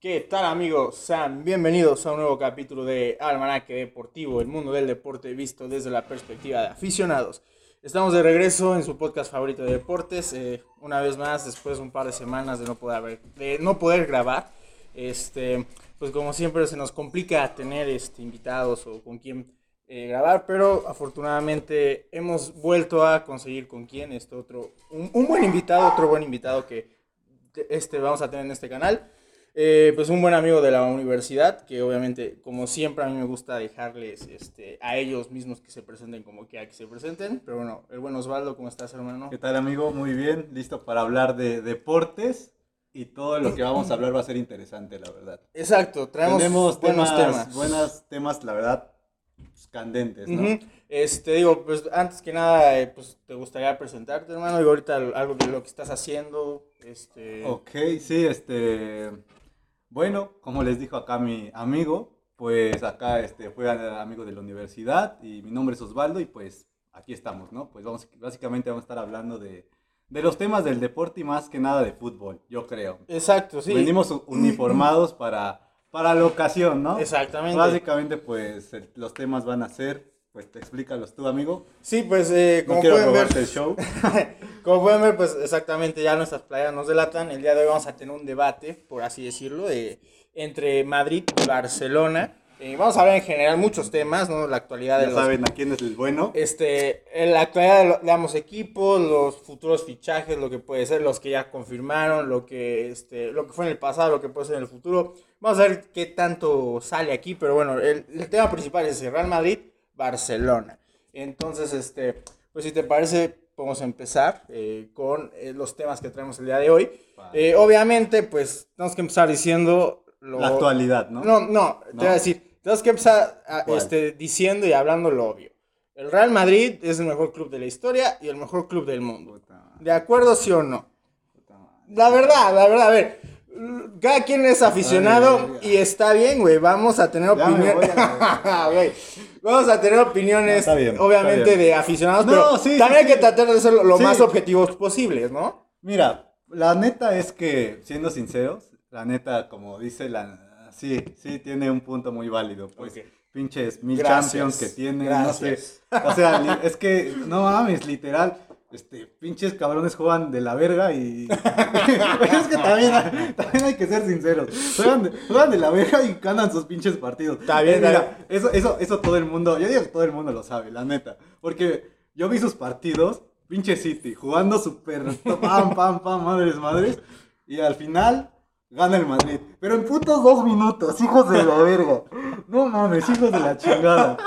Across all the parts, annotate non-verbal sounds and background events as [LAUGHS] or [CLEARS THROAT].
¿Qué tal amigos? Sean bienvenidos a un nuevo capítulo de Almanaque Deportivo, el mundo del deporte visto desde la perspectiva de aficionados. Estamos de regreso en su podcast favorito de deportes, eh, una vez más después de un par de semanas de no poder, de no poder grabar. Este, pues como siempre se nos complica tener este, invitados o con quién eh, grabar, pero afortunadamente hemos vuelto a conseguir con quién, este otro, un, un buen invitado, otro buen invitado que este, vamos a tener en este canal. Eh, pues un buen amigo de la universidad, que obviamente, como siempre, a mí me gusta dejarles este, a ellos mismos que se presenten como quiera que se presenten. Pero bueno, el buen Osvaldo, ¿cómo estás, hermano? ¿Qué tal amigo? Muy bien, listo para hablar de deportes y todo lo que vamos a hablar va a ser interesante, la verdad. Exacto, traemos Tenemos buenos temas, temas. buenos temas, la verdad, pues, candentes, ¿no? Este, digo, pues antes que nada, eh, pues te gustaría presentarte, hermano, digo, ahorita algo de lo que estás haciendo, este... Ok, sí, este, bueno, como les dijo acá mi amigo, pues acá este, fue amigo de la universidad y mi nombre es Osvaldo y pues aquí estamos, ¿no? Pues vamos, básicamente vamos a estar hablando de, de los temas del deporte y más que nada de fútbol, yo creo. Exacto, sí. Venimos uniformados para, para la ocasión, ¿no? Exactamente. Básicamente, pues el- los temas van a ser, pues te explícalos tú, amigo. Sí, pues eh, No quiero pueden ver... el show. [LAUGHS] Como pueden ver, pues exactamente ya nuestras playas nos delatan. El día de hoy vamos a tener un debate, por así decirlo, de, entre Madrid y Barcelona. Eh, vamos a hablar en general muchos temas, ¿no? La actualidad de Ya los... saben a quién es el bueno. Este, la actualidad de, lo- de ambos equipos, los futuros fichajes, lo que puede ser, los que ya confirmaron, lo que, este, lo que fue en el pasado, lo que puede ser en el futuro. Vamos a ver qué tanto sale aquí, pero bueno, el, el tema principal es el Real Madrid, Barcelona. Entonces, este, pues si te parece, podemos empezar eh, con eh, los temas que traemos el día de hoy. Vale. Eh, obviamente, pues tenemos que empezar diciendo lo, La actualidad, ¿no? no, no, te ¿No? voy a decir, tenemos que empezar a- ¿Cuál? este, diciendo y hablando lo obvio. El Real Madrid es el mejor club de la historia y el mejor club del mundo. ¿De acuerdo, sí o no? La verdad, la verdad, a ver, cada quien es aficionado Ay, y está bien, güey, vamos a tener Ya [LAUGHS] vamos a tener opiniones, No, está bien, obviamente, está bien. de aficionados, No, pero sí, sí, también hay que tratar de ser lo, Sí. más objetivos posibles, ¿no? Mira, la neta es que, siendo sinceros, la neta, como dice la... Sí, sí, tiene un punto muy válido. Pues Ok. pinches mil Gracias, champions que tiene, gracias. no sé. O sea, es que, no mames, literal, este, pinches cabrones juegan de la verga y... [LAUGHS] es que también, hay- también hay que ser sinceros. Juegan de, juegan de la verga y ganan sus pinches partidos. Está bien, Eh, mira, eso, eso, eso todo el mundo, yo digo que todo el mundo lo sabe, la neta. Porque yo vi sus partidos, pinche City, jugando súper pam, pam, pam, madres, madres. Y al final gana el Madrid. Pero en putos dos minutos, hijos de la verga. No mames, hijos de la chingada.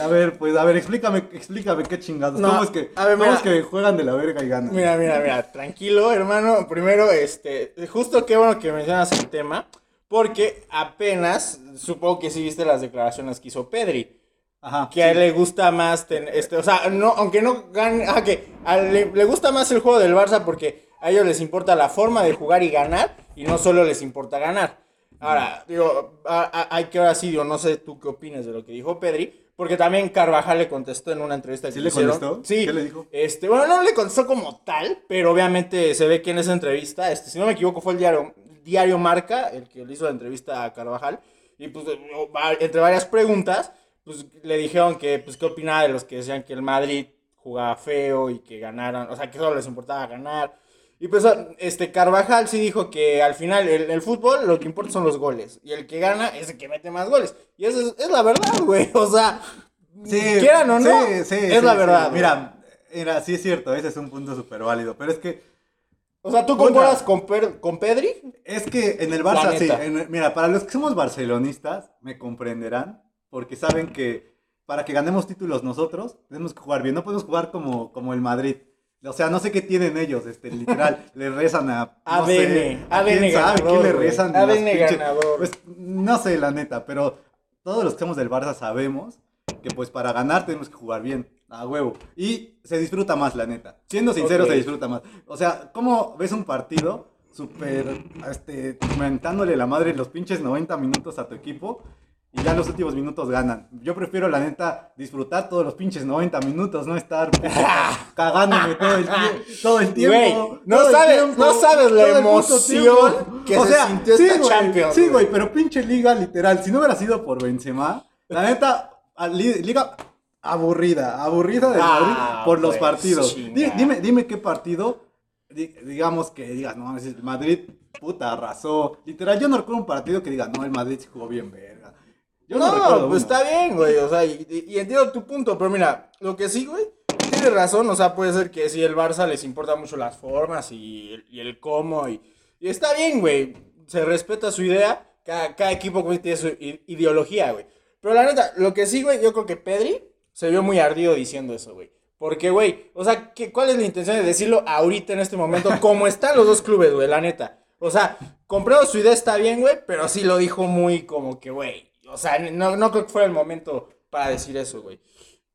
A ver, pues, a ver, explícame, explícame qué chingados. No, ¿Cómo es que, a ver, cómo mira. es que juegan de la verga y ganan? Mira, mira, mira, tranquilo, hermano. Primero, este, justo qué bueno que mencionas el tema, porque apenas, supongo que sí viste las declaraciones que hizo Pedri, Ajá. que a él le gusta más, ten- este, o sea, no, aunque no gane, ah, que a le, le gusta más el juego del Barça porque a ellos les importa la forma de jugar y ganar, y no solo les importa ganar. Ahora, digo, hay que ahora sí, digo, no sé tú qué opinas de lo que dijo Pedri, porque también Carvajal le contestó en una entrevista que ¿Sí le hicieron. contestó? Sí. ¿Qué le dijo? Este, bueno, no le contestó como tal, pero obviamente se ve que en esa entrevista, este, si no me equivoco, fue el diario, diario Marca el que le hizo la entrevista a Carvajal. Y pues, eh, entre varias preguntas, pues le dijeron que, pues, qué opinaba de los que decían que el Madrid jugaba feo y que ganaran, o sea, que solo les importaba ganar. Y pues, este, Carvajal sí dijo que al final el, el fútbol lo que importa son los goles. Y el que gana es el que mete más goles. Y eso es, es la verdad, güey. [LAUGHS] O sea, quieran o no, sí, sí, es sí, la sí. verdad. Mira, mira, sí es cierto, ese es un punto súper válido. Pero es que O sea, ¿tú concuerdas con, Per- con Pedri? Es que en el Barça, sí. en- mira, para los que somos barcelonistas, me comprenderán, porque saben que para que ganemos títulos nosotros, tenemos que jugar bien. No podemos jugar como, como el Madrid. O sea, no sé qué tienen ellos, este, literal, [LAUGHS] le rezan a... no ADN, sé, ¿a ADN quién sabe ganador, quién le rezan? ADN pinches- ganador. Pues, no sé, la neta, pero todos los que somos del Barça sabemos que pues para ganar tenemos que jugar bien, a huevo. Y se disfruta más, la neta. Siendo sincero, se disfruta más. O sea, ¿cómo ves un partido súper, este, mentándole la madre los pinches 90 minutos a tu equipo? Y ya en los últimos minutos ganan. Yo prefiero, la neta, disfrutar todos los pinches 90 minutos, no estar [LAUGHS] cagándome todo el, tie- todo el tiempo. Güey, no todo el sabes- tiempo, no sabes la emoción que se sintió sí, esta Champions, Sí, güey. pero pinche liga, literal, si no hubiera sido por Benzema, la neta, liga aburrida, aburrida de Ah, Madrid por los pues, partidos. Dime, dime qué partido, di- digamos que digas, no, Madrid, puta, arrasó. Literal, yo no recuerdo un partido que diga, no, el Madrid sí jugó bien, verga. Yo no, No, recuerdo pues está bien, güey. O sea, y, entiendo tu punto, pero mira, lo que sí, güey, tienes razón. O sea, puede ser que sí, el Barça les importa mucho las formas y, el- y el cómo. Y, y está bien, güey. Se respeta su idea. Cada, cada equipo, güey, tiene su ideología, güey. Pero la neta, lo que sí, güey, yo creo que Pedri se vio muy ardido diciendo eso, güey. Porque, güey, o sea, ¿qué, ¿cuál es la intención de decirlo ahorita en este momento? [LAUGHS] Como están los dos clubes, güey, la neta. O sea, comprado su idea está bien, güey, pero sí lo dijo muy como que, güey. O sea, no, no creo que fuera el momento para decir eso, güey.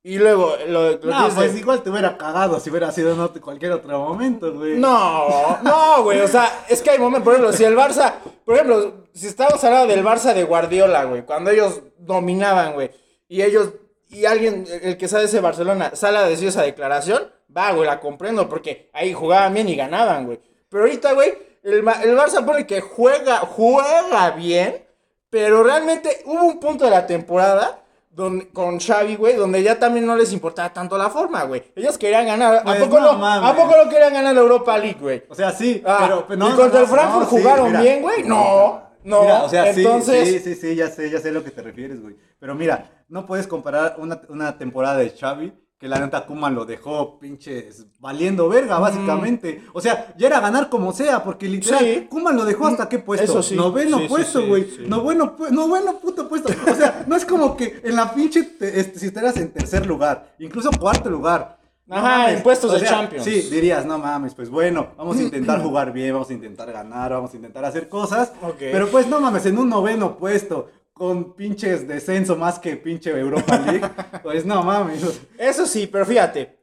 Y luego, lo, lo que No, dice- pues igual te hubiera cagado si hubiera sido en otro- cualquier otro momento, güey. No, no, güey. O sea, es que hay momentos, por ejemplo, si el Barça, por ejemplo, si estamos hablando del Barça de Guardiola, güey, cuando ellos dominaban, güey, y ellos, y alguien, el que sabe ese Barcelona, sale a decir esa declaración, va, güey, la comprendo, porque ahí jugaban bien y ganaban, güey. Pero ahorita, güey, el, el Barça pone que juega, juega bien, pero realmente hubo un punto de la temporada donde, con Xavi, güey, donde ya también no les importaba tanto la forma, güey. Ellos querían ganar. ¿A Pues poco no no, mames. ¿A poco no querían ganar la Europa League, güey? O sea, sí, Ah, pero, pero no, ¿y contra el Frankfurt sí, jugaron mira. bien, güey? No, no. Mira, o sea, sí, entonces, sí, sí, sí, ya sé, ya sé a lo que te refieres, güey. Pero mira, no puedes comparar una, una temporada de Xavi que la neta Kuman lo dejó pinches valiendo verga, básicamente. O sea, ya era ganar como sea, porque literal, Sí. Kuman lo dejó hasta qué puesto? Eso sí. Noveno Sí, puesto, güey. sí. Noveno, pu- noveno puto puesto. O sea, no es como que en la pinche, te- este, si estuvieras en tercer lugar, incluso cuarto lugar. no Ajá, mames, en puestos o de sea, Champions. Sí, dirías, no mames, pues bueno, vamos a intentar [CLEARS THROAT] jugar bien, vamos a intentar ganar, vamos a intentar hacer cosas. Pero pues no mames, en un noveno puesto, con pinches descenso más que pinche Europa League, [LAUGHS] pues no mames. eso sí, pero fíjate.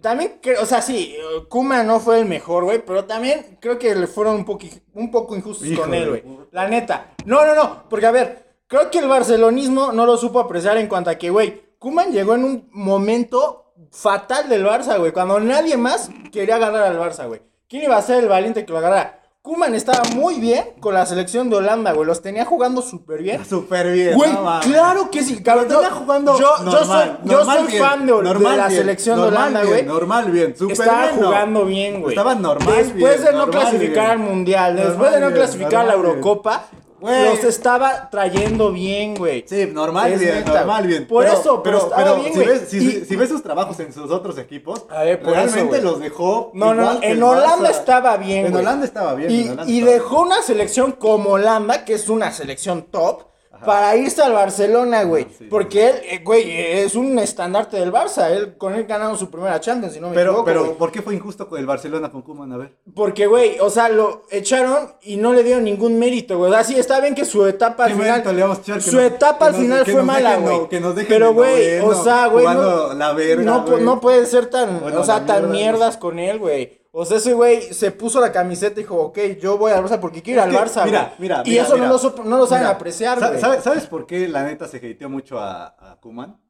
También, creo, o sea, sí, Kuma no fue el mejor, güey, pero también creo que le fueron un, poqui- un poco injustos Hijo con él, güey. La neta. No, no, no, porque a ver, creo que el barcelonismo no lo supo apreciar en cuanto a que, güey, Kuman llegó en un momento fatal del Barça, güey, cuando nadie más quería ganar al Barça, güey. ¿Quién iba a ser el valiente que lo agarrara? Kuman estaba muy bien con la selección de Holanda, güey, los tenía jugando súper bien. Súper bien. Güey, no claro que sí, cabrón. Yo, estaba jugando yo, yo normal, soy, yo soy bien, fan de, de la bien, selección de normal Holanda, bien, güey. Normal bien, súper Estaba bien, no. jugando bien, güey. Estaba normal Después de no clasificar al Mundial, después de no clasificar a la. Eurocopa, Güey. los estaba trayendo bien, güey. Sí, normal Es bien, neta, normal bien. Por eso, pero bien, si, ves, si, Y- si ves sus trabajos en sus otros equipos, A ver, por realmente eso, los dejó. No, no, en Holanda estaba bien, En. Holanda estaba bien. Y, y dejó una selección como Holanda, que es una selección top, para irse al Barcelona, güey. Sí. Porque él, eh, güey, es un estandarte del Barça. Él, con él ganaron su primera Champions, si no me Pero, equivoco, pero, güey. ¿por qué fue injusto con el Barcelona con Koeman? A ver. Porque, güey, o sea, lo echaron y no le dieron ningún mérito, güey. O sea, sí, está bien que su etapa al ¿Qué final. le vamos a echar? Su nos- etapa al final fue mala, dejen, güey. no, que nos dejen Pero, güey, o sea, güey. No, la verga, no, güey. no puede ser tan. Bueno, o sea, tan mierda, mierdas con él, güey. O sea, ese güey se puso la camiseta y dijo, ok, yo voy al Barça porque quiero ir al Barça, mira, mira, Y mira, eso mira. no lo, supo- no lo saben Mira, apreciar, güey. ¿sabes, ¿Sabes por qué la neta se hateó mucho a, a Koeman?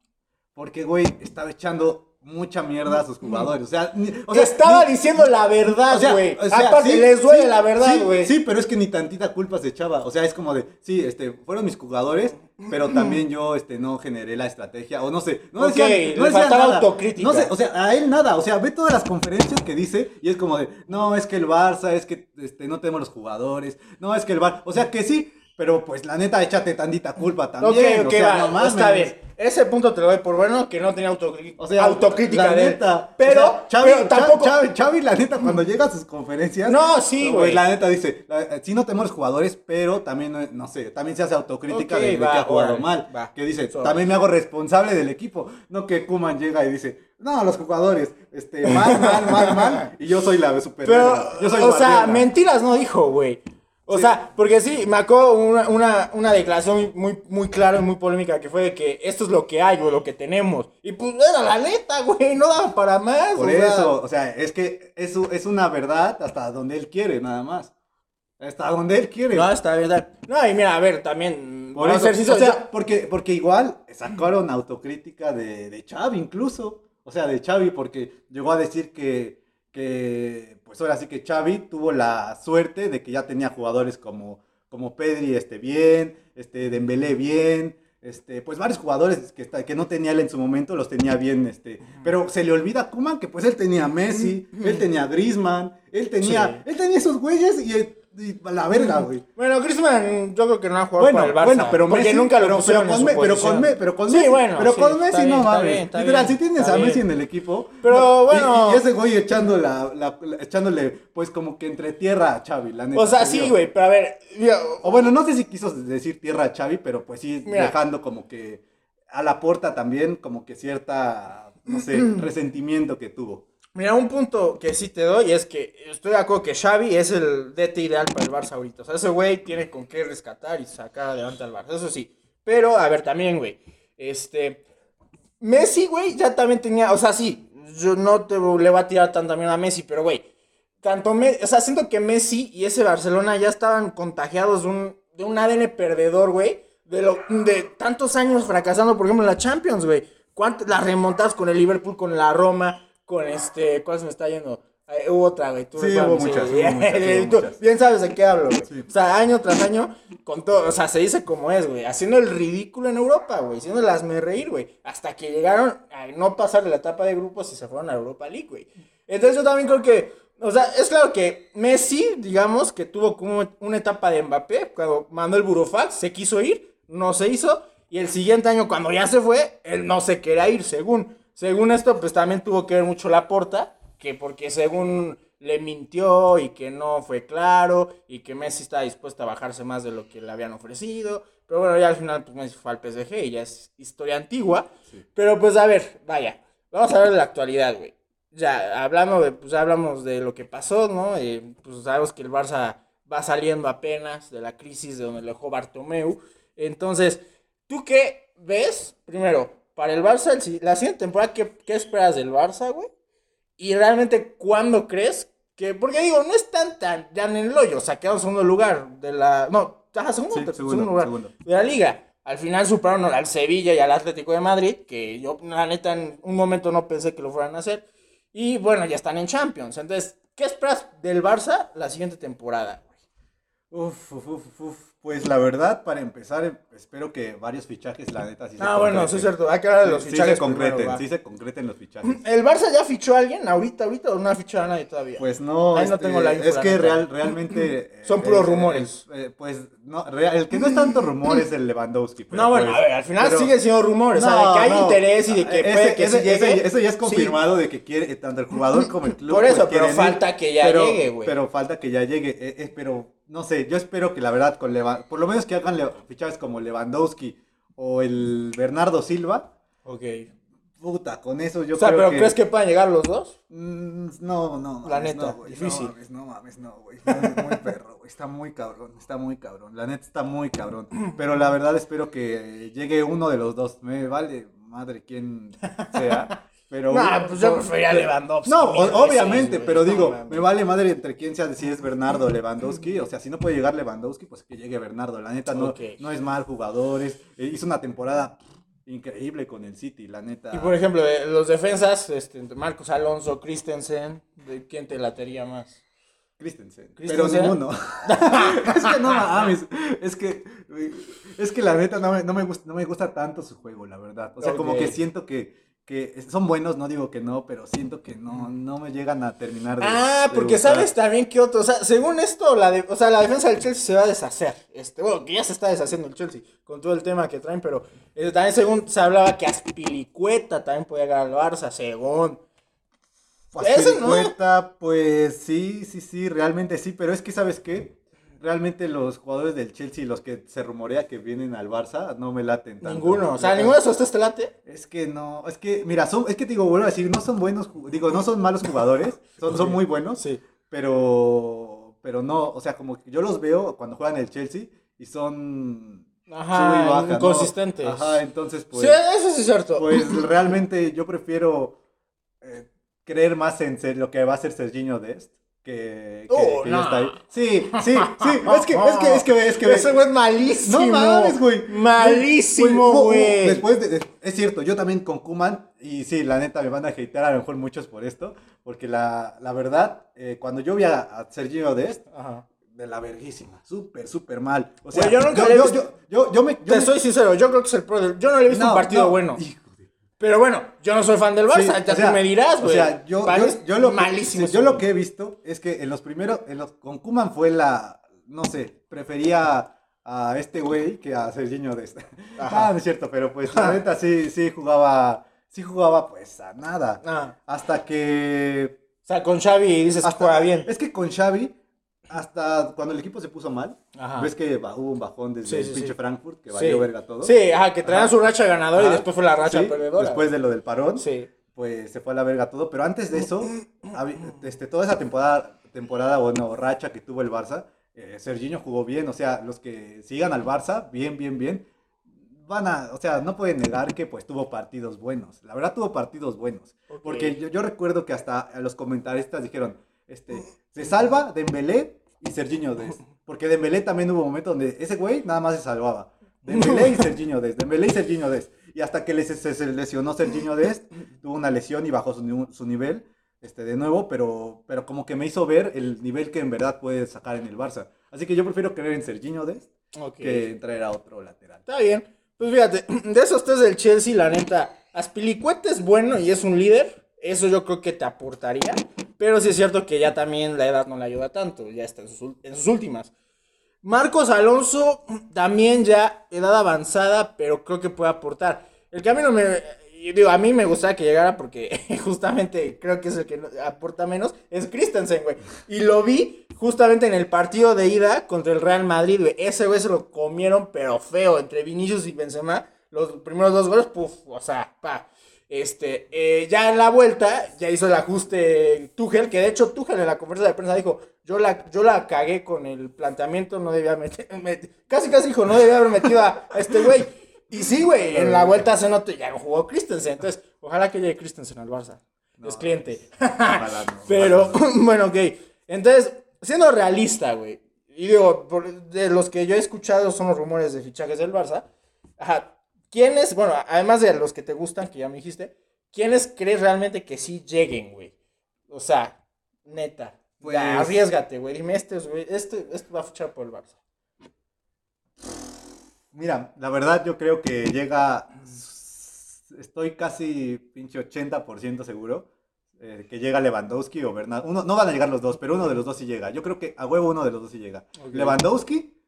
Porque, güey, estaba echando mucha mierda a sus jugadores. O sea, ni- o sea, Estaba ni- diciendo la verdad, o sea, güey. o sea, Aparte, sí, les duele sí, la verdad, güey. Sí, pero es que ni tantita culpa se echaba. O sea, es como de, sí, este, fueron mis jugadores, pero también yo, este, no generé la estrategia. O no sé, no Ok, decían, le no decían faltaba nada. autocrítica. No sé, o sea, a él nada. O sea, ve todas las conferencias que dice y es como de, no, es que el Barça, es que, este, no tenemos los jugadores. No, es que el Barça, o sea, que sí. Pero pues la neta, échate tantita culpa también. ok, ok, o sea, va, no mames. está bien. Ese punto te lo doy por bueno, que no tenía autocrí- O sea, autocrítica la de él. neta. Pero, o sea, Xavi, pero tampoco... Xavi, Xavi, la neta, cuando llega a sus conferencias. No, sí, güey. La neta dice, la- eh, sí no tenemos jugadores, pero también, eh, no sé, también se hace autocrítica Ok, de, de va, que ha jugado órale, mal. va. Que dice, también me hago responsable del equipo. No que Kuman llega y dice, no, los jugadores, este, mal, mal, mal, mal. Y yo soy la super. Pero, yo soy o sea, Guardiola. mentiras no dijo, güey. O Sí. sea, porque sí, me acuerdo una, una, una declaración muy, muy clara y muy polémica que fue de que esto es lo que hay, güey, lo que tenemos. Y pues era la neta, güey, no daba para más. Por o sea. eso, o sea, es que es, u- es una verdad hasta donde él quiere, nada más. Hasta donde él quiere. No, bien. está- No, y mira, a ver, también. Por eso, o sea, porque, porque igual sacaron autocrítica de, de Xavi incluso. O sea, de Xavi porque llegó a decir que, que, pues ahora sí que Xavi tuvo la suerte de que ya tenía jugadores como, como Pedri este, bien, este, Dembélé bien, este, pues varios jugadores que, está- que no tenía él en su momento los tenía bien, este, pero se le olvida a Koeman que pues él tenía a Messi, él tenía a Griezmann, él tenía, él tenía esos güeyes y, la verga, güey. Bueno, Griezmann, yo creo que no ha jugado Bueno, para el Barça. bueno, pero porque Messi, nunca lo pero, pusieron pero en con, su Me- pero con posición. Me- pero con Sí, Messi, bueno, pero con Messi bien, no mames. Literal, si tienes a Messi en el equipo, Pero no, bueno. y, ese güey echando la, la- la- echándole pues como que entre tierra a Xavi, la neta. O sea, sí, güey, pero a ver. O bueno, no sé si quiso decir tierra a Xavi, pero pues sí Mira. dejando como que a la puerta también como que cierta, no sé, [CLEARS THROAT] resentimiento que tuvo. Mira, un punto que sí te doy es que estoy de acuerdo que Xavi es el DT ideal para el Barça ahorita. O sea, ese güey tiene con qué rescatar y sacar adelante al Barça, eso sí. Pero, a ver, también, güey, este... Messi, güey, ya también tenía, o sea, sí, yo no le voy a tirar tanto también a Messi, pero, güey, tanto, Me- o sea, siento que Messi y ese Barcelona ya estaban contagiados de un, de un ADN perdedor, güey, de, lo, de tantos años fracasando, por ejemplo, en la Champions, güey. ¿Cuántas las remontadas con el Liverpool, con la Roma, con este, ¿cuál se me está yendo? Hubo otra, güey. tú Sí, hubo muchas, hubo [LAUGHS] muchas, hubo Tú muchas. Bien sabes de qué hablo, güey. Sí. O sea, año tras año, con todo, o sea, se dice como es, güey. Haciendo el ridículo en Europa, güey. Haciendo las me reír, güey. Hasta que llegaron a no pasar de la etapa de grupos y se fueron a Europa League, güey. Entonces yo también creo que, o sea, es claro que Messi, digamos, que tuvo como una etapa de Mbappé, cuando mandó el burofax, se quiso ir, no se hizo. Y el siguiente año, cuando ya se fue, él no se quería ir, según. Según esto, pues también tuvo que ver mucho la porta, que porque según le mintió y que no fue claro y que Messi está dispuesto a bajarse más de lo que le habían ofrecido. Pero bueno, ya al final pues Messi fue al PSG y ya es historia antigua. Pero pues a ver, vaya, vamos a ver la actualidad, güey. Ya, hablando de, pues ya hablamos de lo que pasó, ¿no? Eh, pues sabemos que el Barça va saliendo apenas de la crisis de donde lo dejó Bartomeu. Entonces, ¿tú qué ves? Primero, para el Barça, el la siguiente temporada, ¿qué, qué esperas del Barça, güey? Y realmente, ¿cuándo crees que.? Porque digo, no están tan ya en el hoyo, o sea, quedaron segundo lugar de la. No, ajá, segundo, Sí, ter- segundo, segundo lugar segundo. de la liga. Al final superaron al Sevilla y al Atlético de Madrid, que yo, la neta, en un momento no pensé que lo fueran a hacer. Y bueno, ya están en Champions. Entonces, ¿qué esperas del Barça la siguiente temporada, güey? Uf, uf, uf, uf. Pues la verdad, para empezar, em- espero que varios fichajes, la neta, sí se Ah, bueno, sí es cierto. Hay que hablar de los Sí, fichajes. sí se concreten, primero, sí se concreten los fichajes. ¿El Barça ya fichó a alguien ahorita, ahorita o no ha fichado a nadie todavía? Pues no, Ahí no este, tengo la info, es que real, realmente... [CLEARS THROAT] Son eh, puros eh, rumores. eh, pues no, real- el que no es tanto rumor es el Lewandowski. pero no, bueno, pues- a ver, al final pero- sigue siendo rumores. o sea, No, de que hay no, interés y de que ese- puede que ese- sí llegue. ese- Eso ya es sí. confirmado de que quiere, tanto el jugador como el [CLEARS THROAT] club. Por eso, pues, pero falta que ya pero- llegue, güey. Pero falta que ya llegue. eh, eh, pero no sé, yo espero que la verdad, con Leva- por lo menos que hagan fichajes como Lewandowski o el Bernardo Silva. Ok. Puta, con eso yo o sea, creo pero que... ¿crees que puedan llegar los dos? Mm, No, no, La mames, neta, no, difícil. No mames, no mames, no, güey. Muy, muy perro, güey. Está muy cabrón, está muy cabrón. La neta está muy cabrón. Pero la verdad espero que llegue uno de los dos. Me vale madre quién sea. Pero. Nah, pues yo preferiría Lewandowski. No, obviamente, pero digo, No, me vale madre entre quién sea, si es Bernardo o Lewandowski. O sea, si no puede llegar Lewandowski, pues que llegue Bernardo. La neta no, no es mal jugadores. Eh, hizo una temporada increíble con el City, la neta. Y por ejemplo, de los defensas, este, Marcos Alonso, Christensen, ¿de quién te latería más? Christensen. Pero Christensen. ninguno. [LAUGHS] es que no mames. Es que, es que la neta no me, no me gusta, no me gusta tanto su juego, la verdad. O sea, como que siento que, que son buenos, no digo que no, pero siento que no, no me llegan a terminar de. Ah, de porque gustar. sabes también que otro, o sea, según esto, la de, o sea, la defensa del Chelsea se va a deshacer. Este, bueno, que ya se está deshaciendo el Chelsea con todo el tema que traen, pero eh, también según se hablaba que Aspilicueta también podía llegar al Barça, según. Eso no. Aspilicueta, pues sí, sí, sí, realmente sí, pero es que, ¿sabes qué? Realmente los jugadores del Chelsea, los que se rumorea que vienen al Barça, no me laten tanto. Ninguno, o sea, ninguno de esos tres te late. Es que no, es que, mira, son, es que te digo, vuelvo a decir, no son buenos, digo, no son malos jugadores, [LAUGHS] son, son muy buenos, Sí. pero, pero no, o sea, como que yo los veo cuando juegan el Chelsea y son Ajá, baja, ¿no? inconsistentes. Ajá, entonces, pues, sí, eso sí es cierto. pues [LAUGHS] realmente yo prefiero eh, creer más en ser- lo que va a ser Serginho Dest que, que, Oh, que no. ya está ahí. Sí, sí, sí. [LAUGHS] Es que, es que, es que, es que. Ese güey es malísimo. No mames, güey. Malísimo, Güey. Después de, de- es cierto, yo también con Kuman, y sí, la neta me van a hatear a lo mejor muchos por esto, porque la, la verdad, eh, cuando yo vi a, a Sergio Dest, Ajá. de la verguísima, súper, súper mal. O sea, Güey, yo nunca yo, le he yo, visto- yo, yo, yo me... Te me- soy sincero, yo creo que es el pro del... Yo no le he visto no, un partido no, bueno. de- Pero bueno, yo no soy fan del Barça, Sí, ya o sea, tú me dirás, güey. O sea, yo, lo, malísimo. yo lo que he visto es que en los primeros, en los, con Kuman fue la, no sé, prefería a este güey que a Serginho de este. Ajá. Ah, no es cierto, pero pues la neta sí, sí jugaba, sí jugaba pues a nada. Ah, Hasta que... o sea, con Xavi dices que juega bien. Es que con Xavi, hasta cuando el equipo se puso mal, Ajá. ves que hubo un bajón desde Sí, el sí, pinche sí. Frankfurt, que valió verga todo. Sí, ajá, que traían su racha ganadora y después fue la racha perdedora. Después de lo del parón. Pues se fue a la verga todo. Pero antes de eso, este, toda esa temporada, temporada, bueno, racha que tuvo el Barça, eh, Serginho jugó bien. O sea, los que sigan al Barça, bien, bien, bien, van a, o sea, no pueden negar que pues tuvo partidos buenos. La verdad tuvo partidos buenos. Porque yo, yo recuerdo que hasta los comentaristas dijeron, este, se salva Dembélé y Serginho Dest. [LAUGHS] Porque Dembélé también hubo momentos donde ese güey nada más se salvaba. Dembélé y Serginho Dest, Dembélé y Serginho Dest. Y hasta que les, se, se lesionó Serginho Dest, tuvo una lesión y bajó su, su nivel este, de nuevo, pero, pero como que me hizo ver el nivel que en verdad puede sacar en el Barça. Así que yo prefiero creer en Serginho Dest Ok. que traer a otro lateral. Está bien. Pues fíjate, [CLEARS THROAT] de esos tres del Chelsea, la neta, Aspilicueta es bueno y es un líder. Eso yo creo que te aportaría. Pero sí es cierto que ya también la edad no le ayuda tanto. Ya está en sus, últimas. Marcos Alonso [CLEARS THROAT] también ya edad avanzada, pero creo que puede aportar. El que a mí no me... Digo, a mí me gustaría que llegara porque [LAUGHS] justamente creo que es el que aporta menos. Es Christensen, güey. Y lo vi justamente en el partido de ida contra el Real Madrid, güey. Ese güey se lo comieron, pero feo. Entre Vinicius y Benzema, los primeros dos goles, puf, o sea, pa. Este, eh, ya en la vuelta, ya hizo el ajuste Tuchel, que de hecho Tuchel en la conferencia de prensa dijo, yo la, yo la cagué con el planteamiento, no debía meter, [LAUGHS] met- casi casi dijo, no debía haber metido a, a este güey. Y sí, güey, en la vuelta se notó, ya jugó Christensen, entonces, ojalá que llegue Christensen al Barça. No, es cliente. [LAUGHS] Pero, [LAUGHS] bueno, ok. Entonces, siendo realista, güey. Y digo, por- de los que yo he escuchado son los rumores de fichajes del Barça. Ajá. ¿Quiénes, bueno, además de los que te gustan, que ya me dijiste, ¿quiénes crees realmente que sí lleguen, güey? O sea, neta. Pues- ya, arriesgate, güey. Dime, este, es, güey, este, este va a fichar por el Barça. Mira, la verdad yo creo que llega, estoy casi pinche 80% seguro eh, que llega Lewandowski o Bernardo. Uno, no van a llegar los dos, pero uno de los dos sí llega. Yo creo que a huevo uno de los dos sí llega. Lewandowski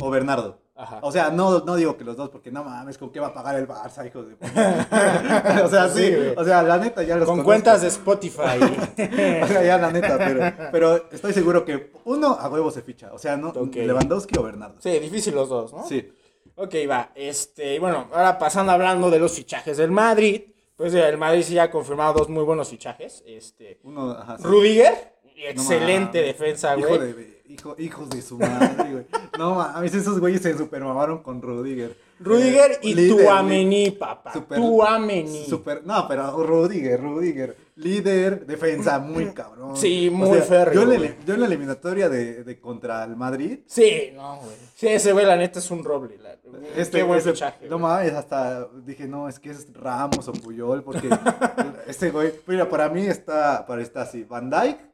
o Bernardo. Ajá. O sea, no, no digo que los dos, porque no mames, ¿con qué va a pagar el Barça, hijo de puta? [LAUGHS] O sea, sí, Sí, güey. o sea, la neta ya los Con conozco. cuentas de Spotify. [LAUGHS] O sea, ya la neta, pero, pero estoy seguro que uno a huevo se ficha. O sea, no, Ok. Lewandowski o Bernardo. sí, difícil los dos, ¿no? Sí. Ok, va. Este, bueno, ahora pasando hablando de los fichajes del Madrid. Pues el Madrid sí ya ha confirmado dos muy buenos fichajes. Este, Uno, ajá, sí. Rudiger, excelente defensa, Hijo güey. Hijo, hijos de su madre, güey. No mames, esos güeyes se supermamaron con Rudiger. Rudiger Eh, y líder, Tuameni, li- papá. super- Tuameni. Super, no, pero Rudiger, Rudiger. Líder, defensa muy cabrón. Sí, muy férreo, Yo, en la- güey. yo en la eliminatoria de, de contra el Madrid. Sí, no, güey. Sí, ese güey, la neta, es un roble. la- Este, Qué buen ese- fichaje. no mames, hasta dije, no, es que es Ramos o Puyol, porque [LAUGHS] este güey, mira, para mí está, para está así, Van Dyke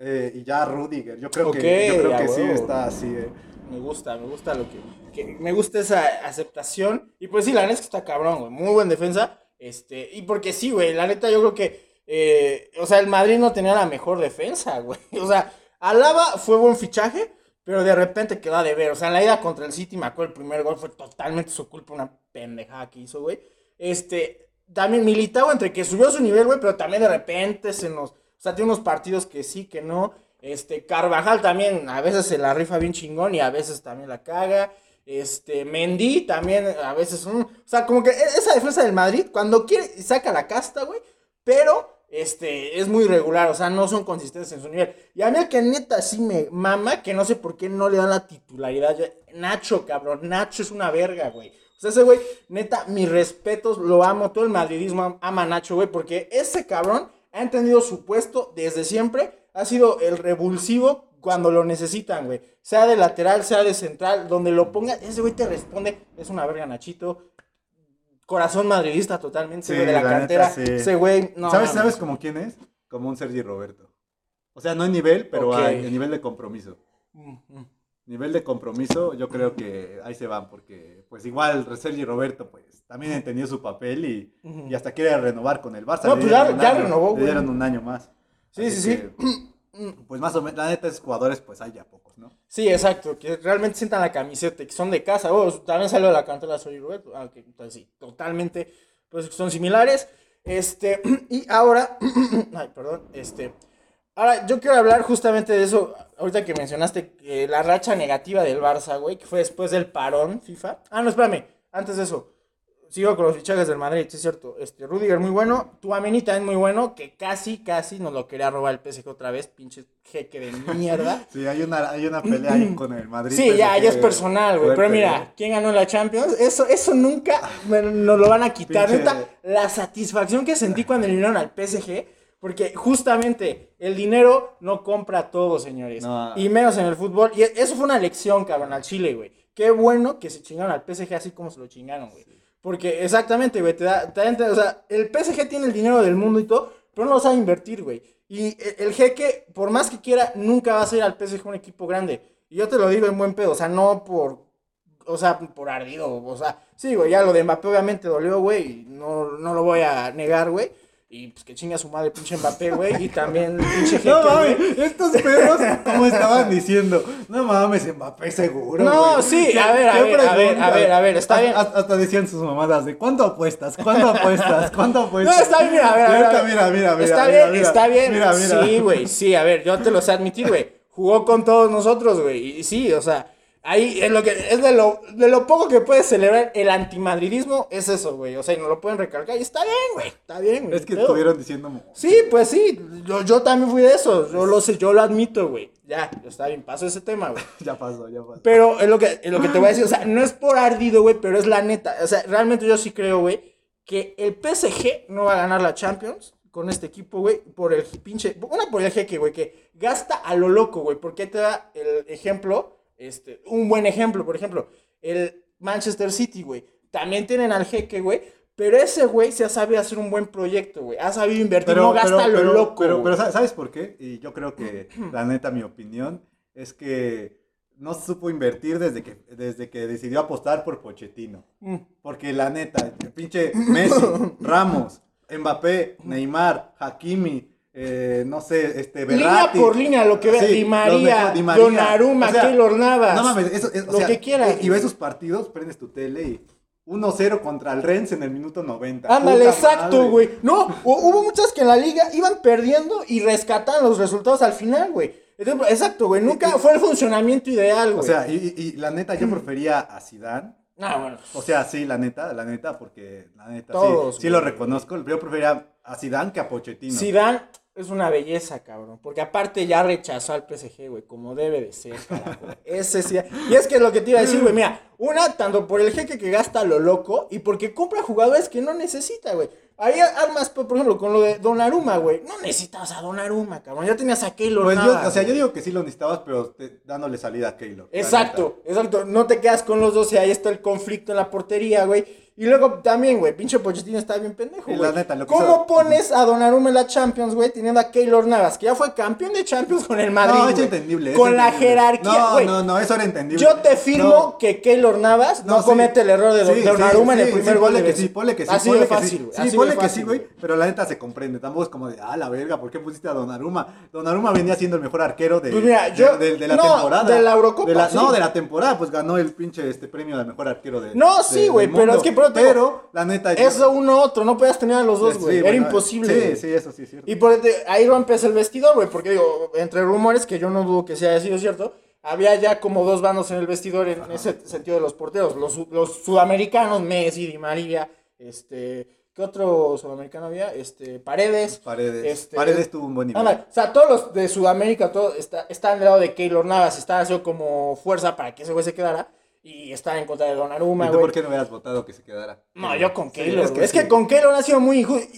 eh, y ya Rudiger. Yo creo que, yo creo que sí está así, eh. Me gusta, me gusta lo que, que- Me gusta esa aceptación. Y pues sí, la neta es que está cabrón, güey. Muy buen defensa. Este, y porque sí, güey. La neta, yo creo que. eh, o sea, el Madrid no tenía la mejor defensa, [LAUGHS] güey. O sea, Alaba fue buen fichaje, pero de repente quedó a deber. O sea, en la ida contra el City, me acuerdo, el primer gol fue totalmente su culpa, una pendejada que hizo, güey. Este, también Militao, entre que subió su nivel, güey, pero también de repente se nos. O sea, tiene unos partidos que sí, que no. Este, Carvajal también a veces se la rifa bien chingón y a veces también la caga. Este, Mendy también a veces. mm, o sea, como que e- esa defensa del Madrid, cuando quiere, saca la casta, güey. Pero, este, es muy irregular. O sea, no son consistentes en su nivel. Y a mí que neta sí me mama, que no sé por qué no le dan la titularidad. Nacho, cabrón. Nacho es una verga, güey. O sea, ese güey, neta, mis respetos, lo amo. Todo el madridismo am- ama a Nacho, güey, porque ese cabrón ha entendido su puesto desde siempre. ha sido el revulsivo cuando lo necesitan, güey. Sea de lateral, sea de central, donde lo ponga, ese güey te responde, es una verga Nachito. Corazón madridista totalmente, Sí, güey, de la, la neta, cantera. sí. Ese güey, no. ¿Sabes, mames. ¿Sabes como quién es? Como un Sergi Roberto. O sea, no en nivel, pero Ok. a, a nivel de compromiso. Mm, mm. Nivel de compromiso, yo creo que ahí se van, porque pues igual Sergi Roberto, pues también entendió su papel y, y hasta quiere renovar con el Barça. No, le pues ya- un ya año, renovó, Le güey. dieron un año más. Sí, Así sí, sí. [CLEARS THROAT] Pues más o menos, la neta es jugadores, pues hay ya pocos, ¿no? Sí, exacto, que realmente sientan la camiseta, que son de casa. Oh, también salió de la cantera Soy Roberto. Ah, ok, entonces sí, totalmente, pues son similares. Este, [CLEARS THROAT] y ahora, [CLEARS THROAT] ay, perdón, este, ahora yo quiero hablar justamente de eso, ahorita que mencionaste que la racha negativa del Barça, güey, que fue después del parón FIFA. Ah, no, espérame, antes de eso, sigo con los fichajes del Madrid, sí es cierto. Este, Rudiger muy bueno, Tuameni también muy bueno, que casi, casi nos lo quería robar el PSG otra vez, pinche jeque de mierda. [LAUGHS] Sí, hay una, hay una pelea ahí con el Madrid. Sí, ya, PSG, ya es personal, güey. Pero mira. ¿quién ganó la Champions? Eso, eso nunca nos lo van a quitar. Pinche- Neta, la satisfacción que sentí cuando eliminaron al PSG. Porque justamente el dinero no compra todo, señores. No. Y menos en el fútbol. Y eso fue una lección, cabrón, al Chile, güey. Qué bueno que se chingaron al PSG así como se lo chingaron, güey. Porque exactamente, güey, te da, te da o sea, el PSG tiene el dinero del mundo y todo, pero no lo sabe invertir, güey. Y e- el jeque, por más que quiera, nunca va a ser al PSG un equipo grande. Y yo te lo digo en buen pedo, o sea, no por, o sea, por ardido, o sea, sí, güey, ya lo de Mbappé obviamente dolió, güey, no, no lo voy a negar, güey. Y pues que chinga su madre pinche Mbappé, güey, y también [LAUGHS] pinche jeque, No mames, estos perros, como estaban diciendo, no mames, Mbappé seguro. No, güey. sí, ¿Qué- a ver, a ver, a ver, a ver, a ver, está bien. Hasta, hasta decían sus mamadas de ¿cuánto apuestas? ¿Cuánto apuestas? ¿Cuánto [LAUGHS] apuestas? No, está bien, mira, a ver, a ver, ver. Mira, mira, mira. Está mira, bien, mira, está bien. Mira, mira. Sí, güey, sí, a ver, yo te lo sé admitir, güey. Jugó con todos nosotros, güey. Y sí, o sea, ahí es lo que es de lo, de lo poco que puedes celebrar el antimadridismo, es eso, güey. O sea, y nos lo pueden recalcar. Y está bien, güey. Está bien, güey. Es que Pero- estuvieron diciendo. Sí, pues sí. Yo, yo también fui de esos. Yo lo sé, yo lo admito, güey. Ya, está bien, paso ese tema, güey. [LAUGHS] Ya pasó, ya pasó. Pero es lo que, es lo que te voy a decir, o sea, no es por ardido, güey, pero es la neta. O sea, realmente yo sí creo, güey, que el PSG no va a ganar la Champions con este equipo, güey, por el pinche. Una por el jeque, güey, que gasta a lo loco, güey, porque te da el ejemplo, este, un buen ejemplo, por ejemplo, el Manchester City, güey. También tienen al jeque, güey. Pero ese güey se ha sabido hacer un buen proyecto, güey. Ha sabido invertir, no gasta a lo pero, loco. Pero, pero, ¿sabes- ¿sabes por qué? Y yo creo que, [CLEARS THROAT] la neta, mi opinión es que no supo invertir desde que, desde que decidió apostar por Pochettino. Mm. Porque la neta, el pinche Messi, [CLEARS THROAT] Ramos, Mbappé, Neymar, Hakimi, eh, no sé, este, Línea Berratti. por línea, lo que vea, Sí, Di María, Di María. Donnarumma, O sea, Keylor Navas. No mames, eso, es- Lo sea, que quieras, Y, ves sus partidos, prendes tu tele y 1-0 contra el Rennes en el minuto 90. Ándale, exacto, güey. No, hu- hubo muchas que en la liga iban perdiendo y rescataban los resultados al final, güey. Exacto, güey. Nunca fue el funcionamiento ideal, güey. O sea, y, la neta, yo prefería a Zidane. ah, bueno. O sea, sí, la neta, la neta, porque la neta, Todos, sí, sí lo reconozco. Yo prefería a Zidane que a Pochettino. Zidane es una belleza, cabrón. Porque aparte ya rechazó al PSG, güey, como debe de ser, carajo. Ese sí. Y es que es lo que te iba a decir, güey. Mira, una, tanto por el jeque que gasta lo loco y porque compra jugadores que no necesita, güey. Ahí armas, por ejemplo, con lo de Donnarumma, güey. No necesitas a Donnarumma, cabrón. Ya tenías a Keylor Pues yo, Navas, o sea, yo digo que sí lo necesitabas, pero te- dándole salida a Keylor. Exacto, exacto. No te quedas con los dos y ahí está el conflicto en la portería, güey. Y luego también, güey, pinche Pochettino está bien pendejo, güey. ¿Cómo pones a Donnarumma en la Champions, güey, teniendo a Keylor Navas, que ya fue campeón de Champions con el Madrid, No, es entendible. es Con la jerarquía, No, güey. no, no, eso era entendible. Yo te firmo No. que Keylor Navas no, sí. comete el error de Sí, Donnarumma sí, en el primer gol ponle que sí, ponle que sí, Así ponle de que fácil, sí. güey. Sí, ponle que sí, güey. Pero la neta se comprende. Tampoco es como de, ah, la verga, ¿por qué pusiste a Donnarumma? Donnarumma venía siendo el mejor arquero de, Pues mira, yo- de, de la no, temporada. de la Eurocopa. No, de la temporada, pues ganó el pinche este premio de mejor arquero de. No, sí, güey, pero es que, pero digo, la neta. yo- Eso uno otro, no podías tener a los dos, Sí, güey. Era bueno, imposible. Sí, sí, eso sí es cierto. Y por ahí rompes el vestidor, güey, porque digo, entre rumores, que yo no dudo que sea sido cierto, había ya como dos bandos en el vestidor en ese sentido de los porteros. Los, su- los sudamericanos, Messi, Di María, este, ¿qué otro sudamericano había? Este, Paredes. Paredes. este, Paredes tuvo un buen nivel. Ándale, o sea, todos los de Sudamérica, todos está, están del lado de Keylor Navas, están haciendo como fuerza para que ese güey se quedara. Y estar en contra de Donnarumma, ¿Y tú güey. por qué no hubieras votado que se quedara? No, yo con Sí, Keylor, es que Es con Sí, Keylor, que con ha sido muy injusto.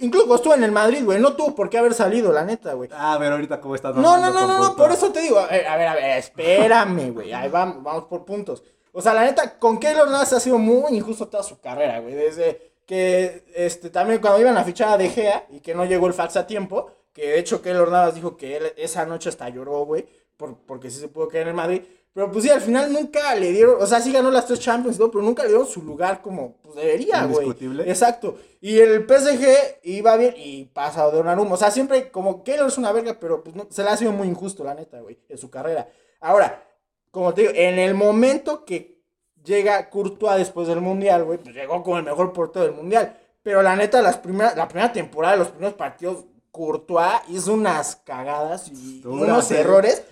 Incluso estuvo en el Madrid, güey, no tuvo por qué haber salido, la neta, güey. Ah, a ver, ahorita cómo estás No, no, no, no, no, por eso te digo, a ver, a ver, a ver, espérame, güey, ahí vamos, vamos por puntos. O sea, la neta, con Keylor Navas ha sido muy injusto toda su carrera, güey, desde que, este, también cuando iban a fichar a De Gea y que no llegó el fax a tiempo, que de hecho Keylor Navas dijo que él esa noche hasta lloró, güey, por, porque sí se pudo quedar en el Madrid, pero pues sí, al final nunca le dieron, o sea, sí ganó las tres Champions, ¿no? pero nunca le dieron su lugar como pues, debería, güey. Exacto. Y el PSG iba bien y pasa de Donnarumma. O sea, siempre como Keylor es una verga, pero pues no, se le ha sido muy injusto, la neta, güey, en su carrera. Ahora, como te digo, en el momento que llega Courtois después del Mundial, güey, pues llegó como el mejor portero del Mundial. Pero la neta, las primeras, la primera temporada, los primeros partidos, Courtois hizo unas cagadas y unos eh, errores.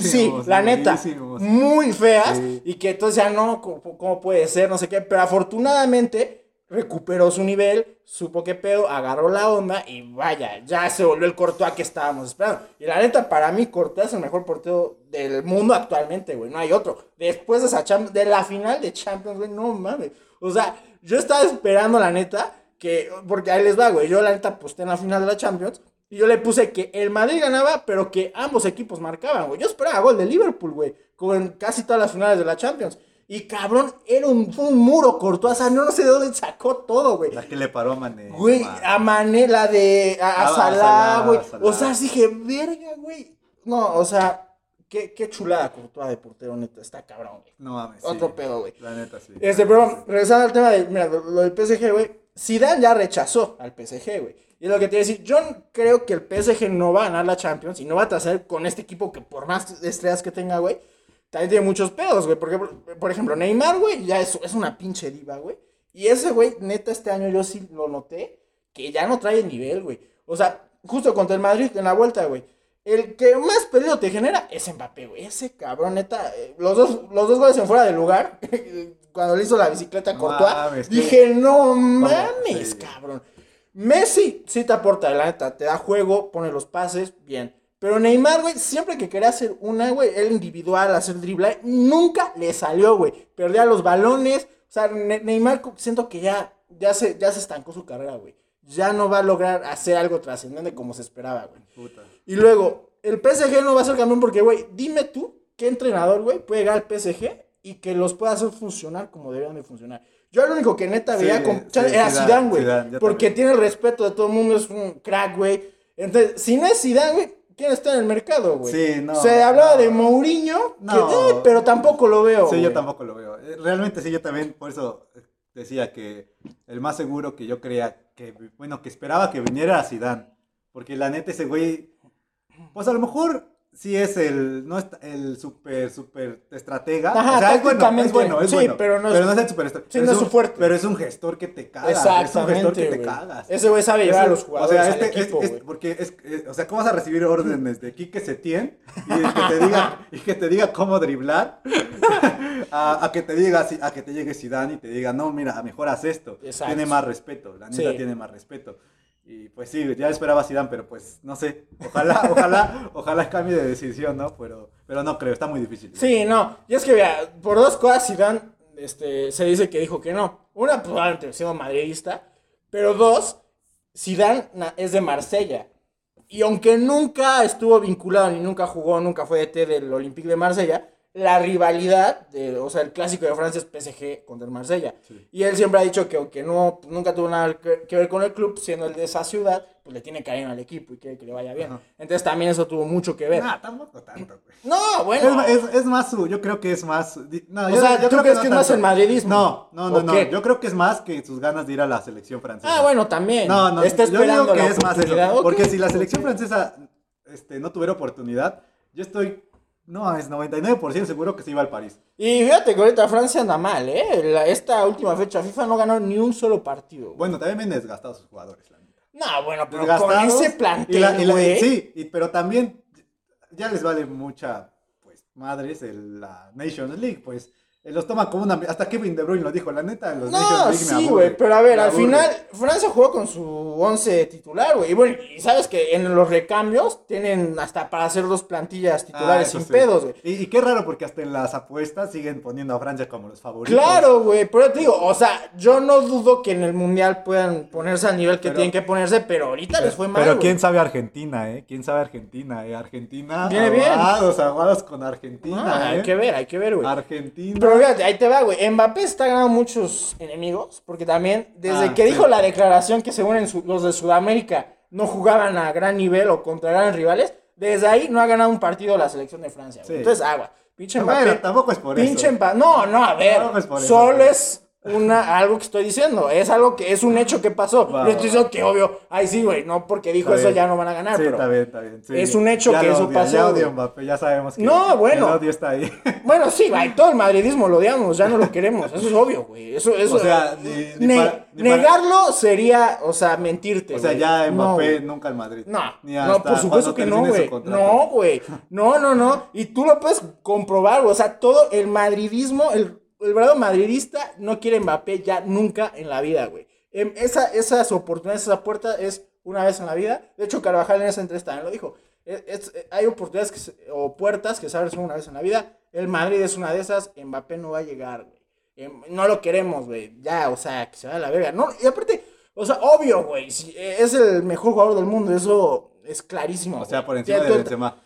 sí, la neta, muy feas. Sí. Y que entonces ya no, ¿cómo, cómo puede ser? No sé qué. Pero afortunadamente recuperó su nivel, supo qué pedo, agarró la onda y vaya, ya se volvió el Courtois que estábamos esperando. Y la neta, para mí, Courtois es el mejor portero del mundo actualmente, güey. No hay otro. Después de esa Champions, de la final de Champions, güey, no mames. O sea, yo estaba esperando, la neta, que, porque ahí les va, güey. Yo, la neta, aposté en la final de la Champions. Y yo le puse que el Madrid ganaba, pero que ambos equipos marcaban, güey. Yo esperaba gol de Liverpool, güey. Como en casi todas las finales de la Champions. Y cabrón, era un, un muro Courtois. O sea, no, no sé de dónde sacó todo, güey. La que le paró a Mané. Güey, a Mané, la de. A, a Ah, a Salah, güey. O sea, dije, verga, güey. No, o sea, qué, qué chulada Courtois de portero, neta. Está cabrón, güey. No mames. sí. Otro pedo, güey. La neta, sí. Este, pero regresando al tema de, mira, lo, lo del PSG, güey. Zidane ya rechazó al PSG, güey. Y lo que te iba a decir, yo creo que el PSG no va a ganar la Champions y no va a trascender con este equipo que por más estrellas que tenga, güey, también tiene muchos pedos, güey. Porque, por, ejemplo, Neymar, güey, ya es, es una pinche diva, güey. Y ese, güey, neta, este año yo sí lo noté, que ya no trae el nivel, güey. O sea, justo contra el Madrid en la vuelta, güey. El que más peligro te genera es Mbappé, güey. Ese cabrón, neta. eh, Los dos, los dos goles en fuera de lugar. [LAUGHS] cuando le hizo la bicicleta a Courtois. mames, dije, no mames, Sí. cabrón. Messi sí te aporta, la neta. Te da juego, pone los pases, bien. Pero Neymar, güey, siempre que quería hacer una, güey, el individual, hacer driblar, nunca le salió, güey. Perdía los balones. O sea, Ne- Neymar siento que ya, ya, se, ya se estancó su carrera, güey. Ya no va a lograr hacer algo trascendente como se esperaba, güey. Y luego, el PSG no va a ser campeón porque, güey, dime tú qué entrenador, güey, puede llegar al PSG y que los pueda hacer funcionar como deberían de funcionar. Yo lo único que neta Sí, veía con sí, era Zidane, güey. Porque también. tiene el respeto de todo el mundo, es un crack, güey. Entonces, si no es Zidane, güey, ¿quién está en el mercado, güey? Sí, no, Se hablaba no. de Mourinho, que, No. eh, pero tampoco lo veo, Sí, yo tampoco lo veo. Eh, Realmente sí, yo también, por eso decía que el más seguro que yo creía que, bueno, que esperaba que viniera a Zidane. Porque la neta ese güey, pues a lo mejor sí es el, no es el super, super estratega. Ajá, o sea, es bueno, es tácticamente, bueno, es sí, bueno. pero no es- el super sí, no es su fuerte. Pero es un gestor que te cagas. Exactamente, Es un gestor que te cagas. Ese güey sabe llevar a los jugadores o sea, al este, equipo, es, porque es, o sea, ¿cómo vas a recibir órdenes de Quique Setién y que te diga y que te diga cómo driblar [LAUGHS] a, a que te diga a que te llegue Zidane y te diga, "No, mira, mejor haz esto." Exacto. Tiene más respeto, la neta Sí. tiene más respeto. Y pues sí, ya esperaba Zidane, pero pues no sé. Ojalá, [LAUGHS] ojalá, ojalá cambie de decisión, ¿no? Pero pero no creo, está muy difícil. Sí, no. Y es que, vea, por dos cosas Zidane este, se dice que dijo que no. Una, probablemente siendo madridista. Pero dos, Zidane es de Marsella. Y aunque nunca estuvo vinculado, ni nunca jugó, nunca fue DT del Olympique de Marsella, la rivalidad, de, o sea, el clásico de Francia es PSG contra el Marsella. Sí. Y él siempre ha dicho que aunque no, nunca tuvo nada que, ver con el club, siendo el de esa ciudad, pues le tiene cariño al equipo y quiere que le vaya bien. Ajá. Entonces también eso tuvo mucho que ver. Nah, tampoco tanto, güey. No, bueno. es- es más su, yo creo que es más. No, O yo, sea, yo ¿tú creo crees no que es más el madridismo? No, no, no, ¿O no. Yo creo que es más que sus ganas de ir a la selección francesa. Ah, bueno, también. No, no, Está yo esperando digo que es más eso. Porque si la selección francesa este, no tuviera oportunidad, yo estoy. No, es 99% seguro que se iba al París. Y fíjate que ahorita Francia anda mal, ¿eh? La- esta última fecha FIFA no ganó ni un solo partido. güey. Bueno, también vienen desgastados sus jugadores, la neta. No, bueno, pero con ese y plantel, la- y la- güey. Sí, y- pero también ya les vale mucha, pues, madres el- la Nations League, pues. Los toma como una... Hasta Kevin De Bruyne lo dijo, la neta, los No, sí, güey, pero a ver, al final Francia jugó con su 11 titular, güey. Y bueno, y sabes que en los recambios tienen hasta para hacer dos plantillas Ah, titulares sin sí. pedos, güey. Y, y qué raro, porque hasta en las apuestas siguen poniendo a Francia como los favoritos. Claro, güey, pero te digo, o sea, yo no dudo que en el mundial puedan ponerse al nivel que Pero- tienen que ponerse, pero ahorita les fue mal. Pero quién sabe Argentina, ¿eh? ¿Quién sabe Argentina, eh? Argentina. Viene bien. aguados, aguados con Argentina, hay ¿eh? que ver, hay que ver, güey. Argentina. Pero fíjate, ahí te va, güey. Mbappé está ganando muchos enemigos. Porque también, desde Ah, que sí. dijo la declaración que según en su- los de Sudamérica no jugaban a gran nivel o contra grandes rivales, desde ahí no ha ganado un partido la selección de Francia. güey. Sí. Entonces, agua. Pinche Bueno, Mbappé. tampoco es por pinche eso. Mbappé. No, no, a ver. Tampoco es por eso, solo güey. es una, algo que estoy diciendo. Es algo que es un hecho que pasó. Va, Yo estoy va, diciendo que obvio. Ay, sí, güey. No porque dijo Está eso bien. ya no van a ganar. Sí, pero está bien, está bien. sí. es un hecho Ya que eso odia, pasó, Ya odio. Mbappé, ya sabemos que No, bueno. el odio está ahí. [LAUGHS] Bueno, sí, güey, todo el madridismo lo odiamos, ya no lo queremos, eso es obvio, güey. Eso, eso, O sea, ni- ni ne- para- ni para- negarlo sería, o sea, mentirte. O sea, güey. ya No, Mbappé güey. nunca al Madrid. No, Ni no, hasta por supuesto que no, güey. No, güey. No, no, no. Y tú lo puedes comprobar, güey. O sea, todo el madridismo, el, el verdadero madridista no quiere Mbappé ya nunca en la vida, güey. Em, Esa, esas oportunidades, esa puerta es una vez en la vida. De hecho, Carvajal en esa entrevista también lo dijo. Es- es- hay oportunidades que se- o puertas que se abren una vez en la vida. El Madrid es una de esas. Mbappé no va a llegar, güey. Em, No lo queremos, güey. Ya, o sea, que se vaya a la verga. No, y aparte, o sea, obvio, güey. si es el mejor jugador del mundo. Eso es clarísimo. O sea, por encima Ya de tú- Benzema.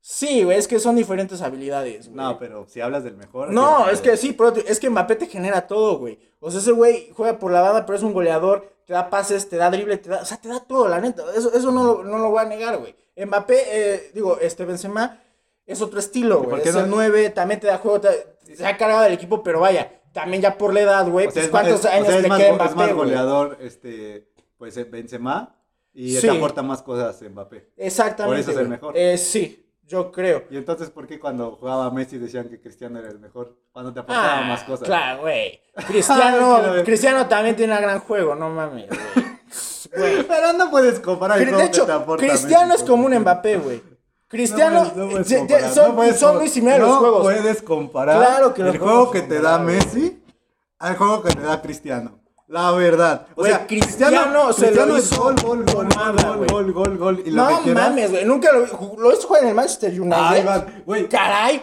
Sí, güey, es que son diferentes habilidades, güey. No, pero si hablas del mejor. No, es que sí, pero es que Mbappé te genera todo, güey. O sea, ese güey juega por la banda, pero es un goleador, te da pases, te da drible, te da, o sea, te da todo, la neta. Eso, eso no, lo, no lo voy a negar, güey. Mbappé, eh, digo, este Benzema es otro estilo, güey. Es no- el 9, también te da juego, te- se ha cargado del equipo, pero vaya, también ya por la edad, güey, O pues cuántos es- o años sea, es le más queda go- Es más Mbappé, goleador, este, pues eh, Benzema. Y Sí. te aporta más cosas Mbappé. Exactamente. Por eso es el mejor. Eh, sí, yo creo. Y entonces, ¿por qué cuando jugaba Messi decían que Cristiano era el mejor? Cuando te aportaba Ah, más cosas. Claro, güey. Quiero [LAUGHS] Cristiano. Cristiano también tiene un gran juego, no mames, güey. Pero no puedes comparar el De hecho, que te aporta Cristiano Messi es como un Mbappé, güey. Cristiano No puedes- no puedes eh, son, no puedes son com- muy similares los no juegos. puedes comparar Claro que los el juego que te da. Messi al juego que te da Cristiano. La verdad. O sea, Cristiano se lo Cristiano es hizo gol, gol, gol, gol, gol, gol, gol, y lo No que mames, güey. Nunca lo vi. Lo hizo jugar en el Manchester United. Güey. Caray.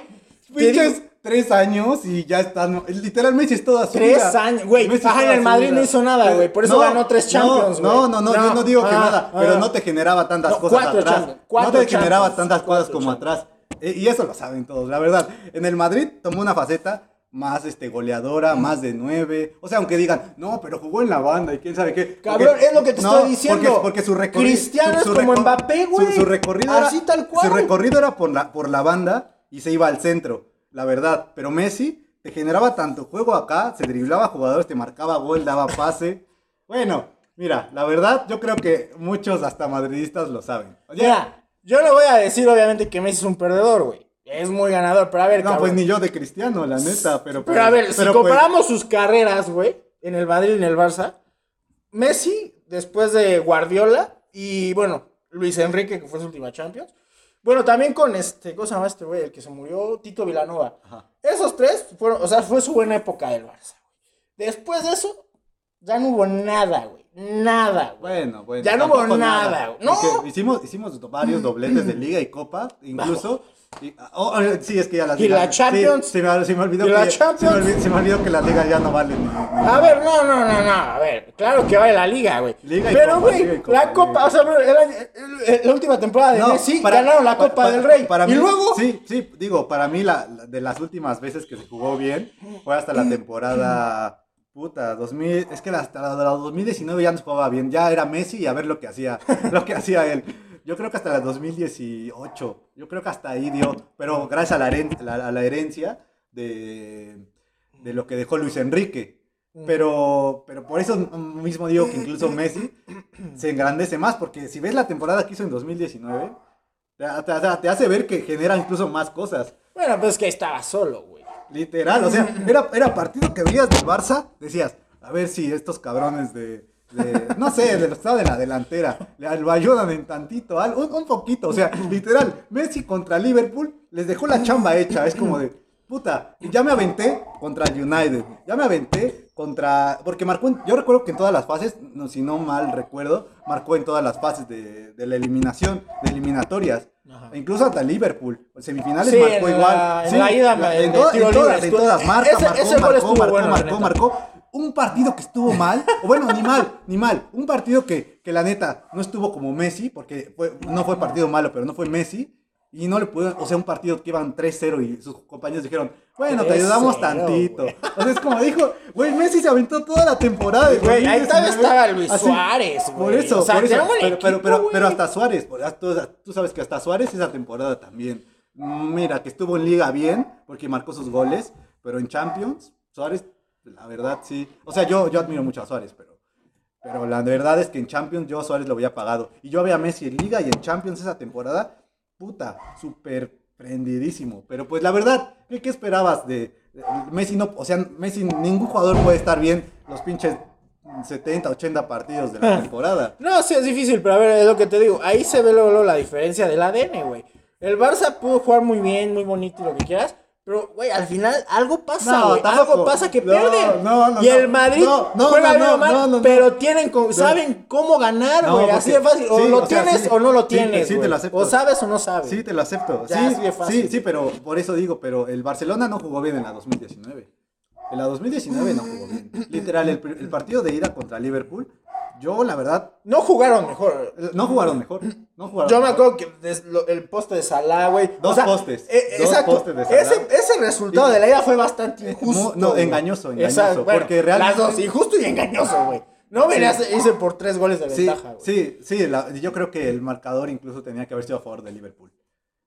Pinches tres años y ya están. Literal, Messi es toda su Tres vida. años, güey. Ajá, en el Madrid vida. no hizo nada, güey, por eso ganó tres Champions, No, güey. no, no, No, yo no digo que ah, nada, ah. pero no te generaba tantas No, cosas cuatro atrás. Cuatro no te generaba tantas cosas como atrás. E- Y eso lo saben todos, la verdad. En el Madrid tomó una faceta más este goleadora, más de nueve. O sea, aunque digan, no, pero jugó en la banda y quién sabe qué. Cabrón, Porque- es lo que te estoy diciendo. Porque, porque su recorrido. Cristiano como Mbappé, güey. Su, su recorrido Así era, tal cual. Su recorrido era por la, por la banda y se iba al centro, la verdad. Pero Messi te generaba tanto juego acá, se driblaba jugadores, te marcaba gol, daba pase. Bueno, mira, la verdad, yo creo que muchos hasta madridistas lo saben. Oye, Mira, yo no voy a decir, obviamente, que Messi es un perdedor, güey. Es muy ganador, pero a ver, no, cabrón. pues ni yo de Cristiano, la neta, pero... Pero a ver, si pues, comparamos sus carreras, güey, en el Madrid y en el Barça, Messi, después de Guardiola y, bueno, Luis Enrique, que fue su última Champions. Bueno, también con este, ¿cómo se llama este güey? El que se murió, Tito Vilanova. Ajá. Esos tres fueron, o sea, fue su buena época del Barça. güey. Después de eso, ya no hubo nada, güey. Nada, güey. Bueno, bueno. Ya no hubo nada, güey. No. Hicimos, hicimos varios dobletes de liga y copa, incluso. Y- oh, oh, sí, es que ya la Y liga. la Champions. Sí, se, me, se me olvidó Y que, la Se me, Champions. olvidó, se me olvidó que la liga ya no vale. ni- ni- A ver, no, no, no, no, a ver, claro que vale la liga, güey. Liga y Pero, y güey, la y Copa, o sea, era- la última temporada de No, Messi, para- ganaron la pa- Copa pa- del Rey. Para y mí, luego, Sí, sí, digo, para mí la, la- de las últimas veces que se jugó bien fue hasta la temporada. Puta, 2000, es que hasta la, la 2019 ya no jugaba bien, ya era Messi y a ver lo que hacía, lo que hacía él. Yo creo que hasta la 2018, yo creo que hasta ahí dio, pero gracias a la, heren- la- a la herencia de, de lo que dejó Luis Enrique. Pero, pero por eso mismo digo que incluso [CLEARS THROAT] Messi se engrandece más, porque si ves la temporada que hizo en 2019, te, te- te hace ver que genera incluso más cosas. bueno, pues es que estaba solo, güey. Literal, o sea, era, era partido que veías del Barça, decías, a ver si estos cabrones de, no sé, de los que estaban de la delantera, le lo ayudan en tantito, un, un poquito, o sea, literal, Messi contra Liverpool les dejó la chamba hecha, es como de, puta, ya me aventé contra el United, ya me aventé contra, porque marcó, en- yo recuerdo que en todas las fases, no, si no mal recuerdo, marcó en todas las fases de, de la eliminación, de eliminatorias. Ajá. E incluso hasta Liverpool, en semifinales Sí, marcó en igual. la- en la ida, la- en tiro en todas, en todas, marca, ese- marcó, ese marcó, marcó, bueno, marcó, neta. marcó. Un partido que estuvo mal, o bueno, ni mal, ni mal. Un partido que, que la neta no estuvo como Messi, porque fue- no fue partido malo, pero no fue Messi. Y no le pudieron, o sea, un partido que iban 3-0 y sus compañeros dijeron, bueno, te ayudamos 3-0, tantito. güey. O sea, es como dijo, güey, Messi se aventó toda la temporada. Güey, ahí 2019. todavía estaba Luis Así, Suárez, Por güey. eso, O sea, por eso. Pero, pero, equipo, pero, güey. pero hasta Suárez, por- tú, tú sabes que hasta Suárez esa temporada también. mm, Mira, que estuvo en liga bien, porque marcó sus goles, pero en Champions, Suárez, la verdad sí. O sea, yo, yo admiro mucho a Suárez, pero, pero la verdad es que en Champions yo a Suárez lo había pagado. Y yo había a Messi en liga y en Champions esa temporada, puta, súper prendidísimo. Pero pues la verdad, ¿qué, qué esperabas de, de- Messi? No, o sea, Messi, ningún jugador puede estar bien los pinches 70, 80 partidos de la temporada. No, sí, es difícil, pero a ver, es lo que te digo. Ahí se ve luego, luego la diferencia del ADN, güey. El Barça pudo jugar muy bien, muy bonito y lo que quieras. Pero, güey, al final algo pasa, No, algo pasa que No, pierden. no, y el. Madrid juega no, mal, pero tienen saben cómo ganar, güey. así de fácil. O sí, lo o sea, tienes sí. o no lo tienes, sí, te güey. lo acepto. O sabes o no sabes. Sí, te lo acepto. Ya, sí, así de fácil. sí, sí, pero por eso digo, pero el Barcelona no jugó bien en la 2019. En la 2019 no jugó bien. Literal, el, el partido de ida contra Liverpool, yo la verdad, No jugaron mejor. eh, no jugaron mejor. No jugaron Yo me acuerdo que des- lo- el poste de Salah, güey. Dos postes, eh, dos exacto. postes de Salah. Ese, ese resultado de la ida fue bastante injusto. no, engañoso, engañoso, Exacto, bueno, porque realmente- Las dos, injusto y engañoso, güey. No venías, hice por tres goles de Sí, ventaja, güey. sí, sí, la- yo creo que el marcador incluso tenía que haber sido a favor de Liverpool.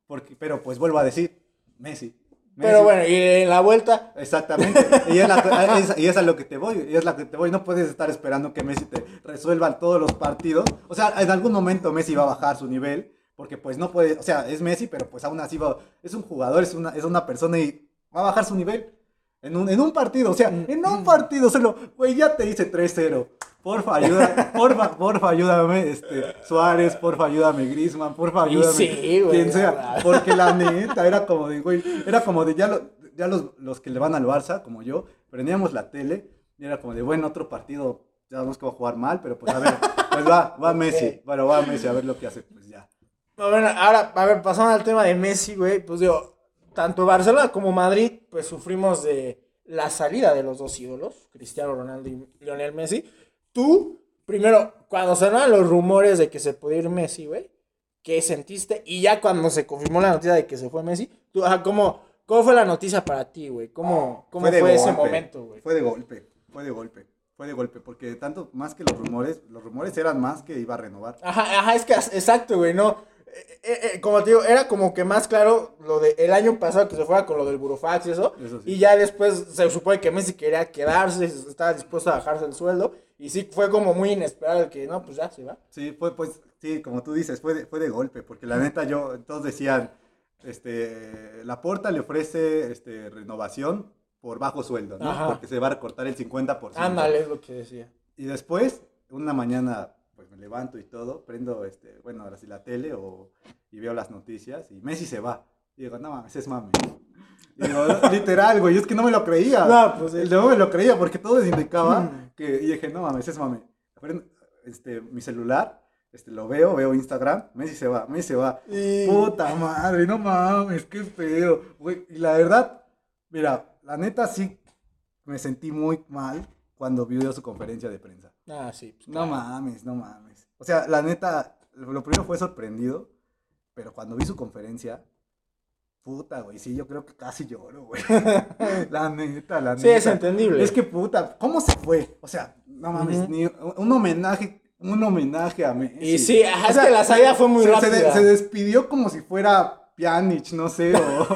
Porque, pero pues vuelvo a decir, Messi. Pero bueno, y en la vuelta, Exactamente. Y es, la- [LAUGHS] es- y es a lo que te voy. Y es la que te voy. No puedes estar esperando que Messi te resuelva todos los partidos. O sea, en algún momento Messi va a bajar su nivel. Porque pues no puede. O sea, es Messi, pero pues aún así va. Es un jugador, es una, es una persona y va a bajar su nivel. En un, en un partido. O sea, en un partido solo. Güey, ya te hice 3-0. Porfa, ayuda, porfa, porfa, ayúdame, este, Suárez, porfa, ayúdame, Griezmann, porfa, ayúdame, sí, güey, quien sea, verdad. porque la neta era como de, güey, era como de, ya, lo- ya los, los que le van al Barça, como yo, prendíamos la tele y era como de, bueno, otro partido, ya sabemos que va a jugar mal, pero pues a ver, pues va, va Messi, bueno, va Messi a ver lo que hace, pues ya. ver, ahora, a ver, pasando al tema de Messi, güey, pues digo, tanto Barcelona como Madrid, pues sufrimos de la salida de los dos ídolos, Cristiano Ronaldo y Lionel Messi. Tú, primero, cuando sonaron los rumores de que se podía ir Messi, güey, ¿qué sentiste? Y ya cuando se confirmó la noticia de que se fue Messi, tú, ajá, ¿cómo, ¿cómo fue la noticia para ti, güey? ¿Cómo, cómo fue, ese momento, güey? Fue de golpe, fue de golpe, fue de golpe, porque tanto más que los rumores, los rumores eran más que iba a renovar. Ajá, ajá, es que exacto, güey, no. Eh, eh, eh, como te digo, era como que más claro lo de el año pasado que se fuera con lo del Burofax y eso. Eso sí. Y ya después se supone que Messi quería quedarse, estaba dispuesto a bajarse el sueldo. Y sí fue como muy inesperado el que no, pues ya se va. Sí, fue, pues, sí, como tú dices, fue de, fue de golpe, porque la neta yo, todos decían, este, la porta le ofrece, este, renovación por bajo sueldo, ¿no? Ajá. Porque se va a recortar el 50%. Ándale, es lo que decía. Y después, una mañana, pues me levanto y todo, prendo, este, bueno, ahora sí la tele o, y veo las noticias y Messi se va. Y digo, no mames, es mame. Y digo, literal, güey, es que no me lo creía. No, pues, sí. no me lo creía porque todo indicaba Mm. que, y dije, no mames, es mame. Este, mi celular, este, lo veo, veo Instagram, Messi se va, Messi se va. Y... Puta madre, no mames, qué feo. Güey, y la verdad, mira, la neta sí me sentí muy mal cuando vio su conferencia de prensa. Ah, sí. pues, No claro. mames, no mames. O sea, la neta, lo primero fue sorprendido, pero cuando vi su conferencia, puta, güey, sí, yo creo que casi lloro, güey. [LAUGHS] La neta, la neta. Sí, es entendible. Es que puta, ¿cómo se fue? O sea, no mames, ni un homenaje, un homenaje a Messi. Y sí, ajá, es que la salida fue muy se, se de- rápida. Se, despidió como si fuera Pjanic, no sé, o, [LAUGHS]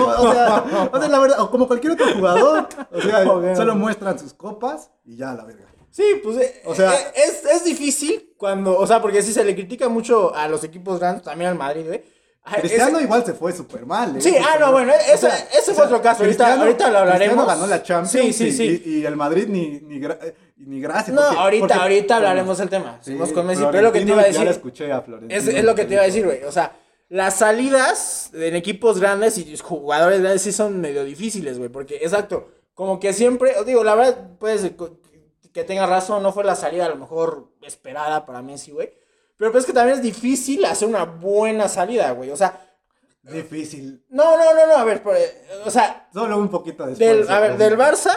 o, o sea, o sea, la verdad, o como cualquier otro jugador, o sea, [LAUGHS] solo muestran sus copas y ya, la verga. Sí, pues eh, O sea- eh, es, es difícil cuando, o sea, porque sí se le critica mucho a los equipos grandes, también al Madrid, güey. Cristiano ese- igual se fue súper mal, ¿eh? Sí, ah, no, bueno, ese- ese fue otro caso, ahorita- ahorita lo hablaremos. Cristiano ganó la Champions Sí, sí, y- sí. Y, y el Madrid ni, ni, gra- eh, ni gracias. No, porque- ahorita, porque- ahorita hablaremos del tema. Sí, con Messi, pero es lo que te iba a Ya decir. la escuché a. Es, es lo que te iba a decir, güey. O sea, las salidas en equipos grandes y jugadores grandes sí son medio difíciles, güey. Porque, exacto, como que siempre, digo, la verdad, puedes que tenga razón, no fue la salida a lo mejor esperada para Messi, güey. Pero pues es que también es difícil hacer una buena salida, güey. O sea, Difícil. no, no, no, no, a ver, pues, o sea, Solo un poquito después. del, a ver, de- del Barça,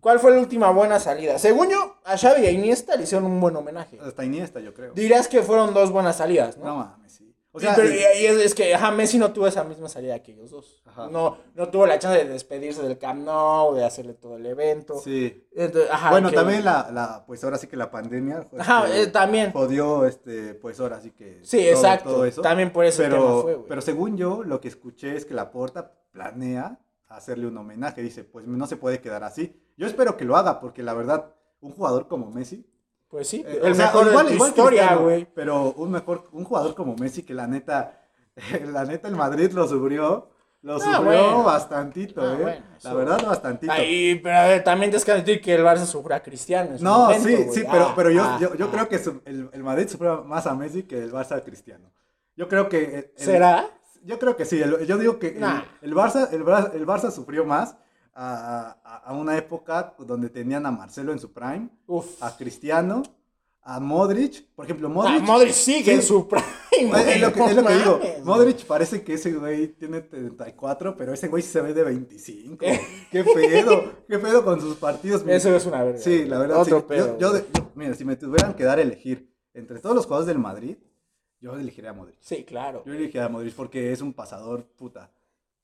¿cuál fue la última buena salida? Según yo, a Xavi y a Iniesta le hicieron un buen homenaje. Hasta Iniesta, yo creo. Dirías que fueron dos buenas salidas, ¿no? No mames, sí. O Sí, sea, pero y- es, es que ajá, Messi no tuvo esa misma salida que ellos dos. Ajá. No, no tuvo la chance de despedirse del Camp Nou, de hacerle todo el evento. sí. Entonces, ajá, bueno, que- también la, la, pues ahora sí que la pandemia. pues, Ajá, que eh, también. Jodió, este, pues ahora sí que. Sí, todo- exacto. todo eso. También por ese pero, tema fue, güey. pero según yo, lo que escuché es que la Porta planea hacerle un homenaje. Dice, pues no se puede quedar así. Yo espero que lo haga, porque la verdad, un jugador como Messi. Pues sí, eh, el o sea, mejor igual- de tu igual historia, güey. Pero un mejor, un jugador como Messi que la neta, [LAUGHS] la neta el Madrid lo sufrió. Lo Ah, sufrió bueno. bastantito, Ah, eh. bueno, la verdad, bastantito. Ay, pero a ver, también tienes que admitir que el Barça sufrió a Cristiano. No, momento, sí, sí, pero, Ah, pero yo, yo, yo creo que el, el Madrid sufrió más a Messi que el Barça a Cristiano. Yo creo que... el- ¿Será? Yo creo que sí. el- yo digo que el- Nah. el, Barça, el, el Barça sufrió más a, a- a una época donde tenían a Marcelo en su prime, Uf. a Cristiano, a Modric. Por ejemplo, Ah, Modric... Modric sigue sí. en su prime, Es, güey, es lo que, no es lo que digo. Modric parece que ese güey tiene 34, pero ese güey se ve de 25. ¿Qué pedo? ¿Qué pedo con sus partidos? [LAUGHS] Eso es una verga. Sí, la verdad. Otro sí. pedo. yo, yo güey. de- yo- mira, si me tuvieran que dar a elegir entre todos los jugadores del Madrid, yo elegiría a Modric. Sí, claro. Yo elegiría a Modric porque es un pasador puta.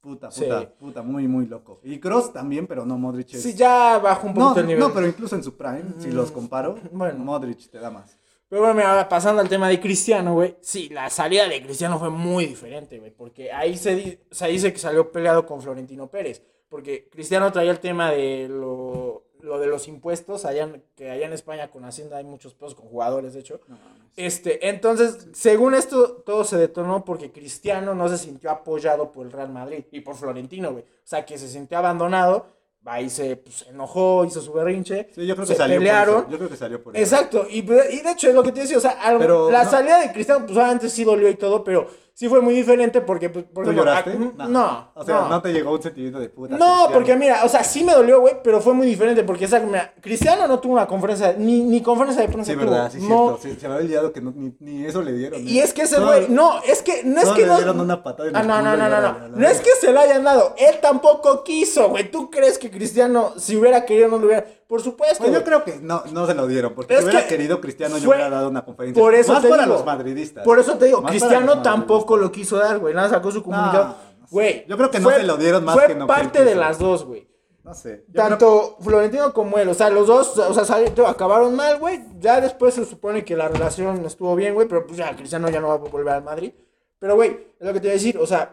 Puta, Sí. puta, puta, muy, muy loco. Y Cross también, pero no, Modric es... Sí, ya bajó un no, poquito el nivel. no, pero incluso en su prime, si los comparo, Bueno. Modric te da más. Pero bueno, mira, ahora pasando al tema de Cristiano, güey. Sí, la salida de Cristiano fue muy diferente, güey. Porque ahí se, di- se dice que salió peleado con Florentino Pérez. Porque Cristiano traía el tema de lo, lo de los impuestos. Allá, que allá en España con Hacienda hay muchos pesos con jugadores, de hecho. No. Este, entonces, según esto, todo se detonó porque Cristiano no se sintió apoyado por el Real Madrid y por Florentino, güey. O sea, que se sintió abandonado. Ahí se pues, enojó, hizo su berrinche. Sí, yo creo se que salió pelearon. por eso. Yo creo que salió por eso. Exacto, y, y de hecho es lo que te decía, o sea, algo- la salida de Cristiano, pues obviamente sí dolió y todo, pero sí fue muy diferente porque, pues, por ¿Tú ejemplo, lloraste? ah, no, O sea, no. no. te llegó un sentimiento de puta. No, Cristiano. porque mira, o sea, sí me dolió, güey, pero fue muy diferente porque, o sea, mira, Cristiano no tuvo una conferencia, ni, ni conferencia de prensa Sí, tuvo, verdad, sí, no. cierto. Sí, se me había olvidado que no- ni, ni eso le dieron. Y ¿eh? es que ese güey, no, es que no es que le no. dieron una patada en Ah, no, no, no, no, no. No es que se lo hayan dado, él tampoco quiso, güey. ¿Tú crees que Cristiano, si hubiera querido, no lo hubiera? Por supuesto. Pues yo creo que no, no se lo dieron, porque si hubiera que querido Cristiano yo fue- hubiera dado una conferencia. Por eso Más te para digo. los madridistas. Por eso te digo, Más Cristiano tampoco lo quiso dar, güey. Nada, sacó su comunicado. no. Güey. Yo creo que no se lo dieron más fue que no parte de las dos, güey. No sé. yo Tanto Florentino como él, o sea, los dos, o sea, acabaron mal, güey. Ya después se supone que la relación estuvo bien, güey, pero pues ya Cristiano ya no va a volver al Madrid. Pero, güey, es lo que te iba a decir, o sea,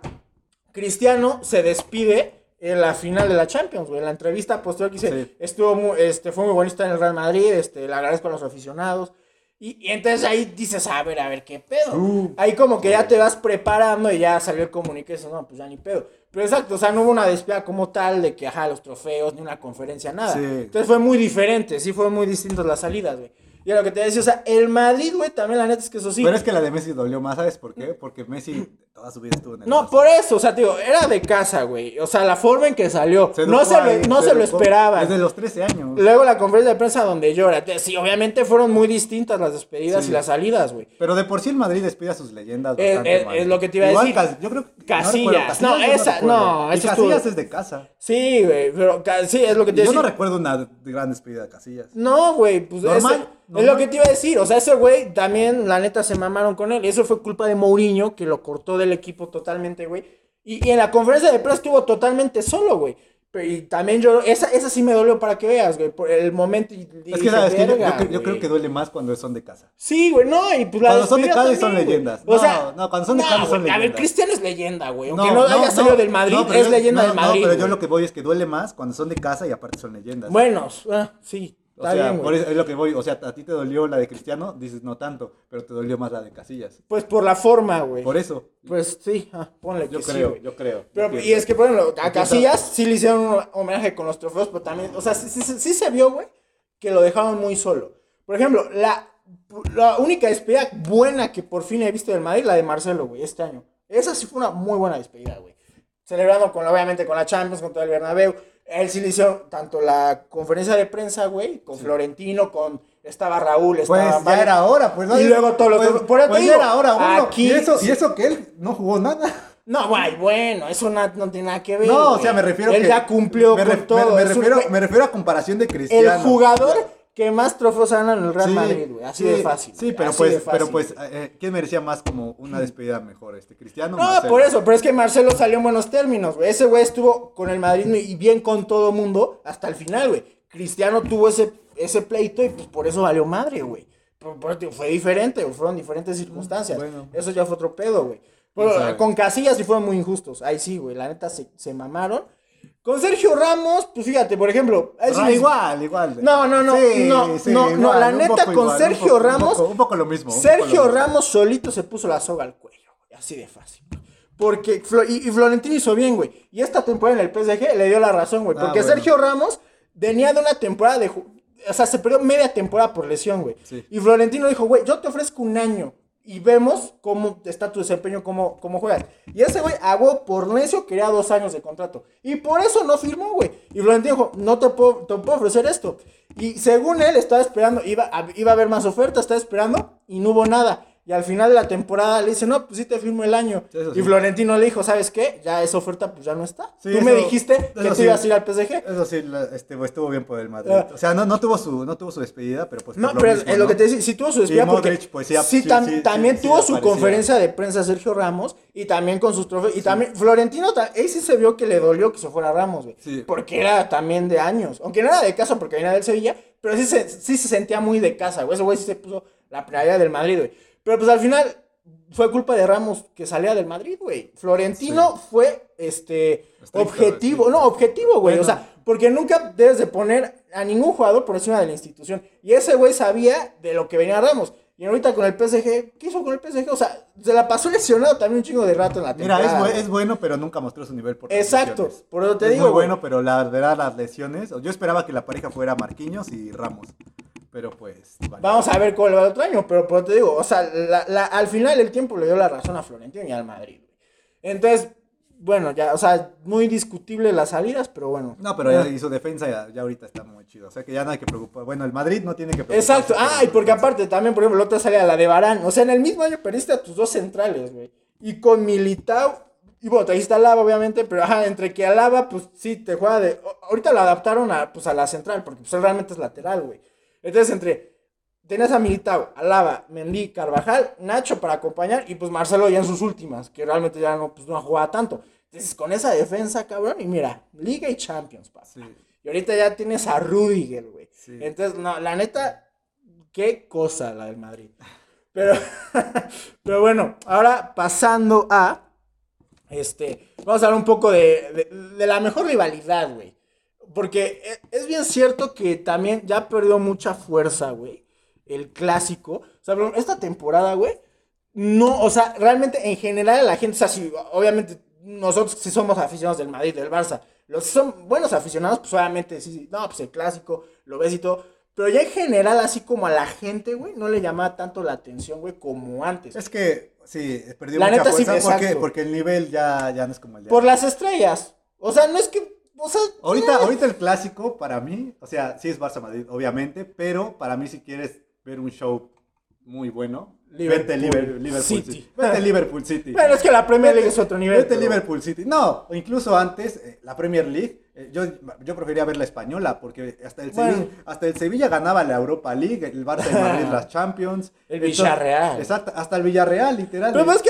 Cristiano se despide en la final de la Champions, güey. La entrevista posterior que hice, Sí. estuvo muy, este, fue muy bonito estar en el Real Madrid, este, le agradezco a los aficionados. Y, y entonces ahí dices, a ver, a ver, ¿qué pedo? Uh. ahí como que ya te vas preparando y ya salió el comunique, eso, no, pues ya ni pedo. Pero exacto, o sea, no hubo una despedida como tal de que, ajá, los trofeos, ni una conferencia, nada. Sí. Entonces fue muy diferente, sí fue muy distintas las salidas, güey. Y a lo que te decía, o sea, el Madrid, güey, también la neta es que eso sí. Pero es que la de Messi dolió más, ¿sabes por qué? Porque Messi toda su vida estuvo en el No, por eso, o sea, digo, era de casa, güey. O sea, la forma en que salió, no se lo, no se lo esperaba. Desde los 13 años. Luego la conferencia de prensa donde llora. Sí, obviamente fueron muy distintas las despedidas Sí. y las salidas, güey. Pero de por sí el Madrid despide a sus leyendas Es- bastante es- mal. es lo que te iba a decir. Yo creo que Casillas. No, No, recuerdo, esa- no, esa estuvo- Casillas es de casa. Sí, güey, pero sí, es lo que te Y yo decía. no recuerdo una gran despedida de Casillas. No, güey, pues Normal, ese- es lo que te iba a decir. O sea, ese güey también, la neta, se mamaron con él. Y eso fue culpa de Mourinho, que lo cortó del equipo totalmente, güey. Y, y en la conferencia de prensa estuvo totalmente solo, güey. Pero- Y también yo, esa, esa sí me dolió para que veas, güey, por el momento. y- y Es que sabes que yo, yo "Verga, cre- yo creo güey". que duele más cuando son de casa. Sí, güey, no, y pues la Cuando son de casa y son güey. leyendas. O No, sea, no, cuando son de casa son güey, A ver, leyendas. Cristiano es leyenda, güey. Aunque no, haya salido no, del Madrid, no, pero es yo- leyenda no, del no, Madrid. pero yo güey. lo que voy es que duele más cuando son de casa y aparte son leyendas. Bueno, ah, sí, o está sea, bien, por güey. eso es lo que voy. O sea, a ti te dolió la de Cristiano, dices no tanto, pero te dolió más la de Casillas. Pues por la forma, güey. Por eso. Pues sí, ah, ponle Yo que sí, creo, güey. yo creo. Pero, Yo y es que, por ejemplo, a Casillas sí le hicieron un homenaje con los trofeos, pero también, o sea, sí, sí- sí- sí se vio, güey, que lo dejaron muy solo. Por ejemplo, la, la única despedida buena que por fin he visto del Madrid, la de Marcelo, güey, este año. Esa sí fue una muy buena despedida, güey. Celebrando con, obviamente, con la Champions, con todo el Bernabéu. Él sí le hizo tanto la conferencia de prensa, güey, con Florentino, con... Estaba Raúl, Pues estaba... ya Vale. era hora, pues. Y luego todo lo que- pues, por eso pues ya era hora uno. aquí y, eso, sí. y eso que él no jugó nada. No, güey, bueno, eso na- no tiene nada que ver. No, o sea, me refiero Él que. ya cumplió me, con me- todo. Me, un refiero, me refiero a comparación de el Cristiano. jugador que más trofeos gana en el Real Sí, Madrid, güey. Así sí, de fácil. Sí, pero así pues, pero pues, eh, ¿quién merecía más como una despedida mejor? Este, Cristiano No, Marcelo? por eso, pero es que Marcelo salió en buenos términos, güey. Ese güey estuvo con el Madrid y bien con todo mundo hasta el final, güey. Cristiano tuvo ese, ese pleito y pues por eso valió madre, güey. Fue diferente, fueron diferentes circunstancias. bueno. Eso ya fue otro pedo, güey. Con Casillas sí fueron muy injustos. Ahí sí, güey. La neta se, se mamaron. Con Sergio Ramos, pues fíjate, por ejemplo. me- igual, igual. No, no, no, no, no, no, la neta, con igual, Sergio un poco- Ramos- Un poco, un poco lo mismo. Sergio lo mismo. Ramos solito se puso la soga al cuello, güey, así de fácil. Porque, Flo- y, y Florentino hizo bien, güey. Y esta temporada en el PSG le dio la razón, güey. Ah, Porque bueno. Sergio Ramos venía de una temporada de... O sea, se perdió media temporada por lesión, güey. Sí. Y Florentino dijo, güey, yo te ofrezco un año. Y vemos cómo está tu desempeño, cómo, cómo juegas. Y ese güey, a huevo por necio, quería dos años de contrato. Y por eso no firmó, güey. Y Florentino dijo, no te puedo, te puedo ofrecer esto. Y según él, estaba esperando, iba iba a haber más ofertas, estaba esperando y no hubo nada. Y al final de la temporada le dice, no, pues sí te firmo el año. Sí, y sí. Florentino le dijo, ¿sabes qué? Ya esa oferta pues ya no está. Sí, Tú me dijiste que te ibas a ir al PSG. Eso sí, este, pues, estuvo bien por el Madrid. Ah. O sea, no, no, tuvo su, no tuvo su despedida, pero pues. No, por lo pero mismo, es lo ¿no? que te decía, sí tuvo su despedida Y porque Modric, pues, sí, sí, sí, tam- sí, también tuvo su aparecía. conferencia de prensa Sergio Ramos y también con sus trofeos y también Florentino, ahí sí se vio que le dolió que se fuera Ramos, güey, Sí. porque era también de años, aunque no era de casa porque venía del Sevilla, pero sí se, sí se sentía muy de casa, güey, ese güey sí se puso la prioridad del Madrid, güey, pero pues al final fue culpa de Ramos que salía del Madrid, güey, Florentino fue, este, Estricto, objetivo, no, objetivo, güey, o sea, porque nunca debes de poner a ningún jugador por encima de la institución. Y ese güey sabía de lo que venía Ramos. Y ahorita con el PSG, ¿qué hizo con el PSG? O sea, se la pasó lesionado también un chingo de rato en la Mira, temporada. es, bu- es bueno, pero nunca mostró su nivel por Exacto, lesiones. por eso te es digo, muy bueno, pero la verdad, las lesiones. Yo esperaba que la pareja fuera Marquinhos y Ramos. Pero pues. vale. Vamos a ver le va el otro año, pero, pero te digo, o sea, la- la- al final el tiempo le dio la razón a Florentino y al Madrid. güey. Entonces, bueno, ya, o sea, muy discutible las salidas, pero bueno. No, pero ya, su defensa ya, ya ahorita está muy chido. O sea que ya no hay que preocupar. Bueno, el Madrid no tiene que preocuparse. Exacto. Ah, y porque aparte también, por ejemplo, la otra salida, la de Barán. O sea, en el mismo año perdiste a tus dos centrales, güey. Y con Militao, y bueno, trajiste a Lava, obviamente, pero ajá, entre que a Lava, pues sí, te juega de... Ahorita lo adaptaron a, pues, a la central, porque pues él realmente es lateral, güey. Entonces, entre... Tenías a Militao, a Lava, Mendy, Carvajal, Nacho para acompañar, y pues Marcelo ya en sus últimas, que realmente ya no, pues, no jugaba tanto. Entonces, con esa defensa, cabrón, y mira, Liga y Champions, papá. Sí. Y ahorita ya tienes a Rudiger, güey. Sí. Entonces, no, la neta, qué cosa la del Madrid. Pero, [LAUGHS] pero bueno, ahora pasando a, este, vamos a hablar un poco de, de- de la mejor rivalidad, güey. Porque e- es bien cierto que también ya perdió mucha fuerza, güey, el clásico. O sea, pero esta temporada, güey, no, o sea, realmente en general la gente, o sea, si, obviamente nosotros sí somos aficionados del Madrid, del Barça, los que son buenos aficionados, pues obviamente sí, sí, no, pues el clásico, lo ves y todo, pero ya en general, así como a la gente, güey, no le llamaba tanto la atención, güey, como antes. Es que sí, perdió La mucha neta sí, fuerza porque, exacto. porque el nivel ya, ya no es como el de Por las estrellas. O sea, no es que, o sea, Ahorita, ahorita el clásico, para mí, o sea, sí es Barça Madrid, obviamente, pero para mí si quieres ver un show muy bueno, Liverpool vete Liverpool, Liverpool City. City. Vete Liverpool City. Bueno, es que la Premier League es otro nivel. Vete pero- Liverpool City. No, incluso antes, eh, la Premier League, eh, yo, yo prefería ver la española, porque hasta el, Bueno. Sevilla, hasta el Sevilla ganaba la Europa League, el Barça y Madrid [LAUGHS] las Champions. El Villarreal. Exacto, hasta el Villarreal, literal. Pero es que,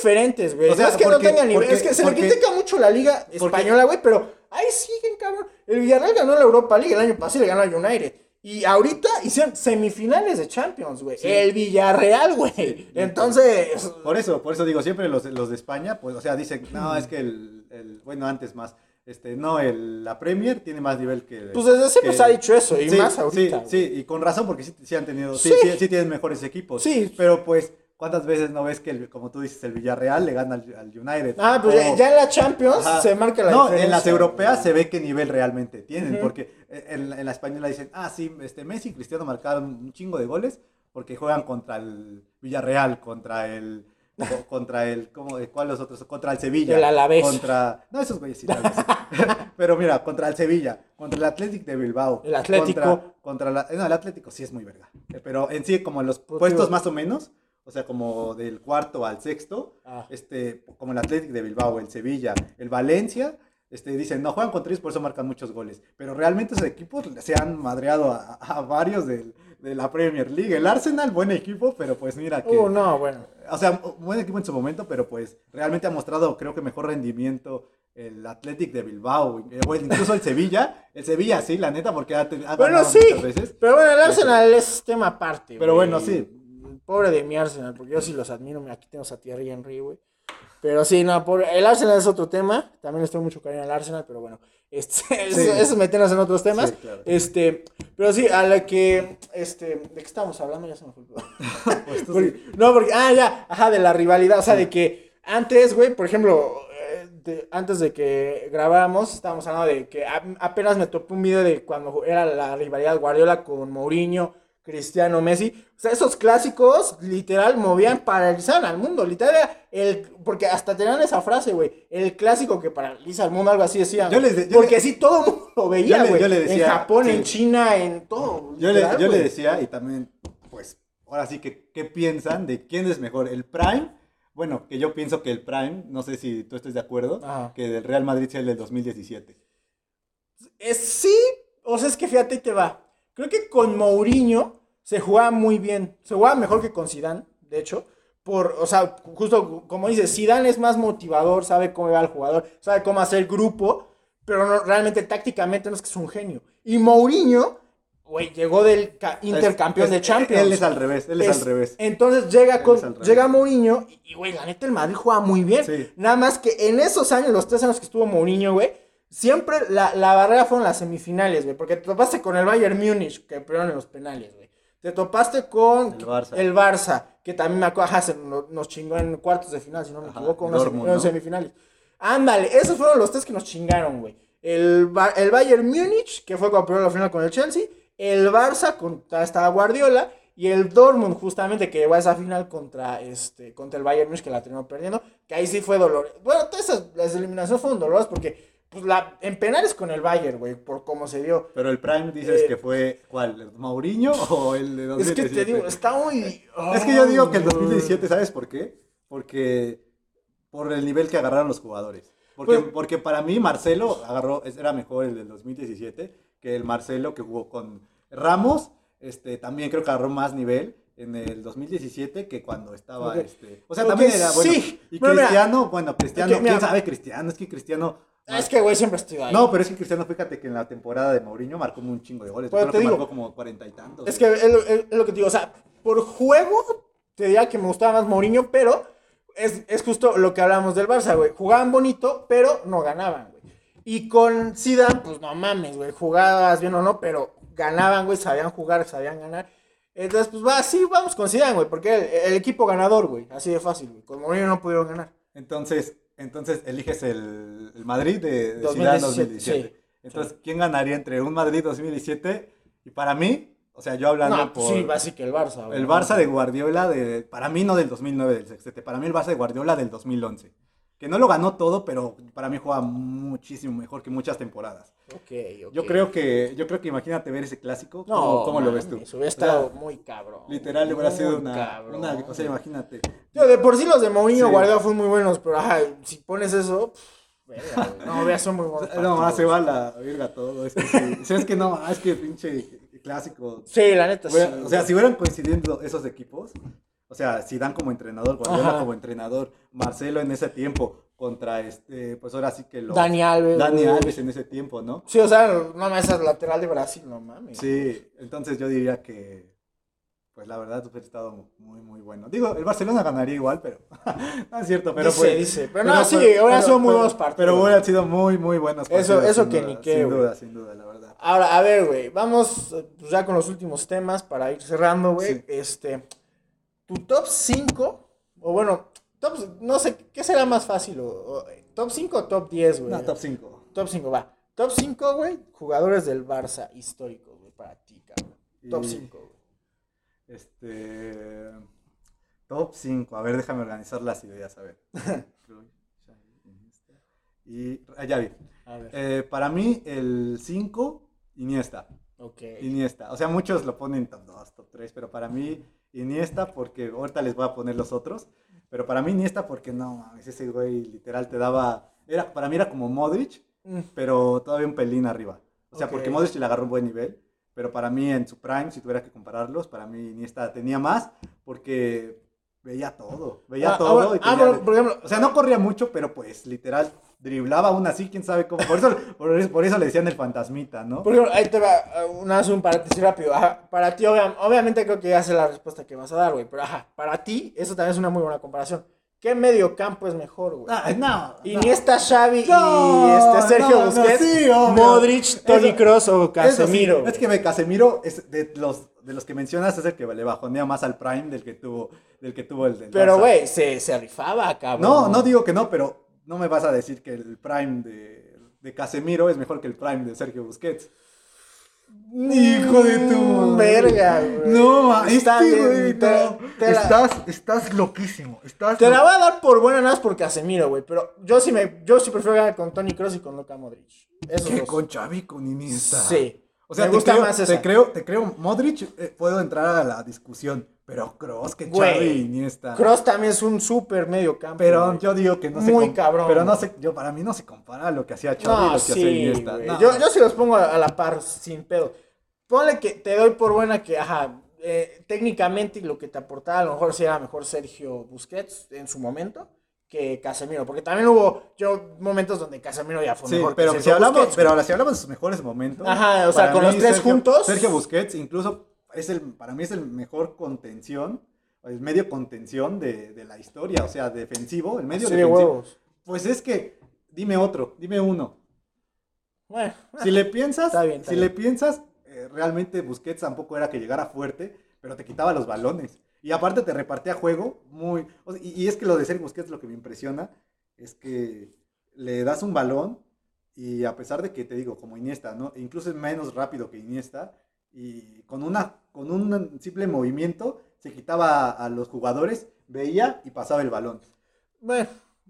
diferentes, güey. O sea, no es que porque- no tengan nivel. porque- es que se porque- le critica mucho la liga española, güey, pero ahí siguen, cabrón. El Villarreal ganó la Europa League el año pasado y le ganó al United. Y ahorita hicieron semifinales de Champions, güey. Sí. El Villarreal, güey. Entonces, Por eso, por eso digo, siempre los, los de España, pues, o sea, dicen, no, es que el, el- bueno, antes más, este, no, el, la Premier tiene más nivel que... pues desde siempre se ha dicho eso, y sí, más ahorita. Sí, sí, y con razón, porque sí, sí han tenido, sí, Sí. sí, sí tienen mejores equipos. Sí. Pero pues, ¿cuántas veces no ves que, el- como tú dices, el Villarreal le gana al, al United? Ah, pues ya, en la Champions Ajá. se marca la no, diferencia. en las europeas se ve qué nivel realmente tienen, porque en, en la española dicen, ah, sí, este Messi y Cristiano marcaron un chingo de goles porque juegan contra el Villarreal, contra el co- contra el, ¿cómo, ¿cuál los otros? Contra el Sevilla. El Alavés. Contra, no, esos güeyes sí. [LAUGHS] Pero mira, contra el Sevilla, contra el Athletic de Bilbao. El Atlético. Contra, contra la, no, el Atlético sí es muy verga. Pero en sí, como en los Pues, puestos más o menos, o sea, como del cuarto al sexto, Ah. este, como el Athletic de Bilbao, el Sevilla, el Valencia, este, dicen, no juegan contra ellos, por eso marcan muchos goles. Pero realmente esos equipos se han madreado a, a varios del- de la Premier League. El Arsenal, buen equipo, pero pues mira que... Uh, no, bueno. O sea, buen equipo en su momento, pero pues realmente ha mostrado, creo que mejor rendimiento el Athletic de Bilbao, eh, o incluso el Sevilla. El Sevilla, sí, la neta, porque ha, ha Bueno, ganado sí. muchas veces. Pero bueno, el Arsenal es tema aparte. Pero bueno, sí. Pobre de mi Arsenal, porque yo sí los admiro. Aquí tenemos a Thierry Henry, güey. Pero sí, no, por... el Arsenal es otro tema. También les tengo mucho cariño al Arsenal, pero bueno. [LAUGHS] Este, eso, eso es meternos en otros temas. Sí, claro. Este, pero sí, a la que, este, ¿de qué estábamos hablando? Ya se me fue. [LAUGHS] Pues Porque- no, porque, ah, ya, ajá, de la rivalidad, o sea, de que antes, güey, por ejemplo, eh, de- antes de que grabáramos, estábamos hablando de que a- apenas me topé un video de cuando era la rivalidad Guardiola con Mourinho, Cristiano, Messi, o sea, esos clásicos, literal, movían, paralizaban al mundo, literal, era el, porque hasta tenían esa frase, güey, el clásico que paraliza al mundo, algo así decían, Yo les de- yo porque le- sí, todo el mundo lo veía, güey, en Japón, sí. en China, en todo, Yo, le, yo le decía, y también, pues, ahora sí que, ¿qué piensan de quién es mejor? ¿El Prime? Bueno, que yo pienso que el Prime, no sé si tú estés de acuerdo, Ajá. que del Real Madrid sea el del 2017. Es, sí, o sea, es que fíjate, ahí te va. Creo que con Mourinho se jugaba muy bien. Se jugaba mejor que con Zidane, de hecho. Por, o sea, justo como dices, Zidane es más motivador, sabe cómo va el jugador, sabe cómo hacer grupo, pero no, realmente tácticamente no es que es un genio. Y Mourinho, güey, llegó del ca- intercampeón Es- de Champions. Él es al revés, él es, Es- al revés. Entonces llega con llega Mourinho y, y, güey, la neta el Madrid juega muy bien. Sí. Nada más que en esos años, los tres años que estuvo Mourinho, güey, siempre la, la barrera fueron las semifinales, güey, porque te topaste con el Bayern Múnich, que perdieron en los penales, güey. Te topaste con El Barça. el Barça, que también me acuerdo, ajá, se no- nos chingó en cuartos de final, si no me Ajá, equivoco, y no sé, Dortmund, en ¿no? semifinales. Ándale, esos fueron los tres que nos chingaron, güey. El, Ba- el Bayern Múnich, que fue cuando perdió la final con el Chelsea. El Barça, contra estaba Guardiola. Y el Dortmund, justamente, que llegó a esa final contra, este, contra el Bayern Múnich, que la terminó perdiendo. Que ahí sí fue dolor. Bueno, todas esas las eliminaciones fueron dolorosas porque, pues, la, en penales con el Bayern, güey, por cómo se dio. Pero el Prime dices Eh, que fue, ¿cuál? ¿El ¿Mourinho o el de Es 2017? que te digo, está muy... Es que yo digo que el Ay, 2017, ¿sabes por qué? Porque por el nivel que agarraron los jugadores. Porque, Pues- porque para mí Marcelo agarró, era mejor el del 2017 que el Marcelo que jugó con Ramos. Este, también creo que agarró más nivel en el 2017 que cuando estaba este. O sea, también era bueno. sí, Y pero mira- Cristiano, bueno, Cristiano. ¿quién sabe Cristiano? Es que Cristiano. Es que, güey, siempre estoy ahí. No, pero es que Cristiano, fíjate que en la temporada de Mourinho marcó un chingo de goles. Bueno, Creo te que digo, marcó como cuarenta y tantos. Es que es lo, es- lo que te digo, o sea, por juego te diría que me gustaba más Mourinho, pero es, es justo lo que hablamos del Barça, güey. Jugaban bonito, pero no ganaban, güey. Y con Zidane, pues no mames, güey, jugabas bien o no, pero ganaban, güey, sabían jugar, sabían ganar. Entonces, pues va, sí, vamos con Zidane, güey, porque el, el equipo ganador, güey, así de fácil, güey. Con Mourinho no pudieron ganar. Entonces, entonces eliges el, el Madrid de, de 2017, Zidane 2017. sí, entonces, ¿quién ganaría entre un Madrid 2017 y para mí, o sea, yo hablando No, pues por sí, así que el Barça, güey. el Barça de Guardiola de para mí no del 2009 del sextete, para mí el Barça de Guardiola del 2011. Que no lo ganó todo, pero para mí juega muchísimo mejor que muchas temporadas. Ok, ok. Yo creo que yo creo que imagínate ver ese clásico, No, ¿cómo, cómo lo ves tú? mames, Hubiera O sea, estado muy cabrón. literal hubiera sido muy una, o sea, imagínate. Yo, de por sí los de Mourinho Sí. Guardiola fueron muy buenos, pero ajá, si pones eso, pff, verga, no, vea, son muy buenos. [LAUGHS] No, más se va la verga todo. Es que, sí. O sea, es que no, es que pinche clásico. Sí, la neta, sí. O sea, si hubieran coincidido esos equipos, o sea, Zidane como entrenador, Guardiola Ajá. como entrenador, Marcelo en ese tiempo, contra este, pues ahora sí que lo. Dani Alves. Dani. Alves en ese tiempo, ¿no? Sí, o sea, no mames, esa lateral de Brasil, no mames. Sí, entonces yo diría que, pues la verdad, hubiera estado muy, muy bueno. Digo, el Barcelona ganaría igual, pero [LAUGHS] no es cierto, pero Dice, pues- dice. Pero no, sí, hubieran sido muy buenos partidos. Pero hubieran sido muy, muy buenos Eso- partidos. eso sin que duda, ni qué, Sin duda, sin duda, la verdad. Ahora, a ver, güey, vamos eh, pues, ya con los últimos temas para ir cerrando, güey. Sí. Este, tu top 5, o bueno, top, no sé, ¿qué será más fácil? O, o, eh, ¿Top 5 o top 10, güey? No, top 5. Top 5, va. Top 5, güey, jugadores del Barça históricos, güey, para ti, cabrón. Top Y- 5, güey. Este. Top 5. A ver, déjame organizar las ideas, a ver. [LAUGHS] y ya vi. A ver. Eh, para mí, el 5, Iniesta. ok. Iniesta. O sea, muchos lo ponen top 2, top 3, pero para mí, Iniesta, porque ahorita les voy a poner los otros. Pero para mí, Iniesta, porque no mames, ese güey literal te daba. Era, para mí era como Modric, Mm, pero todavía un pelín arriba. O sea, porque Modric le agarró un buen nivel, pero para mí en su prime, si tuviera que compararlos, para mí Iniesta tenía más porque veía todo, veía Ah, todo. ah, y ah, tenía- por, por ejemplo, o sea, no corría mucho, pero pues literal driblaba aún así, quién sabe cómo. Por eso, por eso, por eso le decían el fantasmita, ¿no? Por ejemplo, ahí te va, uh, una, un paréntesis rápido. Ajá, para ti, obvia- obviamente creo que ya sé la respuesta que vas a dar, güey. Pero ajá, para ti, eso también es una muy buena comparación. ¿Qué medio campo es mejor, güey? Ah, no. Iniesta, Xavi No, y este Sergio no, no, Busquets, sí. Modric, Tony Eso- Kroos o Eso sí, Casemiro. es que me Casemiro es de los de los que mencionas es el que le bajonea más al prime del que tuvo del que tuvo el del Pero, güey, se, se rifaba, cabrón. No, no digo que no, pero no me vas a decir que el prime de, de Casemiro es mejor que el prime de Sergio Busquets. Hijo de tu Mm. Verga, güey. No, ma, Está este bien, güey, te- no. te la- Estás, estás loquísimo. Estás Te la voy a dar por buena nada más por Casemiro, güey. Pero yo sí, me, yo sí prefiero ganar con Tony Kroos y con Luka Modric. Esos dos. con Xavi, con Iniesta. Sí. O sea, me te gusta creo, más te creo, te creo, Modric, eh, puedo entrar a la discusión, pero Kroos, que Xavi y Iniesta. Kroos también es un súper medio campo. Pero güey. yo digo que no se Muy cabrón, Pero no se, yo para mí no se compara lo que hacía Xavi y No, lo que hacía Iniesta. No. Yo, yo sí los pongo a, a la par sin pedo. Ponle que te doy por buena que, ajá, eh, técnicamente lo que te aportaba a lo mejor sí era mejor Sergio Busquets en su momento que Casemiro. Porque también hubo yo momentos donde Casemiro ya fue Sí, mejor. pero si hablamos, Busquets, pero ahora si hablamos de sus mejores momentos. Ajá, o sea, con los tres Sergio- juntos. Sergio Busquets incluso es el, para mí es el mejor contención, el medio contención de, de la historia, o sea, defensivo, el medio Sí, de defensivo. huevos. Pues es que, dime otro, dime uno. Bueno, Si le piensas, Está bien, está si bien. le piensas, eh, realmente Busquets tampoco era que llegara fuerte, pero te quitaba los balones. Y aparte te repartía juego muy... o sea, y, y es que lo de Sergio Busquets lo que me impresiona es que le das un balón y a pesar de que te digo, como Iniesta, ¿no? E incluso es menos rápido que Iniesta y con, una, con un simple movimiento se quitaba a, a los jugadores, veía y pasaba el balón. Bueno,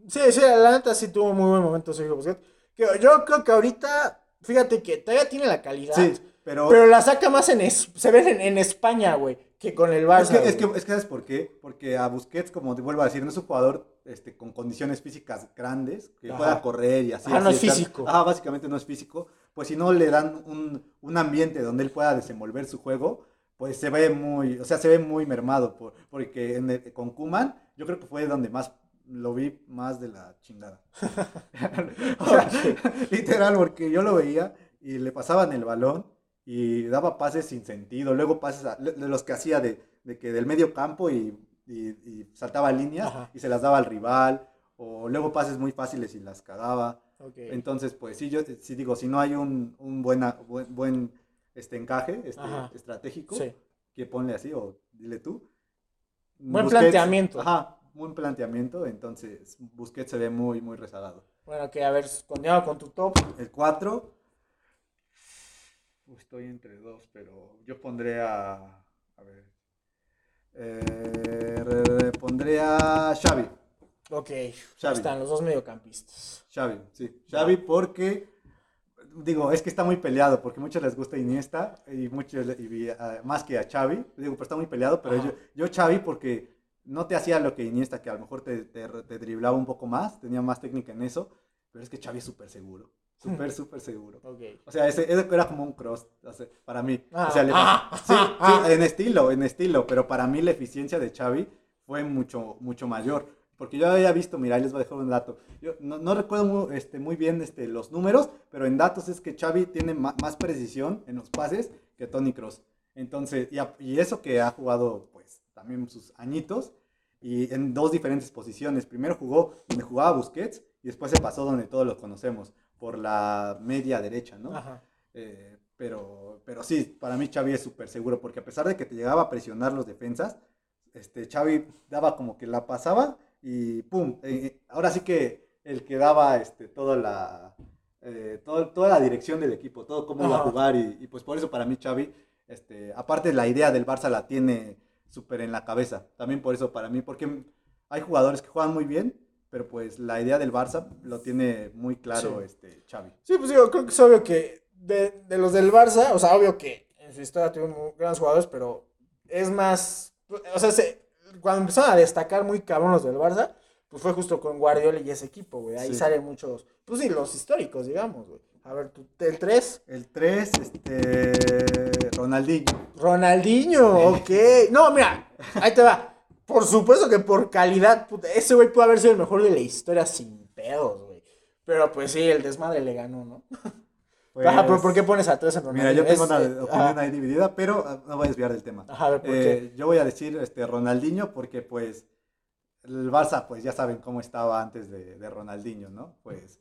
sí, sí, la neta sí tuvo muy buen momento Sergio Busquets. Que yo creo que ahorita, fíjate que todavía tiene la calidad. Sí, pero... Pero la saca más en es- se ven en, en España, güey, que con el Barça. Es que, es, que, es que ¿sabes por qué? Porque a Busquets, como te vuelvo a decir, no es un jugador este, con condiciones físicas grandes, que Ajá. pueda correr y así. No así es estar- físico. Ajá, básicamente no es físico. Pues si no le dan un, un ambiente donde él pueda desenvolver su juego, pues se ve muy, o sea, se ve muy mermado. Por, porque en el- con Kuman, yo creo que fue donde más lo vi más de la chingada. [LAUGHS] [LAUGHS] O sea, [LAUGHS] literal, porque yo lo veía y le pasaban el balón y daba pases sin sentido, luego pases a- de los que hacía de, de que del medio campo y, y- y saltaba líneas Ajá. y se las daba al rival, o luego pases muy fáciles y las cagaba. Entonces, pues sí, yo sí digo, si no hay un, un buena, buen, buen este encaje este, estratégico, Sí. que ponle así, o dile tú. Buen planteamiento. Ajá, buen planteamiento, entonces Busquets se ve muy, muy rezagado. Bueno, que a ver, continuamos con tu top. El 4. Estoy entre dos, pero yo pondré a. A ver. Eh, pondré a Xavi. Ok, ahí Xavi. están los dos mediocampistas. Xavi, sí. Xavi porque. Digo, es que está muy peleado, porque muchos les gusta Iniesta y muchos y, más que a Xavi. Digo, pero está muy peleado, pero yo, yo Xavi porque no te hacía lo que Iniesta, que a lo mejor te, te, te driblaba un poco más, tenía más técnica en eso, pero es que Xavi es súper seguro. Súper, súper seguro. Ok. O sea, ese, ese era como un cross para mí. Ah, o sea, le- ah, sí, ah, sí, ah. en estilo, en estilo, pero para mí la eficiencia de Xavi fue mucho, mucho mayor. Porque yo había visto, mira, ahí les voy a dejar un dato. Yo no, no recuerdo muy, este, muy bien este, los números, pero en datos es que Xavi tiene ma- más precisión en los pases que Tony Cross. Entonces, y, a- y eso que ha jugado, pues, también sus añitos, y en dos diferentes posiciones. Primero jugó donde jugaba Busquets, y después se pasó donde todos lo conocemos, por la media derecha, ¿no? Ajá. Eh, pero, pero sí, para mí Xavi es súper seguro, porque a pesar de que te llegaba a presionar los defensas, este, Xavi daba como que la pasaba y ¡pum! Eh, eh, ahora sí que el que daba este, toda, la, eh, todo- toda la dirección del equipo, todo cómo iba a jugar y, y pues por eso para mí Xavi, este, aparte la idea del Barça la tiene súper en la cabeza. También por eso para mí, porque hay jugadores que juegan muy bien, pero pues la idea del Barça lo tiene muy claro Sí. este Xavi. Sí, pues digo, creo que es obvio que de, de los del Barça, o sea, obvio que en su historia tuvieron grandes jugadores, pero es más, o sea, se- cuando empezaron a destacar muy cabrón los del Barça, pues fue justo con Guardiola y ese equipo, güey. Ahí Sí. salen muchos, pues sí, los históricos, digamos, güey. A ver, tú, el 3, El 3, este Ronaldinho. Ronaldinho, ok. No, mira, ahí te va. Por supuesto que por calidad, puta, ese güey puede haber sido el mejor de la historia sin pedos, güey. Pero pues sí, el desmadre le ganó, ¿no? [LAUGHS] Pues, Ajá, pero ¿por qué pones a tres en Mira, Ronaldinho? yo tengo Es, una eh, opinión ahí dividida, pero ah, no voy a desviar del tema. Ajá, a ver, ¿por Eh, yo voy a decir este Ronaldinho porque pues el Barça pues ya saben cómo estaba antes de, de Ronaldinho, ¿no? Pues,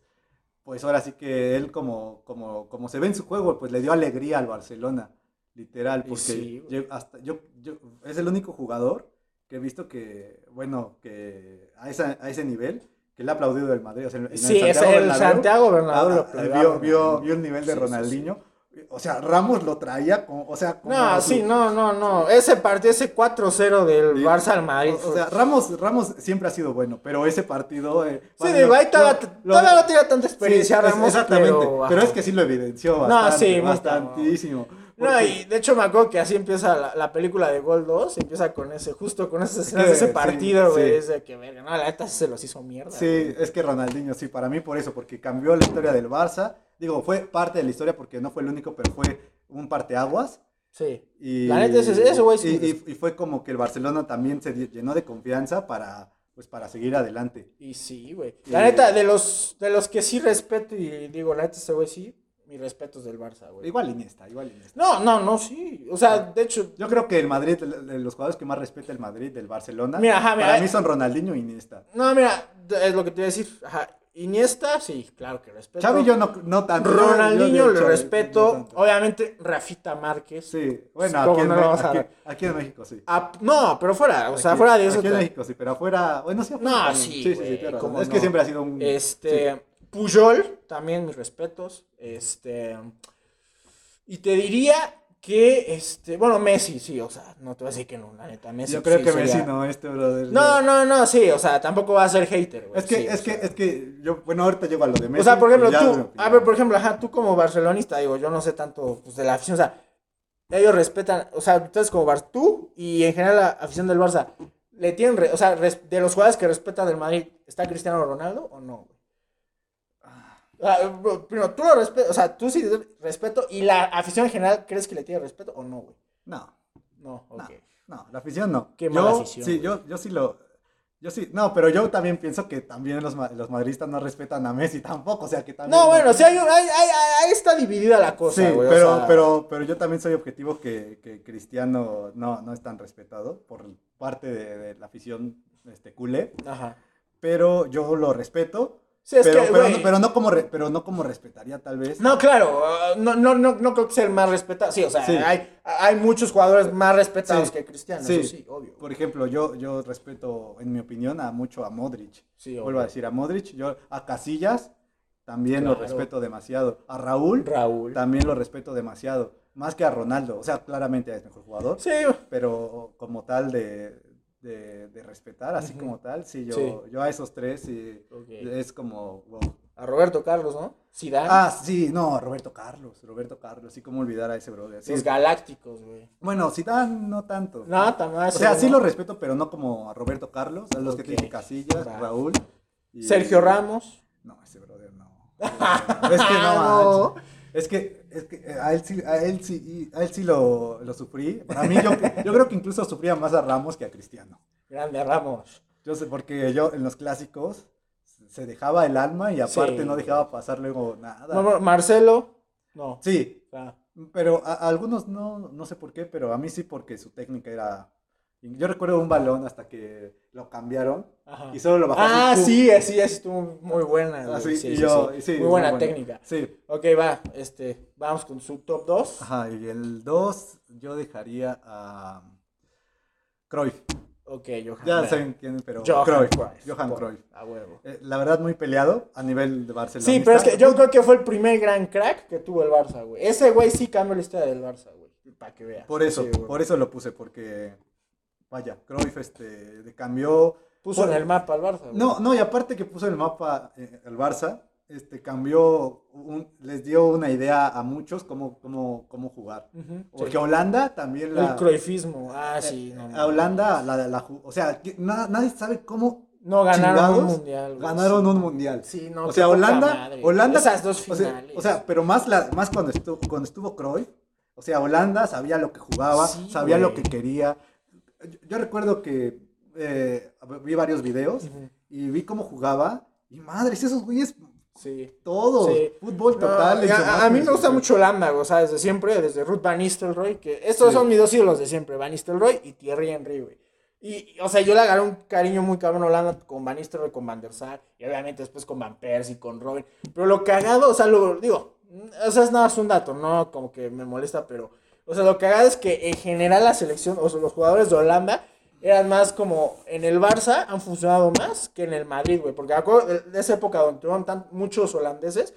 pues ahora sí que él como, como, como se ve en su juego, pues le dio alegría al Barcelona, literal, porque sí, yo- hasta, yo, yo- es el único jugador que he visto que, bueno, que a, esa- a ese nivel, que le ha aplaudido el Madrid. O sea, en el Sí, es Santiago el Bernabéu, Santiago Bernabéu lo Ah, aplaudió vio, vio, vio el nivel de Sí, sí, sí. Ronaldinho. O sea, Ramos lo traía como, o sea, como No, su- sí, no, no, no. Ese partido, ese 4-0 del Sí. Barça al Madrid. O, sea, Ramos, Ramos siempre ha sido bueno, pero ese partido. eh, sí, bueno, digo, ahí lo- todavía, lo- no tiene tanta sí, experiencia Ramos. Exactamente, pero, es que sí lo evidenció No, bastante, sí, muy bastantísimo. No, y de hecho me acuerdo que así empieza la, la película de Gol 2, empieza con ese, justo con esas escenas de ese partido, güey, sí. es de que, verga, no, la neta se los hizo mierda. Sí, es que Ronaldinho, sí, para mí por eso, porque cambió la historia del Barça. Digo, fue parte de la historia porque no fue el único, pero fue un parteaguas. Sí. Y, La neta, ese- ese güey sí y, y- y fue como que el Barcelona también se llenó de confianza para, pues, para seguir adelante. Y sí, güey. La neta, de los, de los que sí respeto y digo, la neta, ese güey sí, mis respetos del Barça, güey. Igual Iniesta, igual Iniesta. No, no, no, sí. O sea, de hecho, Yo creo que el Madrid, de los jugadores que más respeta el Madrid, del Barcelona, Mira, ajá, mira, para eh. mí son Ronaldinho y Iniesta. no, mira, es lo que te iba a decir. Ajá. Iniesta, sí, claro que respeto. Xavi yo no, no tanto. Ronaldinho le respeto. no. Obviamente, Rafita Márquez. Sí, bueno, ¿Cómo aquí en, no a aquí- aquí en México sí. Ah, no, pero fuera, o sea, Aquí- fuera de eso. Aquí en México sí, pero afuera, bueno, sí. afuera No, sí, sí, sí, güey, sí, Es que siempre ha sido un... Este, Puyol, también mis respetos. Este, y te diría que, este, bueno, Messi, sí, o sea, no te voy a decir que no, la neta, Messi. Yo creo sí que sería- Messi no, este brother. No, no, no, sí, o sea, tampoco va a ser hater, güey. Es que, sí, es que, sea. es que yo, bueno, ahorita llego a lo de Messi. O sea, por ejemplo, tú, a ver, por ejemplo, ajá, tú como barcelonista, digo, yo no sé tanto pues, de la afición, o sea, ellos respetan, o sea, ustedes como Bar, tú y en general la afición del Barça, le tienen, re- o sea, res- de los jugadores que respetan del Madrid, ¿está Cristiano Ronaldo o no, güey? Ah, Primero, tú lo respetas, o sea, tú sí respeto y la afición en general, ¿crees que le tiene respeto o no, güey? No, No, ok. no, no, la afición no. Qué yo, mala afición, Sí, güey. yo, yo sí lo... Yo sí, no, pero yo también pienso que también los, los madridistas no respetan a Messi tampoco, o sea que también... No, bueno, sí, hay, hay- hay- ahí está dividida la cosa, Sí, güey. o pero, sea, pero, pero yo también soy objetivo que, que Cristiano no, no es tan respetado por parte de, de la afición este, culé, Ajá. pero yo lo respeto, Sí, es pero, que, pero, güey, no, pero, no como re- pero no como respetaría tal vez. No, claro, uh, no, no, no, no creo que sea el más respetado. Sí, o sea, Sí. hay, hay muchos jugadores más respetados Sí. que Cristiano, Sí. eso sí, obvio. Por ejemplo, yo, yo respeto, en mi opinión, a mucho a Modric. Sí, obvio. Vuelvo a decir a Modric, yo a Casillas también lo respeto demasiado. A Raúl Raúl. también lo respeto demasiado. Más que a Ronaldo. O sea, claramente es mejor jugador. Sí, pero como tal de, de, de respetar, así como tal, sí, yo, Sí. yo a esos tres sí, Ok. es como... wow. a Roberto Carlos, ¿no? Zidane. Ah, sí, no, Roberto Carlos, Roberto Carlos, sí, como olvidar a ese brother. sí. Los galácticos, güey. Bueno, Zidane no tanto. No, también. o sea, sí lo respeto, pero no como a Roberto Carlos, a los que dije Casillas. Raúl. y- Sergio Ramos. No, ese brother no. [LAUGHS] es que no, No. manches. Es que, es que eh, a él sí, a él sí, a él sí lo, lo sufrí. Para mí, yo, [LAUGHS] yo creo que incluso sufría más a Ramos que a Cristiano. Grande Ramos. Yo sé, porque yo en los clásicos se dejaba el alma y aparte Sí. no dejaba pasar luego nada. No, no, Marcelo. No. Sí, pero a, a algunos no, no sé por qué, pero a mí sí porque su técnica era... Yo recuerdo un balón hasta que lo cambiaron ajá. y solo lo bajaste. Ah, ¡pum! sí, así estuvo muy buena. Así, sí, yo, muy buena técnica. Sí, Ok, va, este, vamos con su top 2. ajá, y el 2 yo dejaría a Cruyff. Ok, Johan. Ya saben quién, pero Johan Cruyff. Cruyff. Johan Por- Cruyff. A huevo. Eh, la verdad muy peleado a nivel de Barcelona. Sí, pero es que yo creo que fue el primer gran crack que tuvo el Barça, güey. Ese güey sí cambió la historia del Barça, güey. Para que veas. Por eso, por eso lo puse, porque vaya, Cruyff este, de cambió... Puso Por- en el mapa al Barça. güey. No, no, y aparte que puso en el mapa eh, el Barça, este, cambió, un- les dio una idea a muchos cómo, cómo, cómo jugar. Porque sí. Holanda también la... El cruyffismo. Ah, sí. No, a Holanda, la, la, o sea, na- nadie sabe cómo No ganaron un mundial. güey. ganaron un mundial. Sí, no. o sea, Holanda, madre. Holanda, Esas dos o sea, finales. o sea, pero más, la, más cuando, estuvo, cuando estuvo Cruyff, o sea, Holanda sabía lo que jugaba, Sí, sabía lo que quería. Yo, yo recuerdo que eh, vi varios videos Ujú, y vi cómo jugaba y madres, esos güeyes Sí. todo, Sí. fútbol No, total. en a- a, mí me gusta mucho Holanda, o sea, desde siempre, desde Ruth Van Nistelrooy, que estos Sí. son mis dos ídolos de siempre, Van Nistelrooy y Thierry Henry, güey. Y, y, o sea, yo le agarré un cariño muy cabrón a Holanda con Van Nistelrooy, con Van der Sar, y obviamente después con Van Persie, con Robin. Pero lo cagado, o sea, lo digo, o sea, es nada más un dato, no como que me molesta, pero, o sea, lo cagado es que en general la selección, o sea, los jugadores de Holanda eran más como en el Barça han funcionado más que en el Madrid, güey. Porque de, de esa época donde tuvieron tan, muchos holandeses,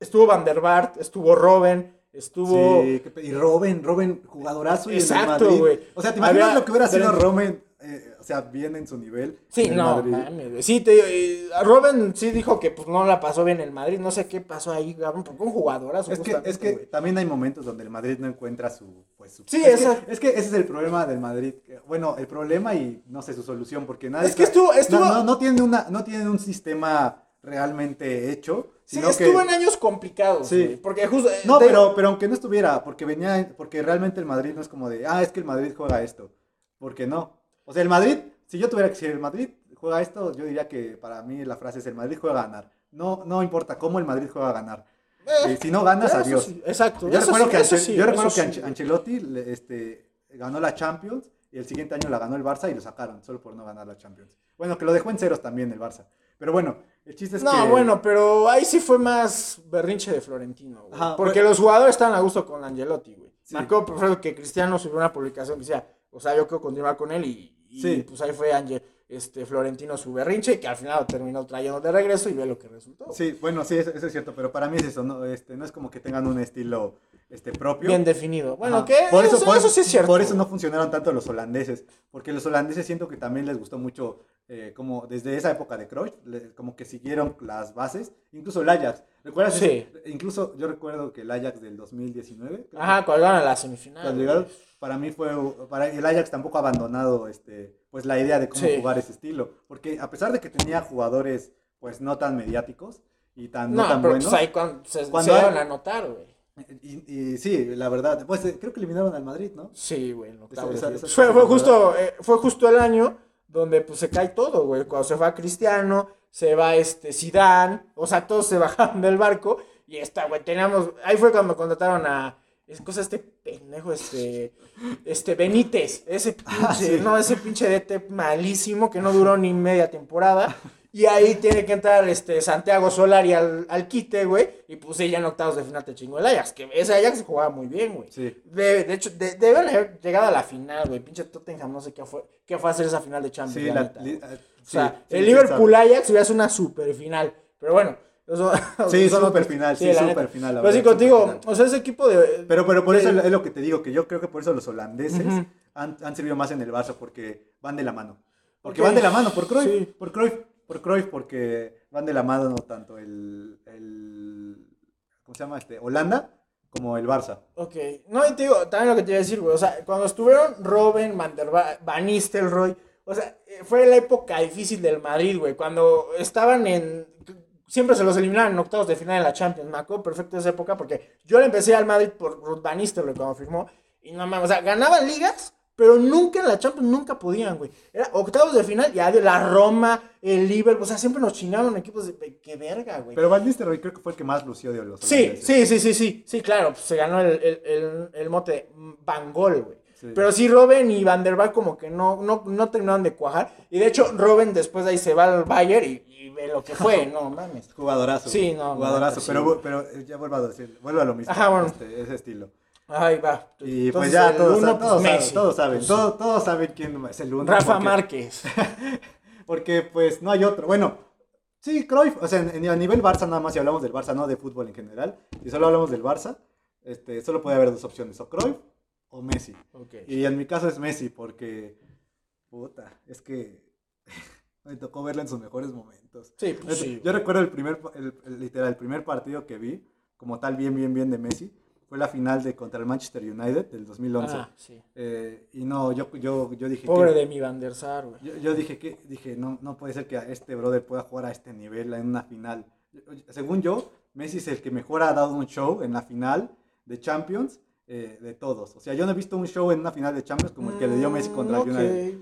estuvo Van der Vaart, estuvo Robben, estuvo... Sí, y Robin, Robin, jugadorazo. y Exacto, güey. O sea, ¿te imaginas Había- lo que hubiera sido Robin? Eh, o sea, bien en su nivel. Sí, no, mames. Sí, te a Robben sí dijo que pues no la pasó bien en el Madrid. No sé qué pasó ahí, cabrón, porque un jugadorazo. Es que, es que también hay momentos donde el Madrid no encuentra su... Pues, su- Sí, es, esa- que, es que ese es el problema del Madrid. Bueno, el problema y no sé su solución, porque nadie... Es que estuvo- no- estuvo- No, una, no tiene un sistema realmente hecho, Sí, estuvo que... en años complicados, Sí. güey, Porque justo... eh, No, te- pero, pero aunque no estuviera, porque venía, porque realmente el Madrid no es como de, ah, es que el Madrid juega esto, porque no. O sea, el Madrid, si yo tuviera que decir el Madrid juega esto, yo diría que para mí la frase es el Madrid juega a ganar. No, no importa cómo el Madrid juega a ganar. eh, Eh, si no ganas, adiós. sí, exacto. Yo eso recuerdo, sí, que, sí, yo recuerdo Ancelotti le- este, ganó la Champions y el siguiente año la ganó el Barça y lo sacaron solo por no ganar la Champions. Bueno, que lo dejó en ceros también el Barça. Pero bueno, el chiste es No, que... bueno, pero ahí sí fue más berrinche de Florentino, güey. Ajá, porque los jugadores estaban a gusto con Angelotti, güey. Por ejemplo, que Cristiano subió una publicación que decía, o sea, yo quiero continuar con él y, y, Sí. pues ahí fue Ange- este, Florentino su berrinche y que al final lo terminó trayendo de regreso y ve lo que resultó. Sí, bueno, sí, eso, eso es cierto, pero para mí es eso, no, este, no es como que tengan un estilo este, propio. Bien definido. Bueno, que por eso, eso, por eso sí es cierto. Por eso no funcionaron tanto los holandeses, porque los holandeses siento que también les gustó mucho, eh, como desde esa época de le- como que siguieron las bases, incluso el Ajax. ¿Recuerdas? Sí. ese- incluso yo recuerdo que el Ajax del 2019, creo Ajá, cuando llegaron a la semifinal. cuando llegaron, para mí fue, para el Ajax tampoco ha abandonado, este, pues la idea de cómo Sí. jugar ese estilo, porque a pesar de que tenía jugadores, pues no tan mediáticos y tan no, No, tan pero buenos. pues ahí cuando se, Cuando se dieron a notar, güey. Y, y sí, la verdad, pues eh, creo que eliminaron al Madrid, ¿no? Sí, güey, fue, fue temporada. justo, eh, fue justo el año donde pues se cae todo, güey. Cuando se va Cristiano, se va este Zidane, o sea, todos se [LAUGHS] bajaron del barco y esta, güey, teníamos, ahí fue cuando contrataron a es cosa este pendejo, este, este Benítez, ese [LAUGHS] pinche, Ah, sí. no, ese pinche DT malísimo que no duró ni media temporada. [LAUGHS] Y ahí tiene que entrar este Santiago Solari al, al quite, güey. Y pues ella en octavos de final te chingó el Ajax. Que ese Ajax jugaba muy bien, güey. Sí. De, de hecho, de- deben haber llegado a la final, güey. Pinche Tottenham, no sé qué fue, qué fue hacer esa final de Champions. Sí, la neta, li- eh, o sea, sí, el sí, Liverpool. Ajax hubiera sido una super final. Pero bueno, eso- [LAUGHS] Sí, son super final, sí, super neta. final. la Pero sí, contigo, o sea, ese equipo de. Pero, pero por de- eso es lo que te digo, que yo creo que por eso los holandeses han, han servido más en el Barça, porque van de la mano. Porque van de la mano, por Cruyff, Sí. por Cruyff, por Cruyff, porque van de la mano no tanto el, el ¿cómo se llama? Este, Holanda como el Barça. Ok, no, y te digo, también lo que te iba a decir, güey, o sea, cuando estuvieron Robben, Van der Nistelrooy, o sea, eh, fue la época difícil del Madrid, güey, cuando estaban en, siempre se los eliminaban en octavos de final de la Champions, me acuerdo perfecto de esa época, porque yo le empecé al Madrid por Ruth Van Nistelrooy cuando firmó, y no mames, o sea, ganaban ligas, pero nunca en la Champions, nunca podían, güey, era octavos de final, y adiós, la Roma, el Liverpool, o sea, siempre nos chingaron equipos de, qué verga, güey. Pero Van Nistelrooy creo que fue el que más lució de los Sí, sí, sí, sí, sí, sí, claro, pues se ganó el, el, el, el mote de Van Gol, güey. Sí. Pero sí, Robben y Van der Vaart como que no, no, no terminaron de cuajar. Y de hecho, Robben después de ahí se va al Bayern y, y ve lo que fue, [LAUGHS] no mames. Jugadorazo. Sí, no, Jugadorazo, sí, pero, pero eh, ya vuelvo a decir, vuelvo a lo mismo. Ajá, bueno. este, ese estilo. Ahí va. Y Entonces, pues ya todos, uno, pues, todos, saben, Messi. todos saben, Pues, todos, todos saben quién es el uno. Rafa porque- Márquez. [LAUGHS] Porque pues no hay otro. Bueno, sí, Cruyff, o sea, en- a nivel Barça nada más si hablamos del Barça, no de fútbol en general. Si solo hablamos del Barça, este, solo puede haber dos opciones, o Cruyff o Messi. Ok. Y en mi caso es Messi porque Puta, es que [LAUGHS] me tocó verla en sus mejores momentos. Sí, pues sí. Yo recuerdo el primer, el, el- literal, el primer partido que vi, como tal, bien, bien, bien de Messi, fue la final de contra el Manchester United del 2011. Ah, sí. Eh, y no, yo, yo, yo dije Pobre que... de mi Van der Sar, güey. Yo, yo dije que dije no, no puede ser que este brother pueda jugar a este nivel en una final. Según yo, Messi es el que mejor ha dado un show en la final de Champions eh, de todos. O sea, yo no he visto un show en una final de Champions como el que le dio Messi contra el Mm, United.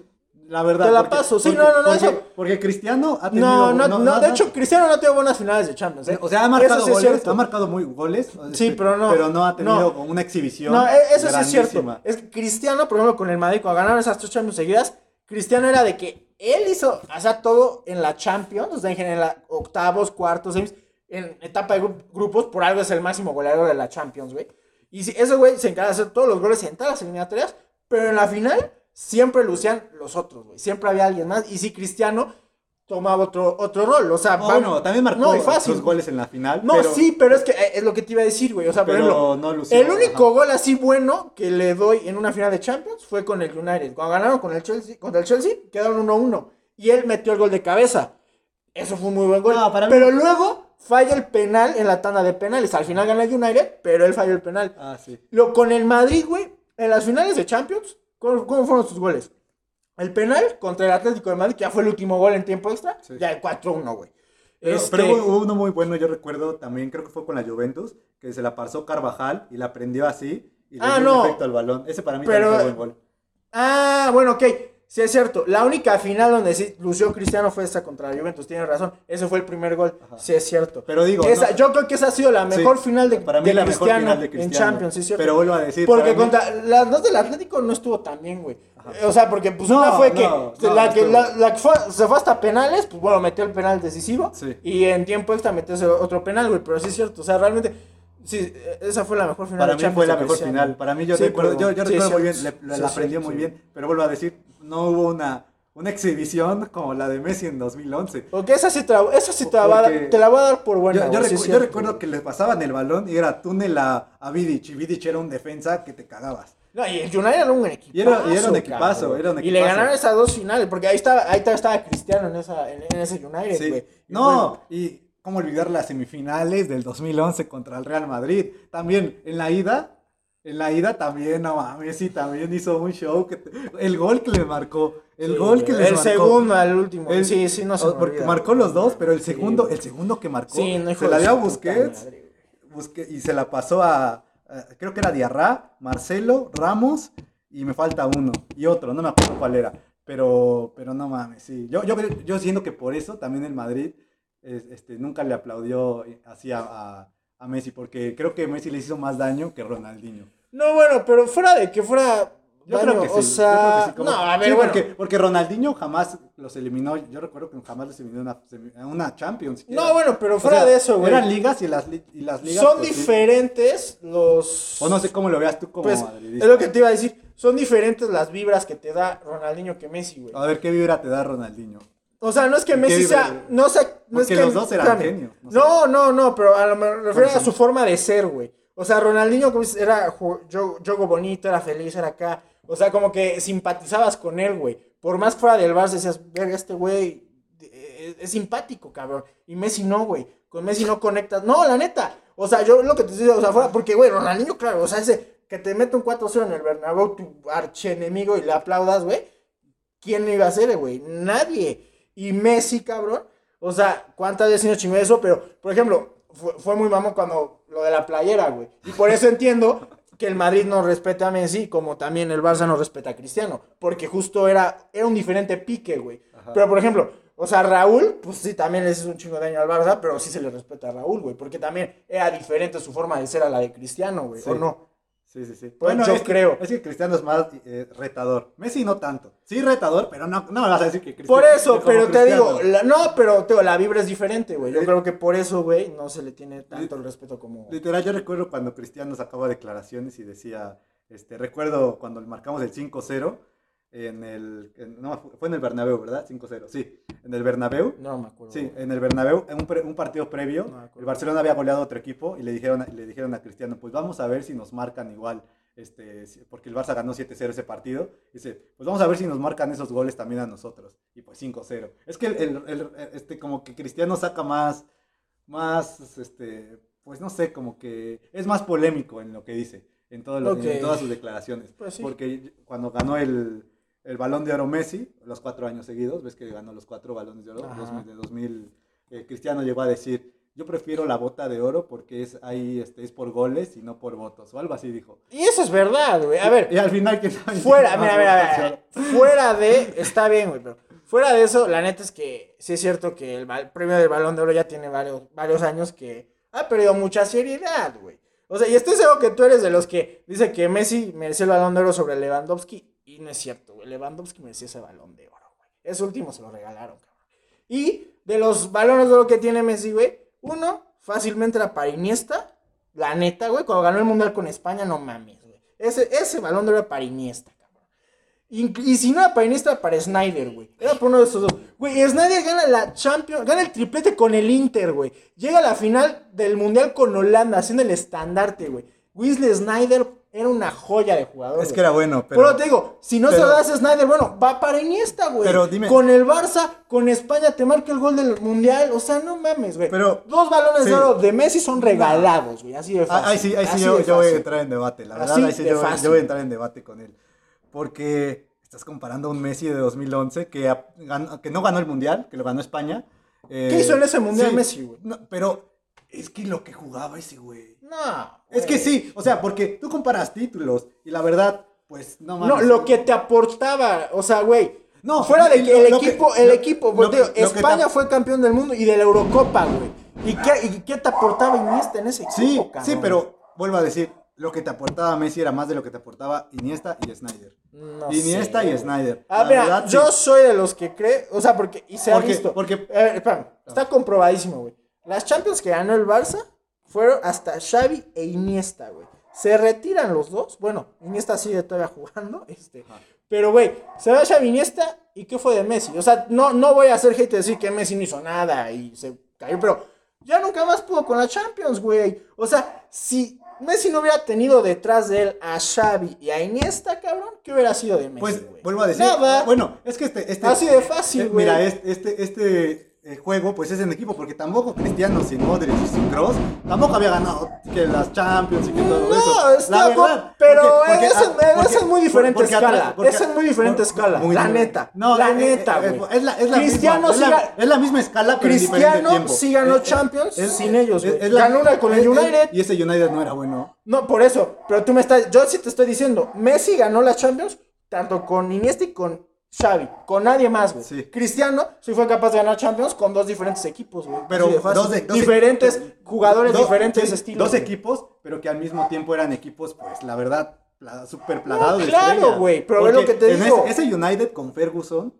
La verdad. Te la porque- paso, sí, porque- no, no, no, porque, eso- porque Cristiano ha tenido. No, no, no, de hecho, Cristiano no tiene buenas finales de Champions. ¿eh? o sea, ha marcado sí goles, ha marcado muy goles. Sí, este, pero no- Pero no ha tenido no. una exhibición. No, e- eso sí es cierto. Es que Cristiano, por ejemplo, con el Madrid, cuando ganaron esas tres Champions seguidas, Cristiano era de que él hizo, o sea, todo en la Champions, o sea, en general, octavos, cuartos, semis, en etapa de gru- grupos, por algo es el máximo goleador de la Champions, güey. Y si, ese güey se encarga de hacer todos los goles en todas las eliminatorias, pero en la final siempre lucían los otros, güey. Siempre había alguien más. Y sí, Cristiano tomaba otro, otro rol, o sea, Oh, bueno, también marcó no, fácil. sus goles en la final. No, pero- sí, pero es que eh, es lo que te iba a decir, güey. O sea, por Pero ejemplo, no lució, el único ajá. gol así bueno que le doy en una final de Champions fue con el United. Cuando ganaron con el Chelsea, contra el Chelsea, quedaron 1-1. Y él metió el gol de cabeza. Eso fue un muy buen gol. No, para mí- pero luego falla el penal en la tanda de penales. Al final gana el United, pero él falló el penal. Ah, sí. Lo, con el Madrid, güey, en las finales de Champions, ¿cómo, fueron sus goles? El penal contra el Atlético de Madrid, que ya fue el último gol en tiempo extra, Sí. ya el 4-1, güey. Pero, Este, pero hubo uno muy bueno, yo recuerdo también, creo que fue con la Juventus, que se la pasó Carvajal y la prendió así y le Ah, dio un no. efecto al balón. Ese para mí Pero- también fue buen gol. Ah, bueno, ok. Sí, es cierto. La única final donde sí lució Cristiano fue esta contra la Juventus. Tienes razón. Ese fue el primer gol. Ajá. Sí, es cierto. Pero digo, Esa- no- Yo creo que esa ha sido la mejor Sí, final de, para mí de la mejor Cristiano final de en Cristiano. Champions, sí, es cierto. Pero vuelvo a decir, Porque mí- contra las dos del Atlético no estuvo tan bien, güey. Ajá. O sea, porque pues No, una fue que, no, la, que la, la que fue- se fue hasta penales, pues bueno, metió el penal decisivo. Sí. Y en tiempo extra metió otro penal, güey. Pero sí es cierto. O sea, realmente, sí, esa fue la mejor final Para de mí Champions fue la mejor Cristiano. final. Para mí yo Sí, recuerdo, pero- yo, yo sí, recuerdo muy bien, le- la aprendió muy sí. bien. Pero vuelvo a decir, no hubo una, una exhibición como la de Messi en 2011. Porque esa sí te la, esa sí te la, va a dar- Porque- te la voy a dar por buena. yo, yo recu- recuerdo que le pasaban el balón y era túnel a, a Vidic. Y Vidic era un defensa que te cagabas. No, y el United era un equipazo. Y era- y era un equipazo, cabrón. era un Y le ganaron esas dos finales, porque ahí estaba, ahí estaba- Cristiano en, esa, en, en ese United, Sí. güey. Y No, y cómo olvidar las semifinales del 2011 contra el Real Madrid. También en la ida, en la ida también, no mames, sí, también hizo un show. Que el gol que le marcó, el Sí, gol que güey. les El marcó. segundo al último. El- sí, sí, no se Porque olvida, marcó los dos, pero el segundo, el segundo que marcó, Sí, no, se la dio a Busquets, madre, güey. Busque- y se la pasó a, a- creo que era Diarra, Marcelo, Ramos, y me falta uno, y otro, no me acuerdo cuál era. Pero, pero no mames, sí. Yo, yo, yo siento que por eso también el Madrid es- este, nunca le aplaudió así a, a- a Messi, porque creo que Messi le hizo más daño que Ronaldinho. No, bueno, pero fuera de que fuera. Yo daño, creo que sí. O yo sea, creo que sí, como- no, a ver, sí, bueno. porque, porque Ronaldinho jamás los eliminó. Yo recuerdo que jamás los eliminó en una, una Champions. siquiera. No, bueno, pero O fuera sea, de eso, güey. Eran ligas y las, li- y las ligas. Son pues, diferentes los. O no sé cómo lo veas tú como Pues, madridista. es lo que te iba a decir. Son diferentes las vibras que te da Ronaldinho que Messi, güey. A ver, ¿qué vibra te da Ronaldinho? O sea, no es que ¿Y qué Messi sea. No sé. No es que, los dos eran espérame. genios, no sé. No, no, no, pero a lo me refiero a su forma de ser, güey. O sea, Ronaldinho como dices, era juego bonito, era feliz, era acá. O sea, como que simpatizabas con él, güey. Por más fuera del Barça decías, verga, este güey eh, es, simpático, cabrón. Y Messi no, güey. Con Messi no conectas. No, la neta. O sea, yo lo que te estoy diciendo, o sea, fuera, porque, güey, Ronaldinho, claro, o sea, ese que te mete un 4-0 en el Bernabéu, tu archienemigo, y le aplaudas, güey. ¿Quién iba a ser, güey? Nadie. Y Messi, cabrón. O sea, ¿cuántas veces no chingó eso? Pero, por ejemplo, fue, fue muy mamón cuando lo de la playera, güey. Y por eso entiendo que el Madrid no respeta a Messi, como también el Barça no respeta a Cristiano. Porque justo era, era un diferente pique, güey. Ajá. Pero, por ejemplo, o sea, Raúl, pues sí, también le hizo un chingo de daño al Barça, pero sí se le respeta a Raúl, güey. Porque también era diferente su forma de ser a la de Cristiano, güey. Sí. ¿O no? Sí, sí, sí. Pues yo es que- creo. es que Cristiano es más eh, retador. Messi no tanto. Sí, retador, pero no, no vas a decir que Cristiano. Por eso, pero te Cristiano. digo, la- no, pero te digo, la vibra es diferente, güey. Yo creo que por eso, güey, no se le tiene tanto el respeto como. Literal, yo recuerdo cuando Cristiano sacaba declaraciones y decía, este, recuerdo cuando marcamos el 5-0 en el, en- no, fue en el Bernabéu, ¿verdad? 5-0, sí, en el Bernabéu. No me acuerdo. Sí, en el Bernabéu, en un, pre- un partido previo, No el Barcelona había goleado a otro equipo y le dijeron, a- le dijeron a Cristiano, pues vamos a ver si nos marcan igual este, porque el Barça ganó 7-0 ese partido. Dice, pues vamos a ver si nos marcan esos goles también a nosotros. Y pues 5-0. Es que el, el, este, como que Cristiano saca más, más, este, pues no sé, como que es más polémico en lo que dice, en, todo lo, en todas sus declaraciones. Pues sí. Porque cuando ganó el, el balón de oro Messi, los cuatro años seguidos, ves que ganó los cuatro balones de oro, Ajá. de 2000, eh, Cristiano llegó a decir, yo prefiero la bota de oro porque es ahí este, es por goles y no por votos, o algo así dijo. Y eso es verdad, güey. A ver, Y al final que fuera, mira, mira, mira, fuera de, está bien, güey, pero fuera de eso, la neta es que sí es cierto que el premio del Balón de Oro ya tiene varios, varios años que ha perdido mucha seriedad, güey. O sea, y estoy seguro que tú eres de los que dice que Messi mereció el Balón de Oro sobre Lewandowski y no es cierto, güey. Lewandowski merecía ese Balón de Oro, güey. Ese último se lo regalaron, cabrón. Y de los balones de oro que tiene Messi, güey, uno fácilmente era para Iniesta, la neta, güey, cuando ganó el Mundial con España, no mames, güey. Ese, ese balón de oro era para Iniesta, cabrón. Y, y si no era para Iniesta, para Snyder, güey. Era por uno de esos dos. Güey, Snyder gana la Champions, gana el triplete con el Inter, güey. Llega a la final del Mundial con Holanda, haciendo el estandarte, güey. Weasley Snyder era una joya de jugador. Es güey. que era bueno, pero... Pero, te digo, si no se lo das a Snyder, bueno, va para Iniesta, güey. Pero dime- Con el Barça, con España, te marca el gol del Mundial. O sea, no mames, güey. Pero- Dos balones sí. de oro de Messi son regalados, güey. Así de fácil. Ah, ahí sí, ahí sí yo, yo voy a entrar en debate, la verdad, Así ahí sí yo, voy a entrar en debate con él. Porque estás comparando a un Messi de 2011 que, ganó- que no ganó el Mundial, que lo ganó España. eh, ¿Qué hizo en ese Mundial sí, Messi, güey? no, pero es que lo que jugaba ese güey. No. Es que sí, o sea, porque tú comparas títulos y la verdad, pues no No, mames. lo que te aportaba, o sea, güey. No, fuera de lo- que el lo que- equipo, el lo- equipo, lo porque que- digo, lo que España te- fue campeón del mundo y de la Eurocopa, güey. ¿Y qué, ¿Y qué te aportaba Iniesta en ese equipo, Sí, cabrón? sí, pero vuelvo a decir, lo que te aportaba Messi era más de lo que te aportaba Iniesta y Snyder. No Iniesta sé, y. Snyder. Ah, La mira, verdad, yo sí. soy de los que cree, o sea, porque, y se ha Porque- visto. porque- espérame, está comprobadísimo, güey. Las Champions que ganó el Barça fueron hasta Xavi e Iniesta, güey. Se retiran los dos, bueno, Iniesta sigue todavía jugando, [LAUGHS] este. Ajá. Pero, güey, se va Xavi Iniesta y ¿qué fue de Messi? O sea, no, no voy a hacer hate decir que Messi no hizo nada y se cayó, pero ya nunca más pudo con la Champions, güey. O sea, si Messi no hubiera tenido detrás de él a Xavi y a Iniesta, cabrón, ¿qué hubiera sido de Messi, Pues vuelvo a decir, Nada. bueno, es que este, este Así de fácil, eh, güey. Mira, este, este, este eh, juego pues es en equipo porque tampoco Cristiano sin Modric y sin Cross tampoco había ganado que las Champions y que todo No, eso. La verdad, pero porque- porque- esa- ah, porque- es muy diferente escala, esa es muy diferente escala, la neta, No, la eh, neta, eh, güey. es la, es la Cristiano misma, es, sí la, es la misma escala pero Cristiano sí ganó Champions es- sin ellos, es Ganó una con el es- es- United. Y ese United no era bueno. No, por eso, pero tú me estás, yo sí te estoy diciendo, Messi ganó la Champions tanto con Iniesta y con Xavi, con nadie más, güey. Sí. Cristiano sí fue capaz de ganar Champions con dos diferentes equipos, güey. Pero dos de- dos- diferentes jugadores, Dos- diferentes sí, estilos. Dos equipos, pero que al mismo tiempo eran equipos, pues la verdad, pla- súper plagados de claro, güey, pero es lo que te digo. Ese, ese United con Ferguson,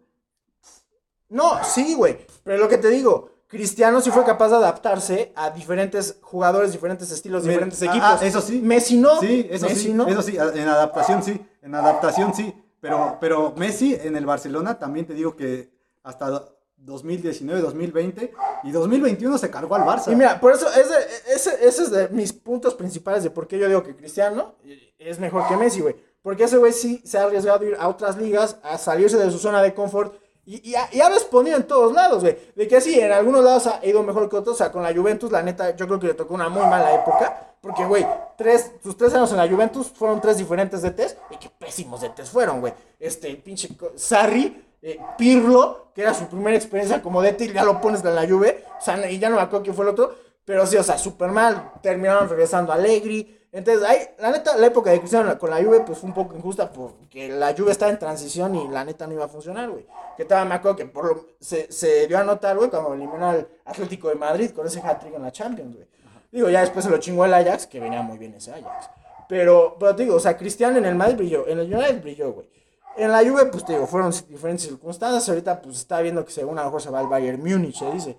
No, sí, güey. Pero lo que te digo, Cristiano sí fue capaz de adaptarse a diferentes jugadores, diferentes estilos, diferentes ah, equipos. ah, eso sí. Messi no. sí, eso Messi sí, no. eso sí, en adaptación sí, en adaptación sí, pero, pero Messi en el Barcelona también te digo que hasta do- 2019, 2020 y 2021 se cargó al Barça. Y mira, por eso, ese, ese, ese es de mis puntos principales de por qué yo digo que Cristiano es mejor que Messi, güey. Porque ese güey sí se ha arriesgado a ir a otras ligas, a salirse de su zona de confort. Y, y y ha respondido en todos lados, güey. De que sí, en algunos lados ha ido mejor que otros. O sea, con la Juventus, la neta, yo creo que le tocó una muy mala época. Porque, güey, tres, sus tres años en la Juventus fueron tres diferentes DTs. Y qué pésimos DTs fueron, güey. Este, pinche Sarri, eh, Pirlo, que era su primera experiencia como DT, y ya lo pones en la Juve. O sea, y ya no me acuerdo quién fue el otro. Pero sí, o sea, súper mal. Terminaron regresando a Allegri. Entonces, ahí, la neta, la época de Cristiano con la Juve, pues fue un poco injusta porque la Juve estaba en transición y la neta no iba a funcionar, güey. Que todavía me acuerdo que por lo- se, se dio a notar, güey, cuando eliminó al Atlético de Madrid con ese hat-trick en la Champions, güey. Digo, ya después se lo chingó el Ajax, que venía muy bien ese Ajax. Pero, pero te digo, o sea, Cristiano en el Madrid brilló, en el United brilló, güey. En la Juve, pues te digo, fueron diferentes circunstancias. Ahorita, pues está viendo que según a lo mejor se va al Bayern Múnich, se dice.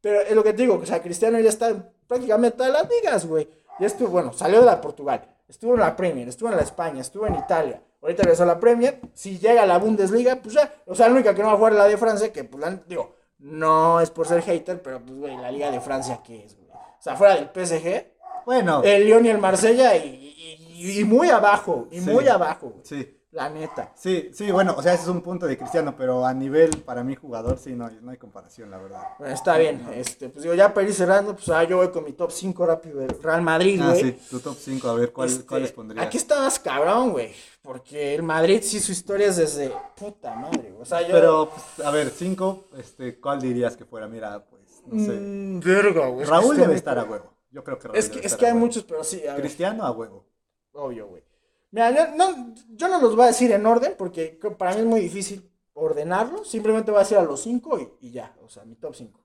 Pero es lo que te digo, o sea, Cristiano ya está en prácticamente todas las ligas, güey. Ya estuvo, bueno, salió de la Portugal, estuvo en la Premier, estuvo en la España, estuvo en Italia. Ahorita regresó a la Premier. Si llega a la Bundesliga, pues ya. O sea, la única que no va a jugar es la de Francia, que pues la, digo, no es por ser hater, pero pues, güey, la Liga de Francia, ¿qué es, güey? O sea, fuera del PSG, bueno, el Lyon y el Marsella y, y- y, y muy abajo, y Sí. muy abajo, güey. Sí, La neta. sí, sí, bueno, o sea, ese es un punto de Cristiano, pero a nivel, para mí, jugador, sí, no, hay- no hay comparación, la verdad. Bueno, está bien. Este, pues digo, ya para ir cerrando, pues ah, yo voy con mi top 5 rápido del Real Madrid, Ah, güey. sí, tu top 5, a ver, ¿cuál, Este, ¿cuáles pondrías? Aquí está más cabrón, güey. Porque el Madrid sí su historia es desde puta madre, güey. O sea, yo. Pero, pues, a ver, 5, este, ¿cuál dirías que fuera? Mira, pues, no sé. Mm, verga, güey. es que Raúl está debe estar a huevo. Yo creo que Raúl Es debe que, es estar que a hay huevo. muchos, pero sí, a ver, Cristiano a huevo. obvio, güey. Mira, yo no, yo no los voy a decir en orden porque para mí es muy difícil ordenarlos. Simplemente voy a decir a los 5 y, y ya. O sea, mi top 5.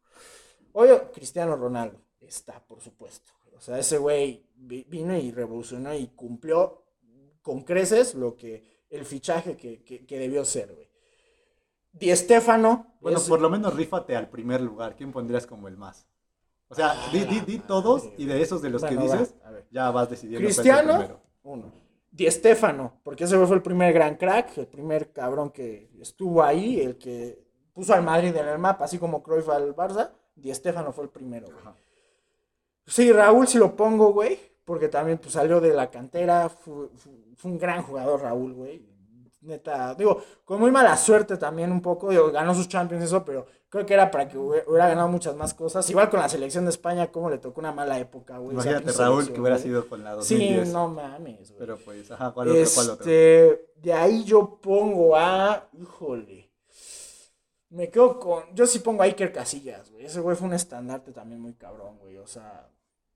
Obvio, Cristiano Ronaldo está, por supuesto. O sea, ese güey vi- vino y revolucionó y cumplió con creces lo que el fichaje que, que, que debió ser, güey. Di Stéfano. Bueno, es- por lo menos rífate al primer lugar. ¿Quién pondrías como el más? O sea, di, di, di todos y de esos de los Bueno, que dices, ya vas decidiendo. Cristiano, uno. Di Stéfano, porque ese fue el primer gran crack, el primer cabrón que estuvo ahí, el que puso al Madrid en el mapa, así como Cruyff al Barça. Di Stéfano fue el primero, güey. Sí, Raúl sí lo pongo, güey, porque también pues, salió de la cantera, fue, fue- fue un gran jugador Raúl, güey. Neta, digo, con muy mala suerte también un poco, digo, ganó sus Champions eso, pero creo que era para que hubiera ganado muchas más cosas. Igual con la selección de España, como le tocó una mala época, güey. Imagínate Raúl que hubiera güey. sido con la Sí, 2010. no mames, güey. Pero pues, ajá, ¿cuál otro? ¿Cuál otro? Este, de ahí yo pongo a. Híjole. Me quedo con. Yo sí pongo a Iker Casillas, güey. Ese güey fue un estandarte también muy cabrón, güey. O sea,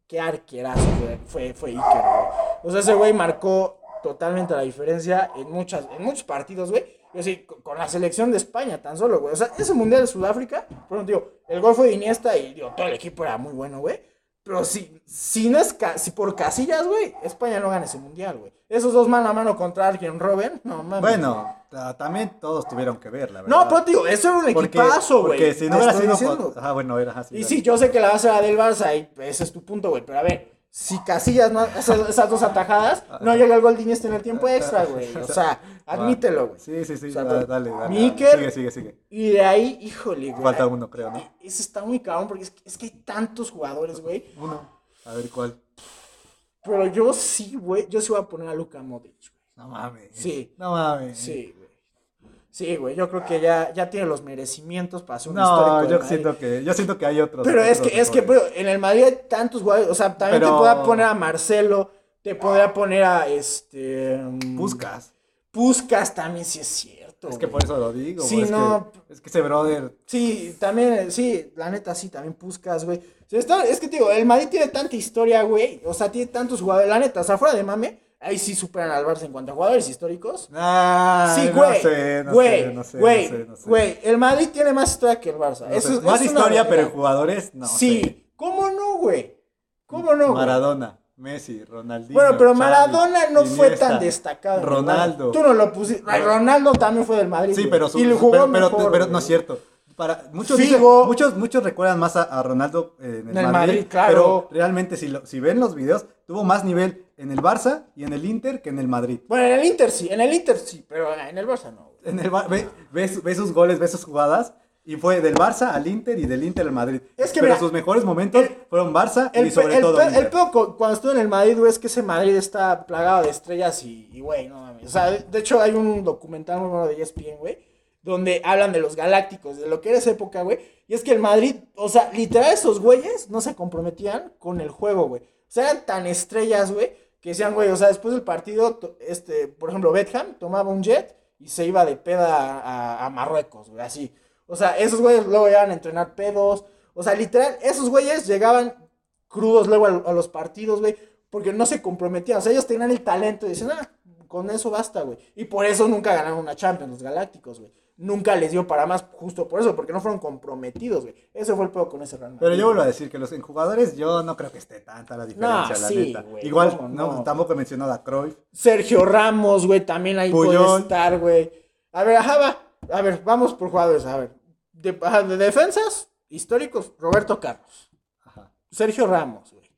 qué arquerazo fue, fue, fue Iker, güey. O sea, ese güey marcó totalmente la diferencia en, muchas, en muchos partidos, güey. Yo sí, con, la selección de España tan solo, güey. O sea, ese mundial de Sudáfrica, por ejemplo, digo, el gol fue de Iniesta y digo, todo el equipo era muy bueno, güey. Pero si, si no es si por casillas, güey, España no gana ese mundial, güey. Esos dos mano a mano contra Arjen Robben, no mames. Bueno, ta- también todos tuvieron que ver, la verdad. No, pero digo, eso era un porque, equipazo, güey. Porque si no hubiera sido. Ajá, bueno, era así. Y sí, yo sé que la base era del Barça y ese es tu punto, güey. Pero a ver, si Casillas, no, esas, esas dos atajadas, no llega el gol en el tiempo extra, güey. O sea, [LAUGHS] admítelo, güey. Sí, sí, sí. O sea, dale, dale. dale. Sigue, sigue, sigue. Y de ahí, híjole, güey. Falta uno, creo, ¿no? Ese está muy cabrón porque es, que- es que hay tantos jugadores, güey. Uno. A ver cuál. Pero yo sí, güey. Yo sí voy a poner a Luka Modric, güey. No mames. Sí. No mames. Sí. Sí, güey. Yo creo que ya, ya tiene los merecimientos para ser un histórico. No, yo siento que, yo siento que hay otros. Pero es que, es que, bro, en el Madrid hay tantos jugadores. O sea, también Pero- te podría poner a Marcelo. Te podría poner a este. mm, Puskas. Puskas también, sí es cierto. Es que güey. por eso lo digo. Sí, güey, es no. Que, es que ese brother. Sí, también, sí, la neta sí, también Puskas, güey. O sea, está- es que te digo, el Madrid tiene tanta historia, güey. O sea, tiene tantos jugadores. La neta, o sea, fuera de mame, ahí sí superan al Barça en cuanto a jugadores históricos. Ah, Sí, no güey. sé, no Güey, sé, no sé, güey, no sé, no sé. güey. El Madrid tiene más historia que el Barça. No Eso sé, es- Más es historia, pero jugadores, no. Sí, sé. ¿cómo no, güey? ¿Cómo no? güey? Maradona, Messi, Ronaldinho. Bueno, pero Maradona no fue tan destacado. Ronaldo. Tú no lo pusiste. Ronaldo también fue del Madrid. Sí, pero, su- y jugó pero, pero- mejor, pero güey. no es cierto. Para, muchos, dicen- muchos, muchos recuerdan más a, a Ronaldo eh, en el, En el Madrid, Madrid, claro. Pero realmente, si, lo- si ven los videos, tuvo más nivel en el Barça y en el Inter que en el Madrid. Bueno, en el Inter sí, en el Inter sí, pero en el Barça no. En el, ve, ve ve sus goles, ve sus jugadas. Y fue del Barça al Inter y del Inter al Madrid. Es que pero mira, sus mejores momentos el- fueron Barça El, y sobre el, todo el peor cu- cuando estuve en el Madrid, güey, es que ese Madrid está plagado de estrellas y, güey, no mames. O sea, de, de hecho hay un documental muy bueno de ESPN, güey, donde hablan de los galácticos, de lo que era esa época, güey. Y es que el Madrid, o sea, literal esos güeyes no se comprometían con el juego, güey. O sea, eran tan estrellas, güey, que decían, güey, o sea, después del partido, este, por ejemplo, Beckham tomaba un jet y se iba de peda a, Marruecos, güey, así. O sea, esos güeyes luego iban a entrenar pedos. O sea, literal, esos güeyes llegaban crudos luego a, a los partidos, güey, porque no se comprometían. O sea, ellos tenían el talento y decían, ah, con eso basta, güey. Y por eso nunca ganaron una Champions, los Galácticos, güey. Nunca les dio para más, justo por eso, porque no fueron comprometidos, güey. Ese fue el pedo con ese Real Madrid. Pero yo vuelvo a decir que los en jugadores yo no creo que esté tanta la diferencia, la sí, neta. güey, Igual, no, no. tampoco he mencionado a Cruyff. Sergio Ramos, güey, también ahí puede Puyol. estar, güey. A ver, ajá, va. A ver, vamos por jugadores, a ver. De, de defensas históricos, Roberto Carlos. Ajá. Sergio Ramos, güey.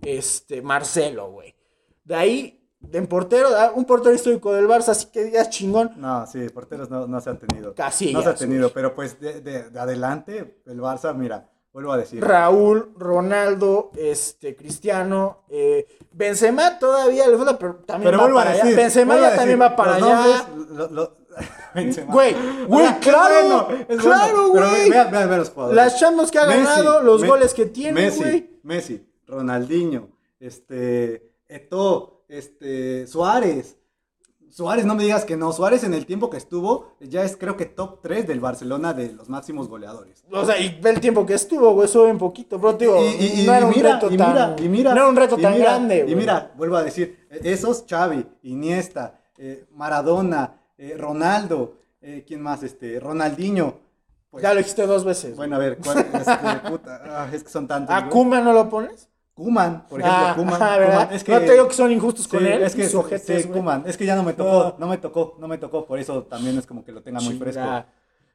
Este, Marcelo, güey. De ahí, en portero, ah, un portero histórico del Barça, así que digas chingón. No, sí, porteros no, no se han tenido. Casillas, No se ha tenido, pero pues de, de- de adelante, el Barça, mira, vuelvo a decir. Raúl, Ronaldo, este, Cristiano, eh, Benzema todavía le falta, pero también Pero va vuelvo a para decir. allá. Benzema a ya también va para allá. nombres, lo- lo- [LAUGHS] Benzema. Güey, güey, claro, bueno, claro, güey. Vean los jugadores. Las Champions que ha Messi, ganado, los goles que tiene, Messi, güey. Messi, Ronaldinho, este, Eto'o, este, Suárez. Suárez, no me digas que no. Suárez en el tiempo que estuvo ya es creo que top 3 del Barcelona de los máximos goleadores. O sea, y ve el tiempo que estuvo, güey, sube un poquito, bro, digo, Y- y- y- no era un mira, reto tan, mira, y mira, no era un reto y tan mira, grande, güey. Y mira, vuelvo a decir, eh, esos Xavi, Iniesta, eh, Maradona, eh, Ronaldo, eh, ¿quién más? Este, Ronaldinho. Pues, ya lo dijiste dos veces. Bueno, a ver, ¿cuál- este, [LAUGHS] puta, ah, es que son tantos. ¿A. Kuma no lo pones? Kuman, por ejemplo, Ah, Kuman. Kuman, es que, no te digo que son injustos con sí, él. Es que sus ojetes, sí. Koeman. Es que ya no me tocó, No. no me tocó, no me tocó, por eso también es como que lo tenga muy fresco.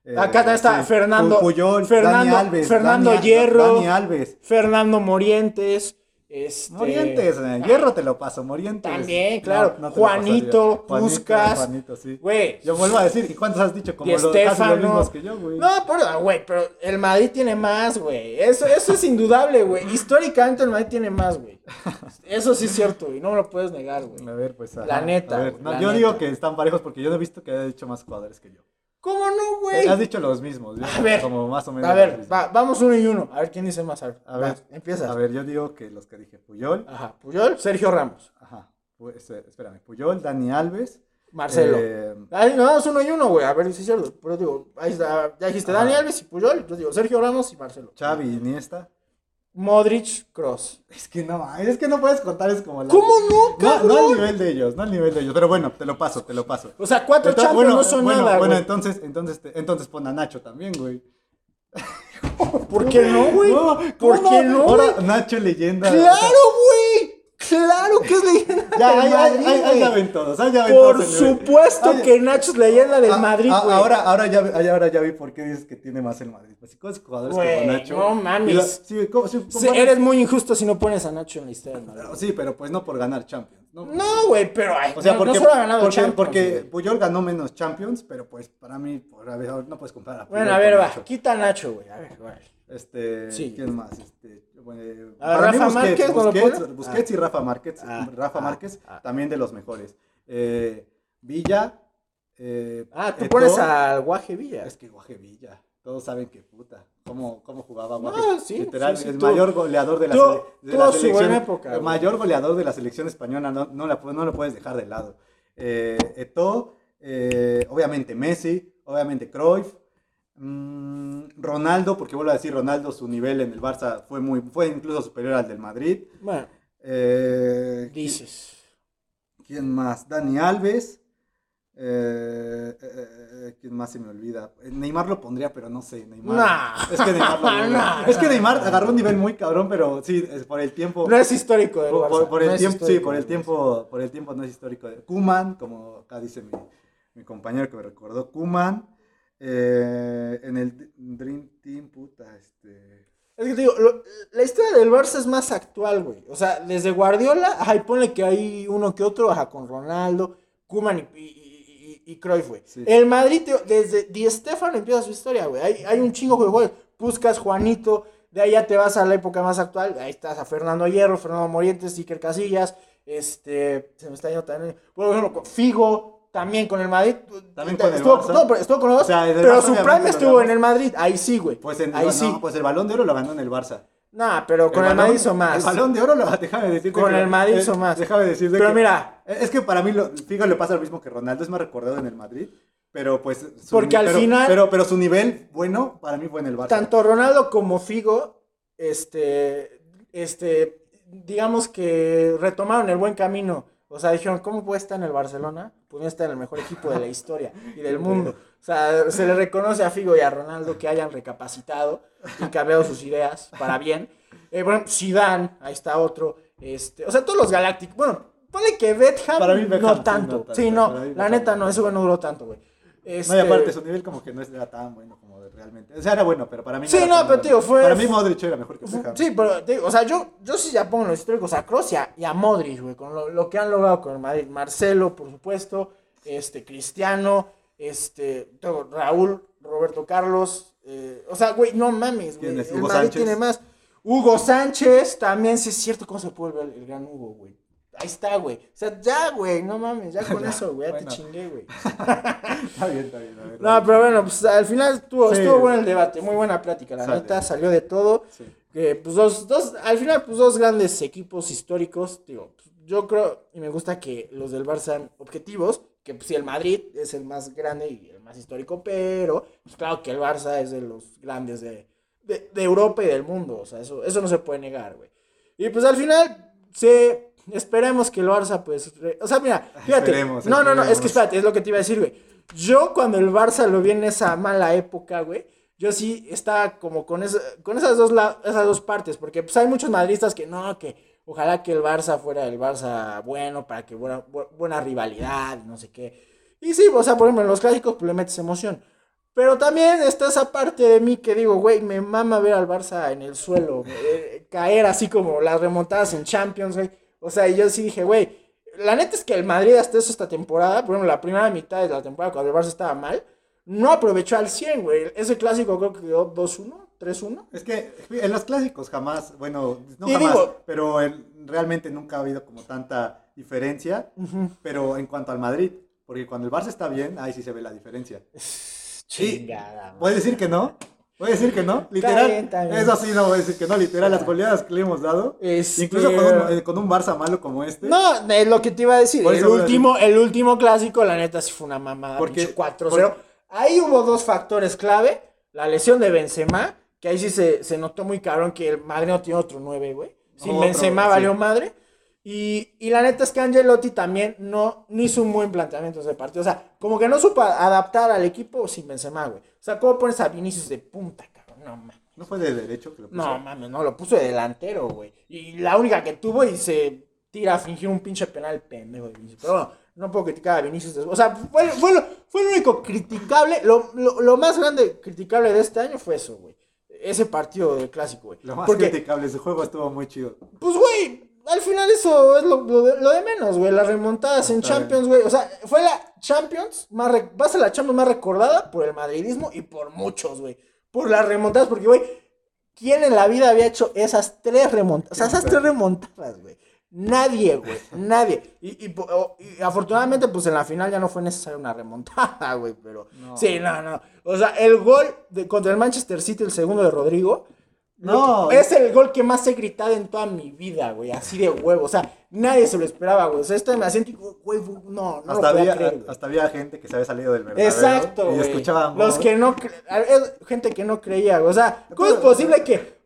Eh, Acá está sí. Fernando- Pu- Puyol, Fernando- Dani Alves, Fernando Dani, Hierro. Dani Alves. Fernando Morientes. Este... Morientes, Hierro te lo paso, Morientes. También, claro. No, no te lo Juanito, pasaría. Juanito, sí. Güey. Yo vuelvo a decir, ¿y cuántos has dicho? Como lo, los Stéfano. mismos que yo, güey. No, pero, güey, pero el Madrid tiene más, güey. Eso, eso es indudable, güey. Históricamente el Madrid tiene más, güey. Eso sí es cierto, güey. No me lo puedes negar, güey. A ver, pues. ajá. La neta, A ver, güey, no, la yo neta. digo que están parejos porque yo no he visto que haya dicho más jugadores que yo. ¿Cómo no, güey? Has dicho los mismos. A ver. Como más o menos. A ver, va, vamos uno y uno. A ver quién dice más. A ver, A ver, va, empieza. A ver, yo digo que los que dije, Puyol. Ajá, Puyol, Sergio Ramos, Ajá. Pues, eh, espérame, Puyol, Dani Alves. Marcelo. eh, Ay, no, vamos uno y uno, güey. A ver si es cierto. Pero digo, ahí está. Ya dijiste. Dani Alves y Puyol. Yo digo Sergio Ramos y Marcelo. Xavi, Iniesta. Modric, Cross. Es que no, es que no puedes contar, es como la... ¿Cómo no, No, cabrón? no al nivel de ellos, no al nivel de ellos. Pero bueno, te lo paso, te lo paso. O sea, cuatro Entonces, bueno, no son bueno, nada, bueno, güey. entonces, entonces, te- entonces pon a Nacho también, güey. [LAUGHS] ¿Por qué no, güey? No, ¿Por ¿cómo qué no, Ahora? Nacho leyenda. ¡Claro, güey! ¡Claro que es leyenda [LAUGHS] Ya, del Madrid, ahí- ya ven todos, ahí ya ven Por todos supuesto que Nacho es leyenda del ah, Madrid, ah, güey. Ahora, ahora, ya, ahora ya vi por qué dices que tiene más el Madrid. Pues, ¿cómo es jugadores Güey, como Nacho? no mames. Y la- sí, ¿cómo- sí, Sí, comparas- eres muy injusto si no pones a Nacho en la historia del Madrid. Sí, pero pues no por ganar Champions. ¿no? No, güey, pero ay, O sea, no, porque, no solo ha ganado porque, Champions, porque. Puyol ganó menos Champions, pero pues para mí, por, a ver, no puedes comparar a Puyol Bueno, a ver, con va. Nacho. Quita a Nacho, güey. A ver, güey. Este, Sí. ¿quién más? Este, bueno, mí Rafa Busquets, Márquez, ¿no lo Busquets, y Rafa Márquez, Ah, Rafa ah, Márquez ah. también de los mejores. Eh, Villa, eh, Ah, tú pones al Guaje Villa. Es que Guaje Villa, todos saben que puta, cómo, cómo jugaba Guaje. No, sí, Literal, sí, sí, el mayor goleador de la, sele- de la selección. época, el mayor goleador de la selección española, no, no, la, no lo puedes dejar de lado. Eh, Eto'o, eh, obviamente Messi, obviamente Cruyff, mm, Ronaldo, porque vuelvo a decir, Ronaldo su nivel en el Barça fue muy fue incluso superior al del Madrid. Bueno, Eh, dices. ¿Quién más? Dani Alves. Eh, eh, ¿Quién más se me olvida? Neymar lo pondría, pero no sé. Neymar. Nah. Es que Neymar, lo- [LAUGHS] Nah, es que nah, Neymar nah. agarró un nivel muy cabrón, pero sí, es por el tiempo. No es histórico del por, Barça. por- por el no tiempo, sí, por el tiempo, por el tiempo no es histórico. Kuman, como acá dice mi, mi compañero que me recordó, Kuman. Eh, en el Dream Team, puta, este. Es que te digo, lo- la historia del Barça es más actual, güey. O sea, desde Guardiola, ajá, y ponle que hay uno que otro, ajá, con Ronaldo, Koeman y, y, y, y Cruyff, güey. Sí. El Madrid, desde Di Stéfano empieza su historia, güey. Hay, hay un chingo de jugadores. Puscas, Juanito, de ahí ya te vas a la época más actual. Ahí estás a Fernando Hierro, Fernando Morientes, Iker Casillas, este, se me está yendo también, por ejemplo, con Figo, también con el Madrid. También con el Barça. No, pero estuvo con O sea, del pero Barça su prime estuvo en el Madrid. Ahí sí, güey. Pues, en, ahí no, sí. pues el balón de oro lo ganó en el Barça. Nah, pero con el, balón- Madrid hizo más. El balón de oro lo [LAUGHS] déjame decirte. Con que- el Madrid eh, hizo más. Déjame decirte Pero que- mira. Es que para mí, lo, Figo le pasa lo mismo que Ronaldo, es más recordado en el Madrid. Pero pues. su Porque al pero- final- Pero, pero su nivel bueno, para mí fue en el Barça. Tanto Ronaldo como Figo, este, este, digamos que retomaron el buen camino. O sea, dijeron, ¿cómo puede estar en el Barcelona? Pues no está en el mejor equipo de la historia y del mundo. O sea, se le reconoce a Figo y a Ronaldo que hayan recapacitado y cambiado sus ideas para bien. Eh, bueno, Zidane, ahí está otro. Este, o sea, todos los galácticos. Bueno, ponle que Beckham, Para mí Beckham no tanto. no tanto. Sí, no, la neta no. eso no duró tanto, güey. No, y Este, aparte, su nivel como que no era tan bueno realmente. O sea, era bueno, pero para mí Sí, no, pero, bueno. tío, fue- Para mí Modric era mejor que Beckham. Sí, pero, o sea, yo, yo sí ya pongo los históricos a Kroos y a, y a Modric, güey, con lo, lo que han logrado con el Madrid. Marcelo, por supuesto, este, Cristiano, este, tengo Raúl, Roberto Carlos, Eh, o sea, güey, no mames, güey. El Madrid Sánchez. tiene más. Hugo Sánchez, también sí es cierto cómo se puede ver el gran Hugo, güey. Ahí está, güey. O sea, ya, güey, no mames, ya con [LAUGHS] eso, güey, ya Bueno. te chingué, güey. [LAUGHS] Está bien, está bien. ver, No, pero bueno, pues al final estuvo, Sí. estuvo bueno el debate, muy buena plática, la Sale. neta, salió de todo. Sí. Pues dos, dos, al final, pues dos grandes equipos históricos, digo, pues, yo creo y me gusta que los del Barça sean objetivos, que pues sí, el Madrid es el más grande y el más histórico, pero pues claro que el Barça es de los grandes de, de, de Europa y del mundo, o sea, eso, eso no se puede negar, güey. Y pues al final, sí, esperemos que el Barça, pues, re- o sea, mira, fíjate, Esperemos, no, no, no, es que espérate, es lo que te iba a decir, güey. Yo cuando el Barça lo vi en esa mala época, güey, yo sí estaba como con, esa- con esas, dos la- esas dos partes, porque pues hay muchos madridistas que no, que ojalá que el Barça fuera el Barça bueno, para que buena, bu- buena rivalidad, no sé qué. Y sí, o sea, por ejemplo, en los clásicos pues le metes emoción. Pero también está esa parte de mí que digo, güey, me mama ver al Barça en el suelo, eh, caer así como las remontadas en Champions, güey. O sea, y yo sí dije, güey, la neta es que el Madrid hasta eso esta temporada, por ejemplo, la primera mitad de la temporada cuando el Barça estaba mal, no aprovechó al 100, güey. Ese clásico creo que quedó 2-1, 3-1. Es que en los clásicos jamás, bueno, no Y jamás, digo- pero en- realmente nunca ha habido como tanta diferencia, pero en cuanto al Madrid, porque cuando el Barça está bien, ahí sí se ve la diferencia. Chingada. ¿Puedes decir que no? ¿Puedes decir que no? Literal. bien, está bien. Eso sí, no voy a decir que no. Literal, las goleadas que le hemos dado. Este- Incluso con un, eh, con un Barça malo como este. No, es lo que te iba a decir. Por El voy a último, el último clásico, la neta, sí fue una mamada. Porque- pinche 4-0. Ahí hubo dos factores clave. La lesión de Benzema, que ahí sí se, se notó muy cabrón que el Madrid no tiene otro 9, güey. Sin Benzema valió madre. Y, y la neta es que Angelotti también no, no hizo un buen planteamiento ese partido. O sea, como que no supo adaptar al equipo sin Benzema, güey. O sea, ¿cómo pones a Vinicius de punta, cabrón? No mames. No fue de derecho que lo puso. No mames, no, lo puso de delantero, güey. Y la única que tuvo y se tira a fingir un pinche penal pendejo de Vinicius. Pero bueno, no puedo criticar a Vinicius. O sea, fue, fue, lo, fue lo único criticable. Lo, lo, lo más grande criticable de este año fue eso, güey. Ese partido del clásico, güey. Lo más Porque, criticable, ese juego estuvo muy chido. pues, güey, al final eso es lo, lo de, lo de menos, güey. Las remontadas en Está Champions, güey. O sea, fue la Champions más... re- va a ser la Champions más recordada por el madridismo y por muchos, güey. Por las remontadas, porque, güey, ¿quién en la vida había hecho esas tres remontadas? O sea, esas tres remontadas, güey. Nadie, güey. [LAUGHS] Nadie. Y, y afortunadamente, pues en la final ya no fue necesaria una remontada, güey. Pero. No. Sí, no, no. O sea, el gol de, contra el Manchester City, el segundo de Rodrigo. No. Es el gol que más he gritado en toda mi vida, güey. Así de huevo. O sea, nadie se lo esperaba, güey. O sea, esto me hacía güey, no, no hasta, lo había, creer, hasta había gente que se había salido del verdadero. Exacto, Y escuchaban. Los que no cre- gente que no creía, güey. O sea, ¿cómo es posible que,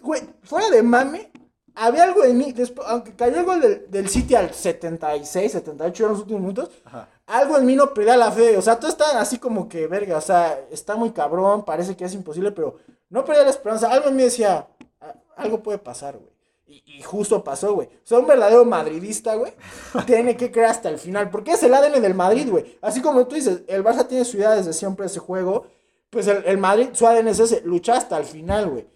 güey, fuera de mame, había algo en mí, después, aunque cayó el gol del, del City al 76, 78 en los últimos minutos, Ajá. Algo en mí no perdía la fe. O sea, todo está así como que, verga, o sea, está muy cabrón, parece que es imposible, pero no perdía la esperanza. Algo en mí decía, "A- algo puede pasar, güey. Y, y justo pasó, güey. O sea, un verdadero madridista, güey, [LAUGHS] tiene que creer hasta el final. Porque es el ADN del Madrid, güey. Así como tú dices, el Barça tiene su idea desde siempre ese juego. Pues el, el Madrid, su ADN es ese, luchar hasta el final, güey.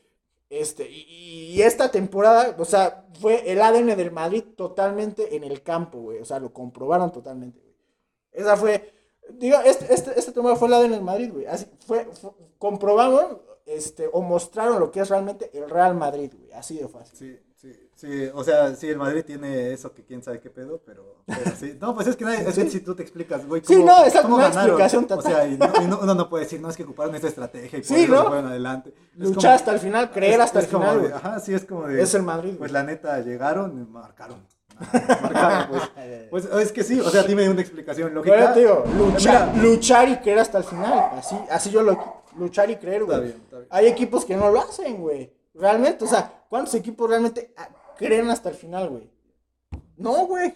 Este, y, y esta temporada, o sea, fue el ADN del Madrid totalmente en el campo, güey. O sea, lo comprobaron totalmente, güey. Esa fue, diga, este, este, esta temporada fue el ADN del Madrid, güey. Así fue, fue- comprobaron, este, o mostraron lo que es realmente el Real Madrid, güey. Así de fácil. Sí, sí, sí, o sea, sí, el Madrid tiene eso que quién sabe qué pedo, pero, pero sí. No, pues es que, nadie, es que si tú te explicas, güey, Sí, no, exacto, cómo una ganaron. explicación O total. sea, y, no- y no- uno no puede decir, no, es que ocuparon esta estrategia y por Sí, ¿no? fueron adelante. Luchar como- hasta el final, creer es- hasta es el final, de-. Ajá, sí, es como de... Es el Madrid, Pues güey. la neta, llegaron y marcaron. Pues. [LAUGHS] Pues es que sí, o sea, dime una explicación lógica. Pero luchar, Mira, luchar y creer hasta el final. Así, así yo lo luchar y creer, güey. Está bien, está bien. Hay equipos que no lo hacen, güey. Realmente, o sea, ¿cuántos equipos realmente ah, creen hasta el final, güey? No, güey.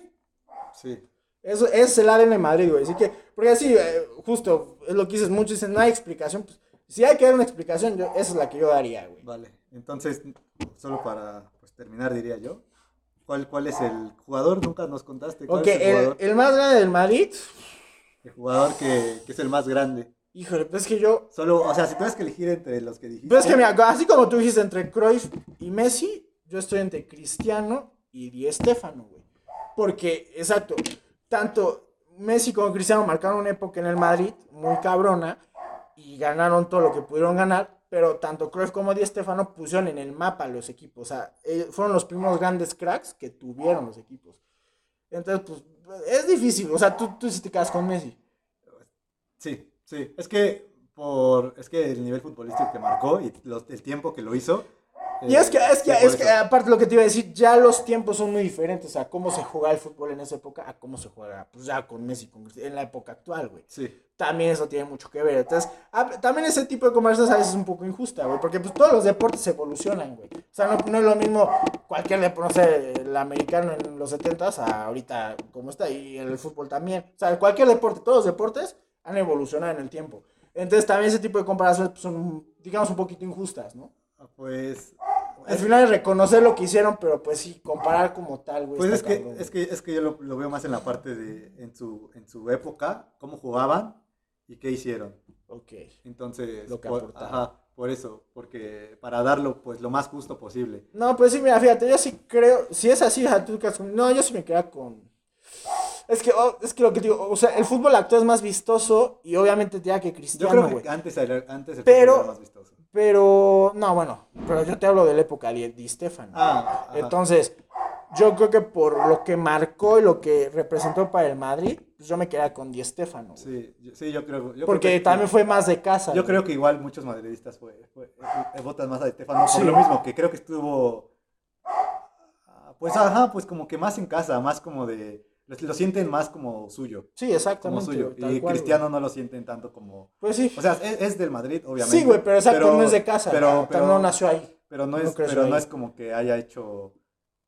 Sí. Eso es el ADN de Madrid, güey. Así que, porque así, eh, justo, es lo que dices, muchos dicen, no hay explicación. Pues, si hay que dar una explicación, yo, esa es la que yo daría, güey. Vale, entonces, solo para pues, terminar, diría yo. ¿Cuál, ¿Cuál es el jugador? Nunca nos contaste. ¿Cuál Ok, es el el, jugador, el más grande del Madrid, el jugador que, que es el más grande? híjole, pues es que yo, Solo, o sea, si tienes que elegir entre los que dijiste. Pero es que mira, así como tú dijiste entre Cruyff y Messi, yo estoy entre Cristiano y Di Stéfano, güey. Porque, exacto, tanto Messi como Cristiano marcaron una época en el Madrid muy cabrona. y ganaron todo lo que pudieron ganar, pero tanto Cruyff como Di Stefano pusieron en el mapa los equipos, o sea, eh, fueron los primeros grandes cracks que tuvieron los equipos. Entonces, pues, es difícil, o sea, tú, tú sí te quedas con Messi. Sí, sí. Es que por es que el nivel futbolístico que marcó y los- el tiempo que lo hizo. Y eh, es que, es que, por es que aparte lo que te iba a decir, ya los tiempos son muy diferentes a cómo se juega el fútbol en esa época, a cómo se juega, pues ya con Messi, con en la época actual, güey. Sí. También eso tiene mucho que ver. Entonces, también ese tipo de conversaciones a veces es un poco injusta, güey, porque pues todos los deportes evolucionan, güey. O sea, no, no es lo mismo cualquier deporte, no sé, el americano en los 70s a ahorita como está, y el fútbol también. O sea, cualquier deporte, todos los deportes han evolucionado en el tiempo. Entonces, también ese tipo de comparaciones pues, son, digamos, un poquito injustas, ¿no? Ah, Pues. Al final es reconocer lo que hicieron, pero pues sí, comparar como tal, güey. Pues es que, cabrón, es que, es que yo lo, lo veo más en la parte de, en su, en su época, cómo jugaban y qué hicieron. Ok. Entonces, Lo que por, ajá, por eso, porque para darlo pues lo más justo posible. No, pues sí, mira, fíjate, yo sí creo, si es así, no, yo sí me quedo con... Es que, oh, es que lo que digo, o sea, el fútbol actual es más vistoso y obviamente ya que Yo Cristiano, creo que güey. antes, antes el Pero- fútbol era más vistoso. Pero, no, bueno, pero yo te hablo de la época de Di Stefano. Ah. Entonces, yo creo que por lo que marcó y lo que representó para el Madrid, pues yo me quedaría con Di Stefano. güey. Sí, sí, yo creo. yo Porque creo que- también fue más de casa. Yo creo que igual muchos madridistas fue, fue- eh, votan más a Estefano Sí. por lo mismo, que creo que estuvo, ah, pues ajá, pues como que más en casa, más como de, lo, lo sienten más como suyo, Sí, como exactamente. suyo, güey, tal y cual, Cristiano no lo sienten tanto como. Pues sí. o sea, es, es del Madrid, obviamente. Sí, güey, pero exacto, no es de casa. Pero, pero, no nació ahí. pero no no es, pero no es como que haya hecho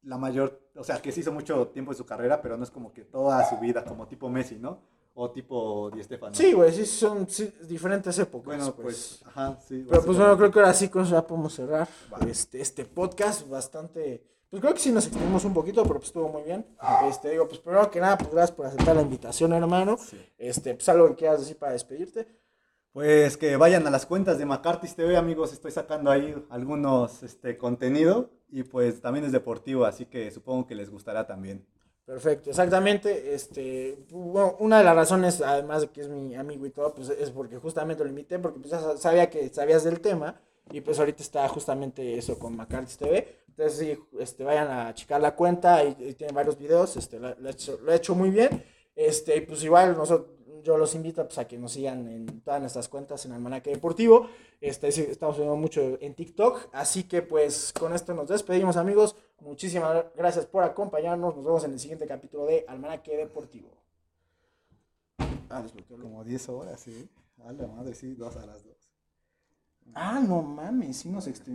la mayor, o sea, que sí hizo mucho tiempo de su carrera, pero no es como que toda su vida, como tipo Messi, ¿no? O tipo Di Stefano. Sí, güey, sí, son sí, diferentes épocas. Bueno, pues. pues, ajá, sí. Pero pues bueno, creo que ahora sí con eso ya podemos cerrar este, este podcast bastante... Pues creo que sí nos extendimos un poquito, pero pues estuvo muy bien. Este, digo, pues primero que nada, pues gracias por aceptar la invitación, hermano. Sí. Este, pues algo que quieras decir para despedirte. Pues que vayan a las cuentas de McCarthy's TV, amigos. Estoy sacando ahí algunos este, contenido y pues también es deportivo, así que supongo que les gustará también. Perfecto, exactamente. Este, bueno, una de las razones, además de que es mi amigo y todo, pues es porque justamente lo invité, porque pues ya sa- sabía que sabías del tema y pues ahorita está justamente eso con McCarthy's TV. Entonces sí, este, vayan a checar la cuenta y, y tiene varios videos, este, lo, lo ha hecho, lo ha hecho muy bien. Este, y pues igual nosotros, yo los invito pues, a que nos sigan en todas nuestras cuentas en Almanaque Deportivo. Este, sí, estamos subiendo mucho en TikTok. Así que pues con esto nos despedimos amigos. Muchísimas gracias por acompañarnos. Nos vemos en el siguiente capítulo de Almanaque Deportivo. Ah. Como 10 horas, sí. A la madre, sí, dos a las dos. Ah, no mames, sí nos extendimos.